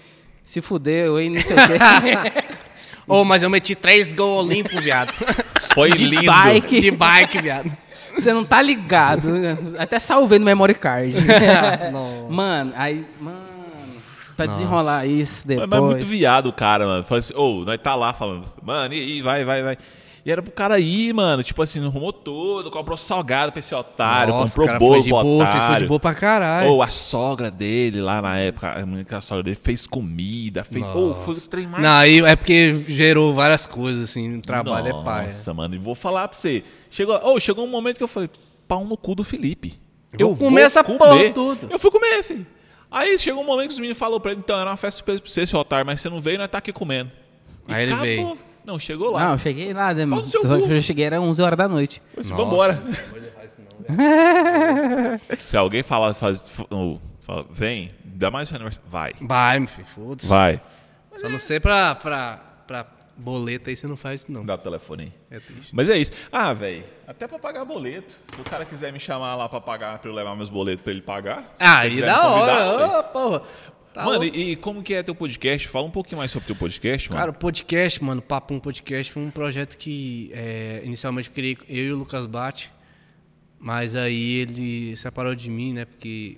Se fudeu, hein? Não sei o quê. (laughs) Ô, mas eu meti três gols limpos, viado. Foi De lindo. bike. De bike, viado. Você não tá ligado. né? Até salvei no memory card. (laughs) Mano, aí, mano, pra desenrolar isso Mas, depois. mas é muito viado o cara, mano. Fala assim, ô, nós tá lá falando, mano, e aí, vai, vai, vai. E era pro cara ir, mano, tipo assim, arrumou todo, comprou salgado pra esse otário, Nossa, comprou cara, bolo foi de pro boa, vocês foram de otário. boa pra caralho. Ou a sogra dele lá na época, a a sogra dele fez comida, fez. Ou foi o trem mais. Não, aí é porque gerou várias coisas, assim, no trabalho é pai. Nossa, mano, e vou falar pra você. Chegou, oh, chegou um momento que eu falei, pau no cu do Felipe. Eu vou comer essa porra tudo. Eu fui comer, filho. Aí chegou um momento que os meninos falaram pra ele, então, era uma festa surpresa pra você, seu otário, mas você não veio, nós tá aqui comendo. E Aí ele veio. Não, chegou lá. Não, eu cheguei lá, né, mano? Só que eu cheguei, era 11 horas da noite. Eu disse, Nossa, (laughs) vambora. Se alguém falar, faz, fala, vem, dá mais um aniversário. Vai, Vai, meu filho, foda-se. vai. Só não sei pra, pra, pra boleta aí você não faz isso, não. Dá o telefone aí. É triste. Mas é isso. Ah, velho, até pra pagar boleto. Se o cara quiser me chamar lá pra pagar, pra eu levar meus boletos pra ele pagar. Ah, aí da hora. Ô, porra. Tá mano, e, e como que é teu podcast? Fala um pouquinho mais sobre teu podcast, mano. Cara, o podcast, mano, Papo um Podcast foi um projeto que é, inicialmente eu criei eu e o Lucas Bate, mas aí ele separou de mim, né? Porque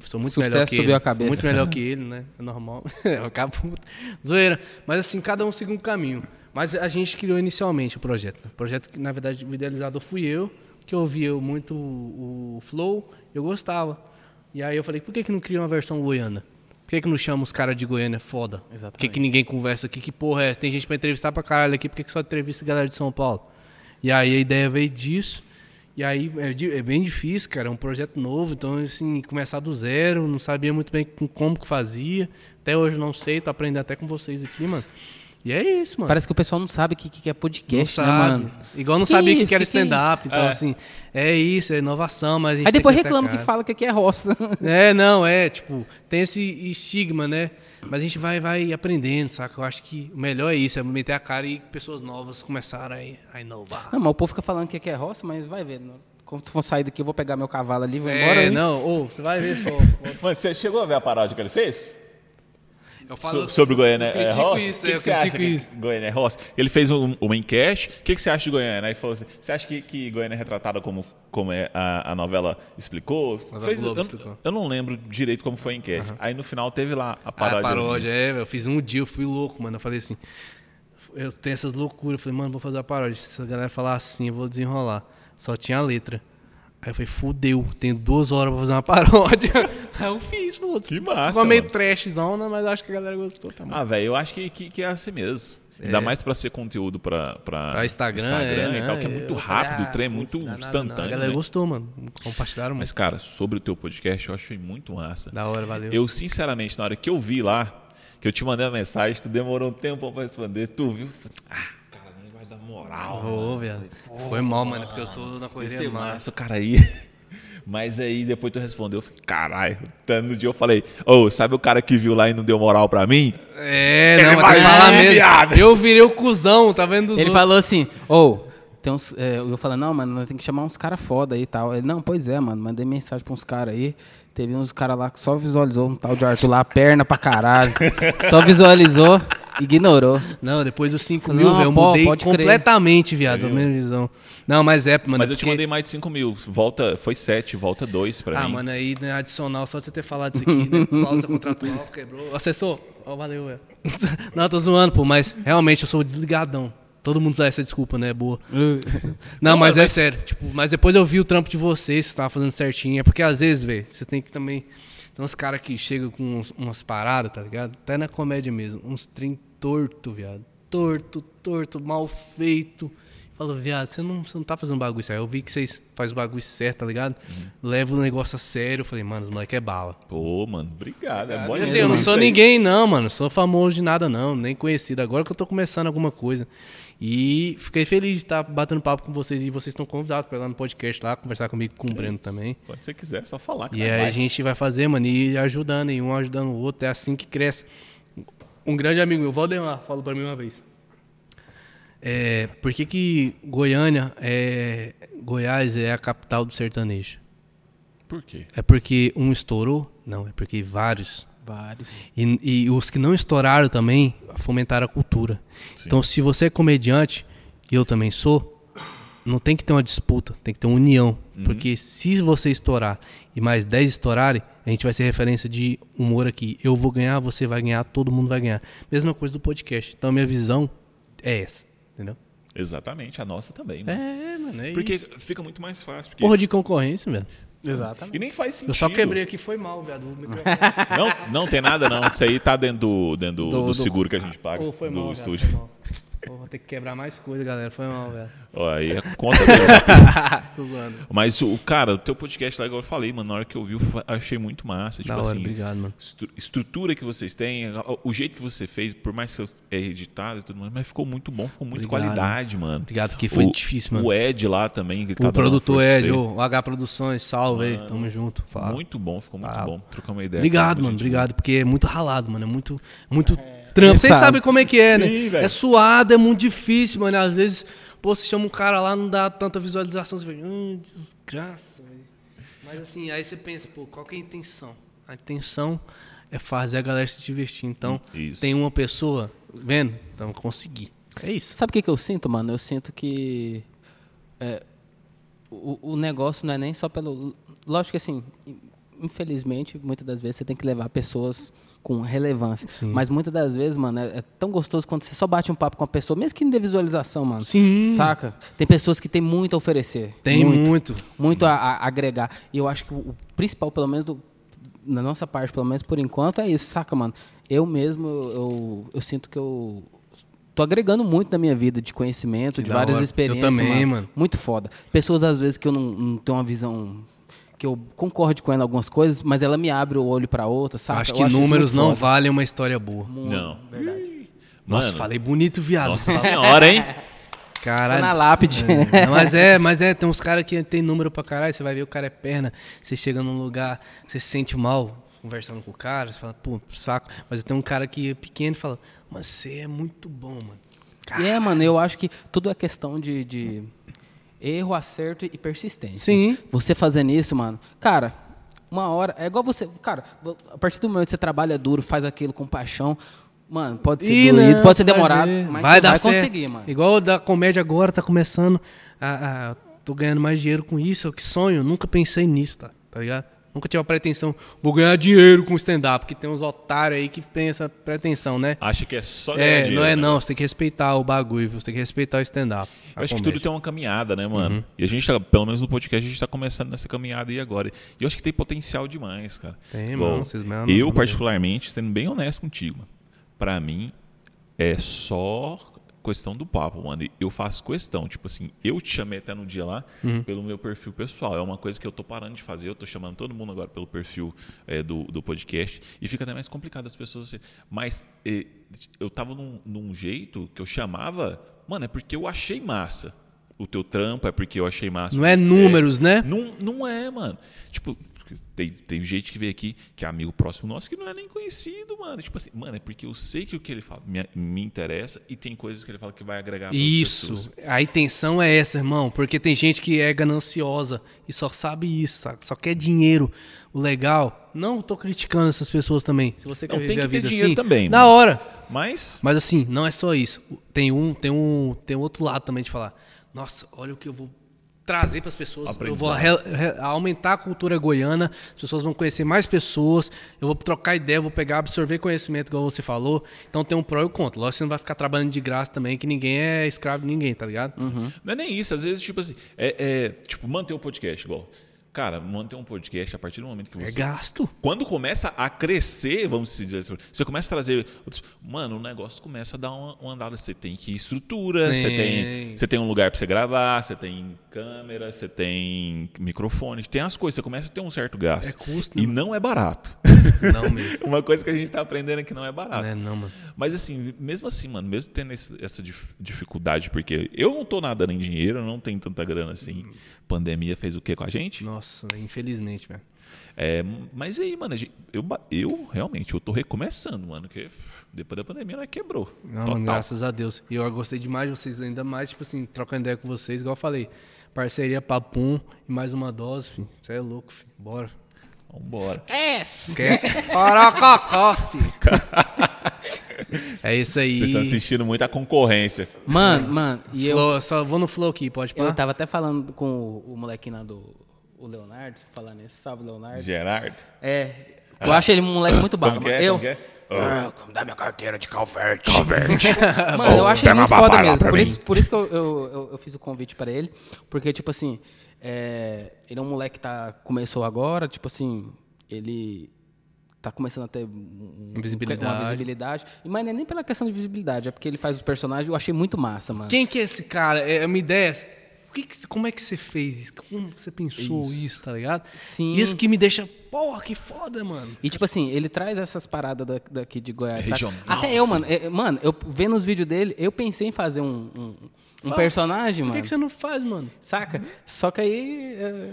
sou muito Sucesso melhor que subiu ele. a cabeça. Muito melhor que ele, né? É normal. (laughs) Eu acabo zoeira. Mas assim, cada um seguiu um caminho. Mas a gente criou inicialmente o projeto. né? O projeto que, na verdade, o idealizador fui eu, que eu ouvia muito o, o Flow, eu gostava. E aí eu falei, por que, que não cria uma versão goiana? Por que, que não chama os caras de Goiânia foda? Por que, Exatamente. que ninguém conversa aqui? Que porra é essa? Tem gente pra entrevistar pra caralho aqui, por que, que só entrevista a galera de São Paulo? E aí a ideia veio disso. E aí é, é bem difícil, cara. É um projeto novo, então, assim, começar do zero, não sabia muito bem com- como que fazia. Até hoje não sei, tô aprendendo até com vocês aqui, mano. E é isso, mano. Parece que o pessoal não sabe o que, que é não podcast, né, sabe. mano? Igual não Que sabia o que, que era é stand-up. então, É. assim, é isso, é inovação, mas a gente Aí depois reclama que fala que aqui é roça. É, não, é, tipo, tem esse estigma, né? Mas a gente vai, vai aprendendo, saca? Eu acho que o melhor é isso, é meter a cara e pessoas novas começaram a, a inovar. Não, mas o povo fica falando que aqui é roça, mas vai ver. não. Quando for sair daqui, eu vou pegar meu cavalo ali e vou embora. É, não, ô, você vai ver só. Mano, (laughs) você chegou a ver a paródia que ele fez? Eu So- sobre Goiânia é roça? isso, que, que eu você acha critico que isso. Goiânia é roça? Ele fez um, uma enquete. O que, que você acha de Goiânia? Aí falou assim: você acha que, que Goiânia é retratada como, como é a, a novela explicou? A Fez- eu, explicou. eu não lembro direito como foi a enquete. Aí no final teve lá a Ah, paródia. paródia, é, eu fiz um dia, eu fui louco, mano. Eu falei assim, eu tenho essas loucuras, eu falei, mano, vou fazer a paródia. Se a galera falar assim, eu vou desenrolar. Só tinha a letra. Aí eu falei, fudeu, tenho duas horas pra fazer uma (laughs) paródia. Aí eu fiz, pô. Que massa, Ficou meio trashzona, mas acho que a galera gostou também. Ah, velho, eu acho que, que, que é assim mesmo. Ainda mais pra ser conteúdo pra, pra, Pra Instagram, Instagram é, e tal, que é é, muito falei, rápido, ah, o trem é muito não. instantâneo. A galera né? gostou, mano. Compartilharam Mas, muito. cara, sobre o teu podcast, eu achei muito massa. Da hora, valeu. Eu, sinceramente, na hora que eu vi lá, que eu te mandei a mensagem, tu demorou um tempo pra responder, tu viu? Ah, cara, nem vai dar moral. Ô, velho. Foi mal, mano, porque eu estou na Esse correria é massa. cara aí. (laughs) Mas aí depois tu respondeu, eu falei, caralho. No dia eu falei, ô, sabe o cara que viu lá e não deu moral pra mim? É, não, Ele mas vai falar vir, mesmo. viado. Eu virei o cuzão, tá vendo Ele outros. falou assim, ô, tem uns. é, eu falei, não, mano, nós tem que chamar uns caras foda aí e tal. Ele, não, pois é, mano, mandei mensagem pra uns caras aí. Teve uns caras lá que só visualizou um tal de Arthur lá, perna pra caralho. (laughs) só visualizou, ignorou. Não, depois dos 5 Não, mil, velho, eu pô, mudei pode crer. completamente, viado, a minha visão. Não, mas é, mano. Mas eu te porque- mandei mais de 5 mil. Volta, foi 7, volta 2 pra Ah, mim. mano, aí né, adicional, só de você ter falado isso aqui, né? (laughs) Cláusula contratual, quebrou. Assessor, ó, valeu, velho. (laughs) Não, tô zoando, pô, mas realmente eu sou desligadão. Todo mundo dá essa desculpa, né? Boa. (laughs) Não, mas é sério. Tipo, mas depois eu vi o trampo de vocês, vocês estavam fazendo certinho. É porque às vezes, velho, vocês têm que também. Tem uns caras que chegam com uns- umas paradas, tá ligado? Até na comédia mesmo. Uns trem torto, viado. Torto, torto, mal feito. Fala, viado, você não, você não tá fazendo bagulho certo. Eu vi que vocês fazem o bagulho certo, tá ligado? Leva o negócio a sério. Eu falei, mano, os moleque é bala. Pô, mano, obrigado. É bom Assim, eu não isso sou aí. ninguém, não, mano. Sou famoso de nada, não. Nem conhecido. Agora que eu tô começando alguma coisa. E fiquei feliz de estar batendo papo com vocês. E vocês estão convidados pra ir lá no podcast lá, conversar comigo com o Breno também. Quando você quiser, é só falar. E cara, aí vai. a gente vai fazer, mano, e ajudando, e um ajudando o outro. É assim que cresce. Um grande amigo meu, Valdemar, falou pra mim uma vez. É, por que, que Goiânia é. Goiás é a capital do sertanejo? Por quê? É porque um estourou? Não, é porque vários Vários. e, e os que não estouraram também fomentaram a cultura. Então, se você é comediante, e eu também sou, não tem que ter uma disputa, tem que ter uma união. Porque se você estourar e mais 10 estourarem, a gente vai ser referência de humor aqui. Eu vou ganhar, você vai ganhar, todo mundo vai ganhar. Mesma coisa do podcast. Então, a minha visão é essa, entendeu? Exatamente, a nossa também, mano. É, mano, é Porque isso. fica muito mais fácil. Porque... Porra de concorrência, velho. Exatamente. E nem faz sentido. Eu só quebrei aqui, foi mal, viado. (laughs) Não, não tem nada, não. Isso aí tá dentro do, dentro do, Do- do do- seguro que a gente paga Ô, foi do mal, viado, estúdio. foi mal. Pô, vou ter que quebrar mais coisa, galera. Foi mal, velho. Ó, aí é conta dele. (laughs) Tô zoando. Mas o cara, o teu podcast lá, igual eu falei, mano, na hora que eu vi, eu achei muito massa. Tipo Da hora, assim, obrigado, mano. estru- estrutura que vocês têm, o- jeito que você fez, por mais que eu- é editado e tudo mais, mas ficou muito bom, ficou muito Obrigado. qualidade, mano. Obrigado, porque foi O- difícil, mano. O Ed lá também, que tá O dando produtor Ed, o H Produções, salve aí, tamo junto. Fala. Muito bom, ficou muito Ah, bom. Trocamos uma ideia. Obrigado, mano, obrigado, porque é muito ralado, mano, é muito, muito trampo. Vocês sabe. sabem como é que é, Sim, né? velho. É suado, é muito difícil, mano. Às vezes, pô, você chama um cara lá, não dá tanta visualização, você vê, hum, desgraça, velho. Mas assim, aí você pensa, pô, qual que é a intenção? A intenção é fazer a galera se divertir. Então, Isso. tem uma pessoa vendo, então consegui. É isso. Sabe o que, que eu sinto, mano? Eu sinto que é, o, o negócio não é nem só pelo. Lógico que assim, infelizmente, muitas das vezes você tem que levar pessoas com relevância. Mas muitas das vezes, mano, é, é tão gostoso quando você só bate um papo com a pessoa, mesmo que não dê visualização, mano. Sim. Saca? Tem pessoas que têm muito a oferecer. Tem muito. muito a, a agregar. E eu acho que o, principal, pelo menos do- na nossa parte, pelo menos por enquanto, é isso, saca, mano? Eu mesmo, eu, eu, eu sinto que eu tô agregando muito na minha vida de conhecimento, de da várias hora. Eu experiências. também, mano. Muito foda. Pessoas, às vezes, que eu não, não tenho uma visão. Que eu concordo com ela em algumas coisas, mas ela me abre o olho pra outra, saca? acho que isso números muito não foda. valem uma história boa. Não. Nossa, Mano, falei bonito, viado. Nossa senhora, hein? (laughs) Tá na Caralho. lápide. É, mas é, mas é, tem uns caras que tem número pra caralho, você vai ver o cara é perna, você chega num lugar, você se sente mal conversando com o cara, você fala, pô, saco. Mas tem um cara que é pequeno e fala, mas você é muito bom, mano. E é, mano, eu acho que tudo é questão de, de erro, acerto e persistência. Sim. Você fazendo isso, mano, cara, uma hora. É igual você. Cara, a partir do momento que você trabalha duro, faz aquilo com paixão, mano, pode ser Ih, doído, não, pode ser vai demorado, ver. mas vai você dar vai certo. conseguir, mano. Igual o da comédia agora, tá começando. A, a- tô ganhando mais dinheiro com isso, eu que sonho, nunca pensei nisso, tá, tá ligado? Nunca tive a pretensão, vou ganhar dinheiro com stand-up, porque tem uns otários aí que tem essa pretensão, né? Acha que é só ganhar É, dinheiro, não é né? não, você tem que respeitar o bagulho, você tem que respeitar o stand-up. Eu acho que comédia. tudo tem uma caminhada, né, mano? Uhum. E a gente tá, pelo menos no podcast, a gente tá começando nessa caminhada aí agora. E eu acho que tem potencial demais, cara. Tem, Igual, mano, vocês mesmo, Eu, particularmente, sendo bem honesto contigo, mano, pra mim, é só questão do papo, mano. Eu faço questão. Tipo assim, eu te chamei até no dia lá Uhum. pelo meu perfil pessoal. É uma coisa que eu tô parando de fazer. Eu tô chamando todo mundo agora pelo perfil é, do, do podcast. E fica até mais complicado as pessoas. assim. Mas eh, eu tava num, num jeito que eu chamava. Mano, é porque eu achei massa. O teu trampo é porque eu achei massa. Não é números, né? Não, não é, mano. Tipo, tem, tem gente que veio aqui que é amigo próximo nosso que não é nem conhecido, mano. Tipo assim, mano, é porque eu sei que o que ele fala me, me interessa e tem coisas que ele fala que vai agregar Isso. pessoas. A intenção é essa, irmão. Porque tem gente que é gananciosa e só sabe isso, sabe? só quer dinheiro. O legal. Não tô criticando essas pessoas também. Se você Não, quer tem que a ter dinheiro assim, também, na mano. hora. Mas, Mas assim, não é só isso. Tem um, tem um, tem um outro lado também de falar. Nossa, olha o que eu vou trazer para as pessoas. Eu vou re- re- aumentar a cultura goiana. As pessoas vão conhecer mais pessoas. Eu vou trocar ideia, vou pegar, absorver conhecimento, igual você falou. Então tem um pró e um contra. Lógico que você não vai ficar trabalhando de graça também, que ninguém é escravo de ninguém, tá ligado? não é nem isso. Às vezes, tipo assim, é, é, tipo, manter o podcast igual. Cara, manter um podcast a partir do momento que É você gasto. quando começa a crescer, vamos dizer assim, você começa a trazer. Mano, o negócio começa a dar uma, uma andada. Você tem que estrutura, você Tem. tem, você tem um lugar para você gravar, você tem câmera, você tem microfone, tem as coisas, você começa a ter um certo gasto. É custo, né, E não é barato. (laughs) Não mesmo. uma coisa que a gente tá aprendendo é que não é barato. Não é não, mano. Mas assim, mesmo assim, mano, mesmo tendo esse- essa dif- dificuldade, porque eu não tô nadando em dinheiro, eu não tenho tanta grana assim. Pandemia fez o que com a gente? Nossa, infelizmente, velho. É, mas aí, mano, eu, eu realmente eu tô recomeçando, mano, porque depois da pandemia nós quebrou. Não, Total. mano, graças a Deus. E eu gostei demais de vocês, ainda mais, tipo assim, trocando ideia com vocês, igual eu falei. Parceria Papum e mais uma dose, filho. Você é louco, filho. Bora. Vambora. Esquece. Esquece. Porococó, filho. É isso aí. Vocês estão assistindo muito a concorrência. Mano, mano, e eu, Flow, só vou no flow aqui, pode eu parar? tava até falando com o, o molequinho lá do o Leonardo, falando isso, salve Leonardo. Gerardo. É, eu acho ele um moleque muito bala. Como é? Eu, Como que é? Ah, como dá minha carteira de calverte. (laughs) Mano, eu acho ele muito foda mesmo. Por isso, por isso que eu, eu, eu, eu fiz o convite pra ele. Porque, tipo assim, é, ele é um moleque que tá, começou agora, tipo assim, ele tá começando a ter um- Visibilidade. uma visibilidade. E, Mas não é nem pela questão de visibilidade, é porque ele faz os personagens, eu achei muito massa, mano. Quem que é esse cara? É uma ideia. Que que- como é que você fez isso? Como você pensou isso, tá ligado? Sim. Isso que me deixa, porra, que foda, mano. E tipo assim, ele traz essas paradas da- daqui de Goiás. saca? Regional, Até eu, mano. é, mano, eu vendo os vídeos dele, eu pensei em fazer um, um, um personagem, Por mano. que, que você não faz, mano? Saca? Só que aí é,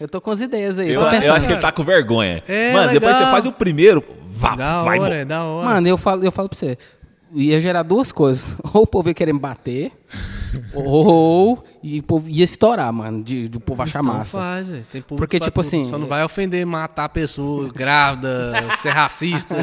eu tô com as ideias aí. Eu, tô eu pensando. acho que ele tá com vergonha. É, mano, depois legal. você faz o primeiro, vá, Da vai. hora, é da hora. Mano, eu falo, eu falo pra você. Ia gerar duas coisas. (laughs) Ou o povo ia querer me bater, ou e o povo ia estourar, mano. De, de o povo achar Então massa. faz, velho. Tem público Porque, tipo tudo. assim, Só não é- vai ofender, matar a pessoa grávida, (laughs) ser racista.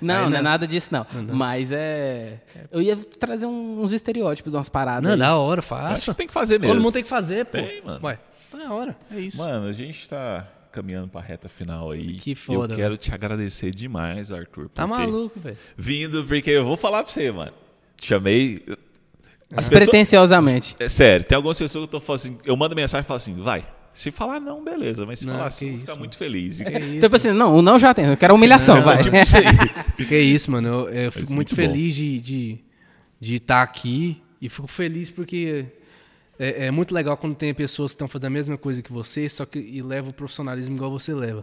Não, Aí não é nada disso, não. Mas é. Eu ia trazer um- uns estereótipos, umas paradas. Não, aí. da hora, Acho faça. que tem que fazer mesmo. Todo mundo tem que fazer, pô. Tem, mano. Ué, tá na hora, é isso. Mano, a gente tá caminhando pra reta final aí. Que foda, Eu quero te agradecer demais, Arthur. tá maluco, velho. Vindo, porque eu vou falar pra você, mano. Te chamei. As Despretensiosamente. É sério, tem algumas pessoas que eu tô falando assim, eu mando mensagem e falo assim, vai. Se falar não, beleza. Mas se Não, falar que assim, isso, mano. muito feliz. Que (laughs) isso, Tipo assim, não, o não já tem, eu quero humilhação, vai. tipo isso. (laughs) Que isso, mano. Eu, eu fico muito muito, feliz de estar de, de estar aqui. E fico feliz porque é, é muito legal quando tem pessoas que estão fazendo a mesma coisa que você, só que e leva o profissionalismo igual você leva.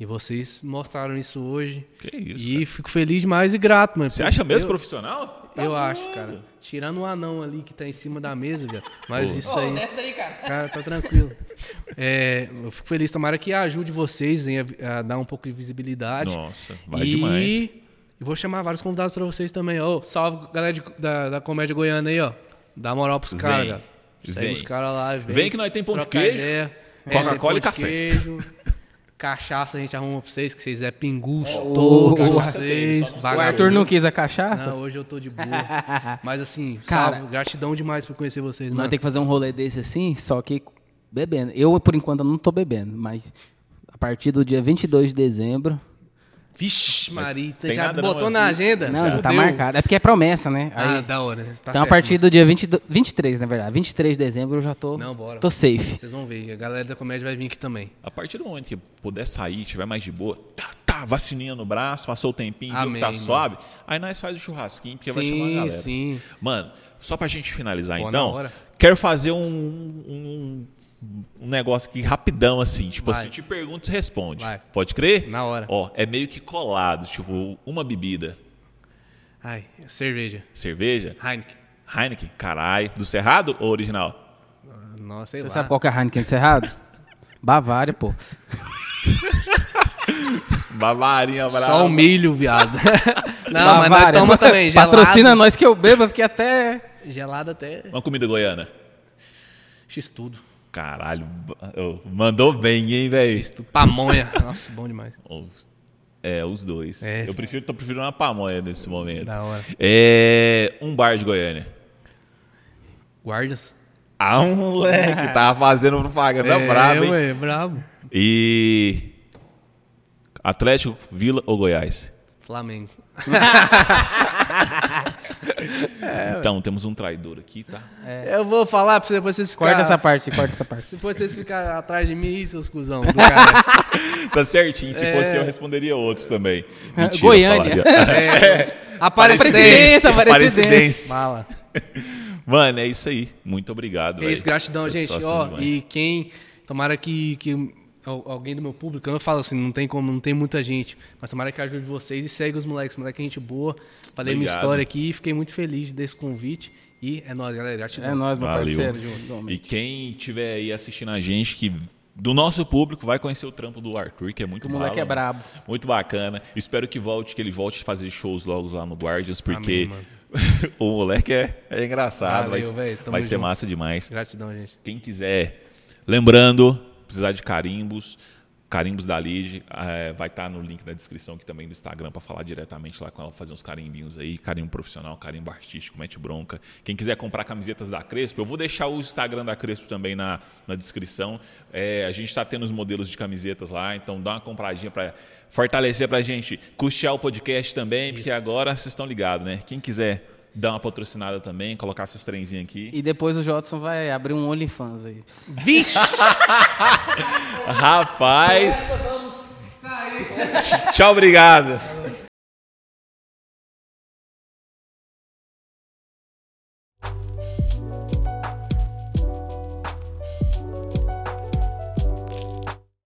E vocês mostraram isso hoje. Que isso, E fico feliz demais e grato, mano. Você acha mesmo eu, profissional? Tá Eu acho, doido. cara. Tirando o anão ali que tá em cima da mesa, velho. Mas Pô. isso aí. daí, cara. Cara, tá tranquilo. É, eu fico feliz, tomara que ajude vocês hein, a, a dar um pouco de visibilidade. Nossa, vai e... demais. E vou chamar vários convidados pra vocês também. Ó, salve galera de- da, da comédia goiana aí, ó. Dá moral pros caras. Segue Vem. os caras lá. Vem, Vem que nós tem pão de queijo, ideia. Coca-Cola pão e café. Queijo, cachaça a gente arruma pra vocês, que vocês é pinguço Oh, todo vocês. tem, O. Arthur não quis a cachaça? Não, hoje eu tô de boa. Mas assim, Cara, salve, gratidão demais por conhecer vocês, Nós temos que fazer um rolê desse assim, só que bebendo. Eu, por enquanto, não tô bebendo, mas a partir do dia 22 de dezembro, Vixe, Marita, Tem já nada botou não, na eu- agenda? Não, já tá Fudeu. marcado. É porque é promessa, né? Ah, Aí, da hora. Tá então, a certo, partir mano. do dia 20, 23, na verdade. 23 de dezembro eu já tô, Não, bora. tô safe. Vocês vão ver, a galera da comédia vai vir aqui também. A partir do momento que puder sair, tiver mais de boa, tá, tá, vacininha no braço, passou o tempinho, viu que tá Amém, mano. suave, aí nós faz o churrasquinho, porque vai chamar a Sim, galera. sim. Mano, só pra gente finalizar na então, quero fazer um, um, um negócio aqui rapidão, assim. Tipo Vai. assim, eu te pergunto e você responde. Vai. Pode crer? Na hora. Ó, é meio que colado, tipo, uma bebida. Ai, cerveja. Cerveja? Heineken. Heineken? Caralho. Do Cerrado ou original? Nossa, sei Você lá. sabe qual que é a Heineken do Cerrado? (laughs) Bavária, pô. Bavarinha brava. Só o milho, viado. (laughs) Não, mas nós Bavária. toma também, gelado. Patrocina nós que eu bebo, porque até... Gelado até Uma comida goiana. X tudo. Caralho, mandou bem, hein, velho? Pamonha. (laughs) Nossa, bom demais. É, os dois. É. Eu prefiro, tô preferindo uma pamonha nesse momento. Da hora. É, um bar de Goiânia. Guardas. Ah, um moleque, (laughs) tava fazendo propaganda é, brabo, hein? ué, brabo. E. Atlético, Vila ou Goiás? Flamengo. (laughs) (laughs) então, temos um traidor aqui, tá? Eu vou falar pra depois vocês ficarem... Corta essa parte, corta essa parte. (laughs) Depois vocês ficarem atrás de mim, seus cuzão (laughs) do cara. Tá certinho. Se É. fosse eu, responderia outros também. Mentira, Goiânia. É. Aparecidência. Presidência, Aparecidência. Fala. Mano, é isso aí. Muito obrigado. É isso, gratidão, gente. Ó, demais. e quem. Tomara que, que al- alguém do meu público, eu não falo assim, não tem como, não tem muita gente, mas tomara que ajude vocês e segue os moleques. Moleque, é gente boa. Falei minha história aqui, fiquei muito feliz desse convite. E é nóis, galera. Gratidão. É nóis, meu Valeu. parceiro. E quem estiver aí assistindo a gente, que do nosso público, vai conhecer o trampo do Arthur, que é muito O moleque bala, é mano. brabo. Muito bacana. Espero que volte, que ele volte a fazer shows logo lá no Guardians, porque Amém, (laughs) o moleque é, é engraçado. Valeu, vai véi, tamo vai ser junto. massa demais. Gratidão, gente. Quem quiser, lembrando, precisar de carimbos, carimbos da Lid, eh, vai estar no link da descrição aqui também do Instagram para falar diretamente lá com ela, fazer uns carimbinhos aí, carimbo profissional, carimbo artístico, mete bronca. Quem quiser comprar camisetas da Crespo, eu vou deixar o Instagram da Crespo também na, na descrição. Eh, a gente está tendo os modelos de camisetas lá, então dá uma compradinha para fortalecer para a gente, custear o podcast também, porque agora vocês estão ligados, né? Quem quiser dar uma patrocinada também, colocar seus trenzinhos aqui. E depois o Jodson vai abrir um OnlyFans aí. Vixe! (laughs) Rapaz. Tchau, obrigado.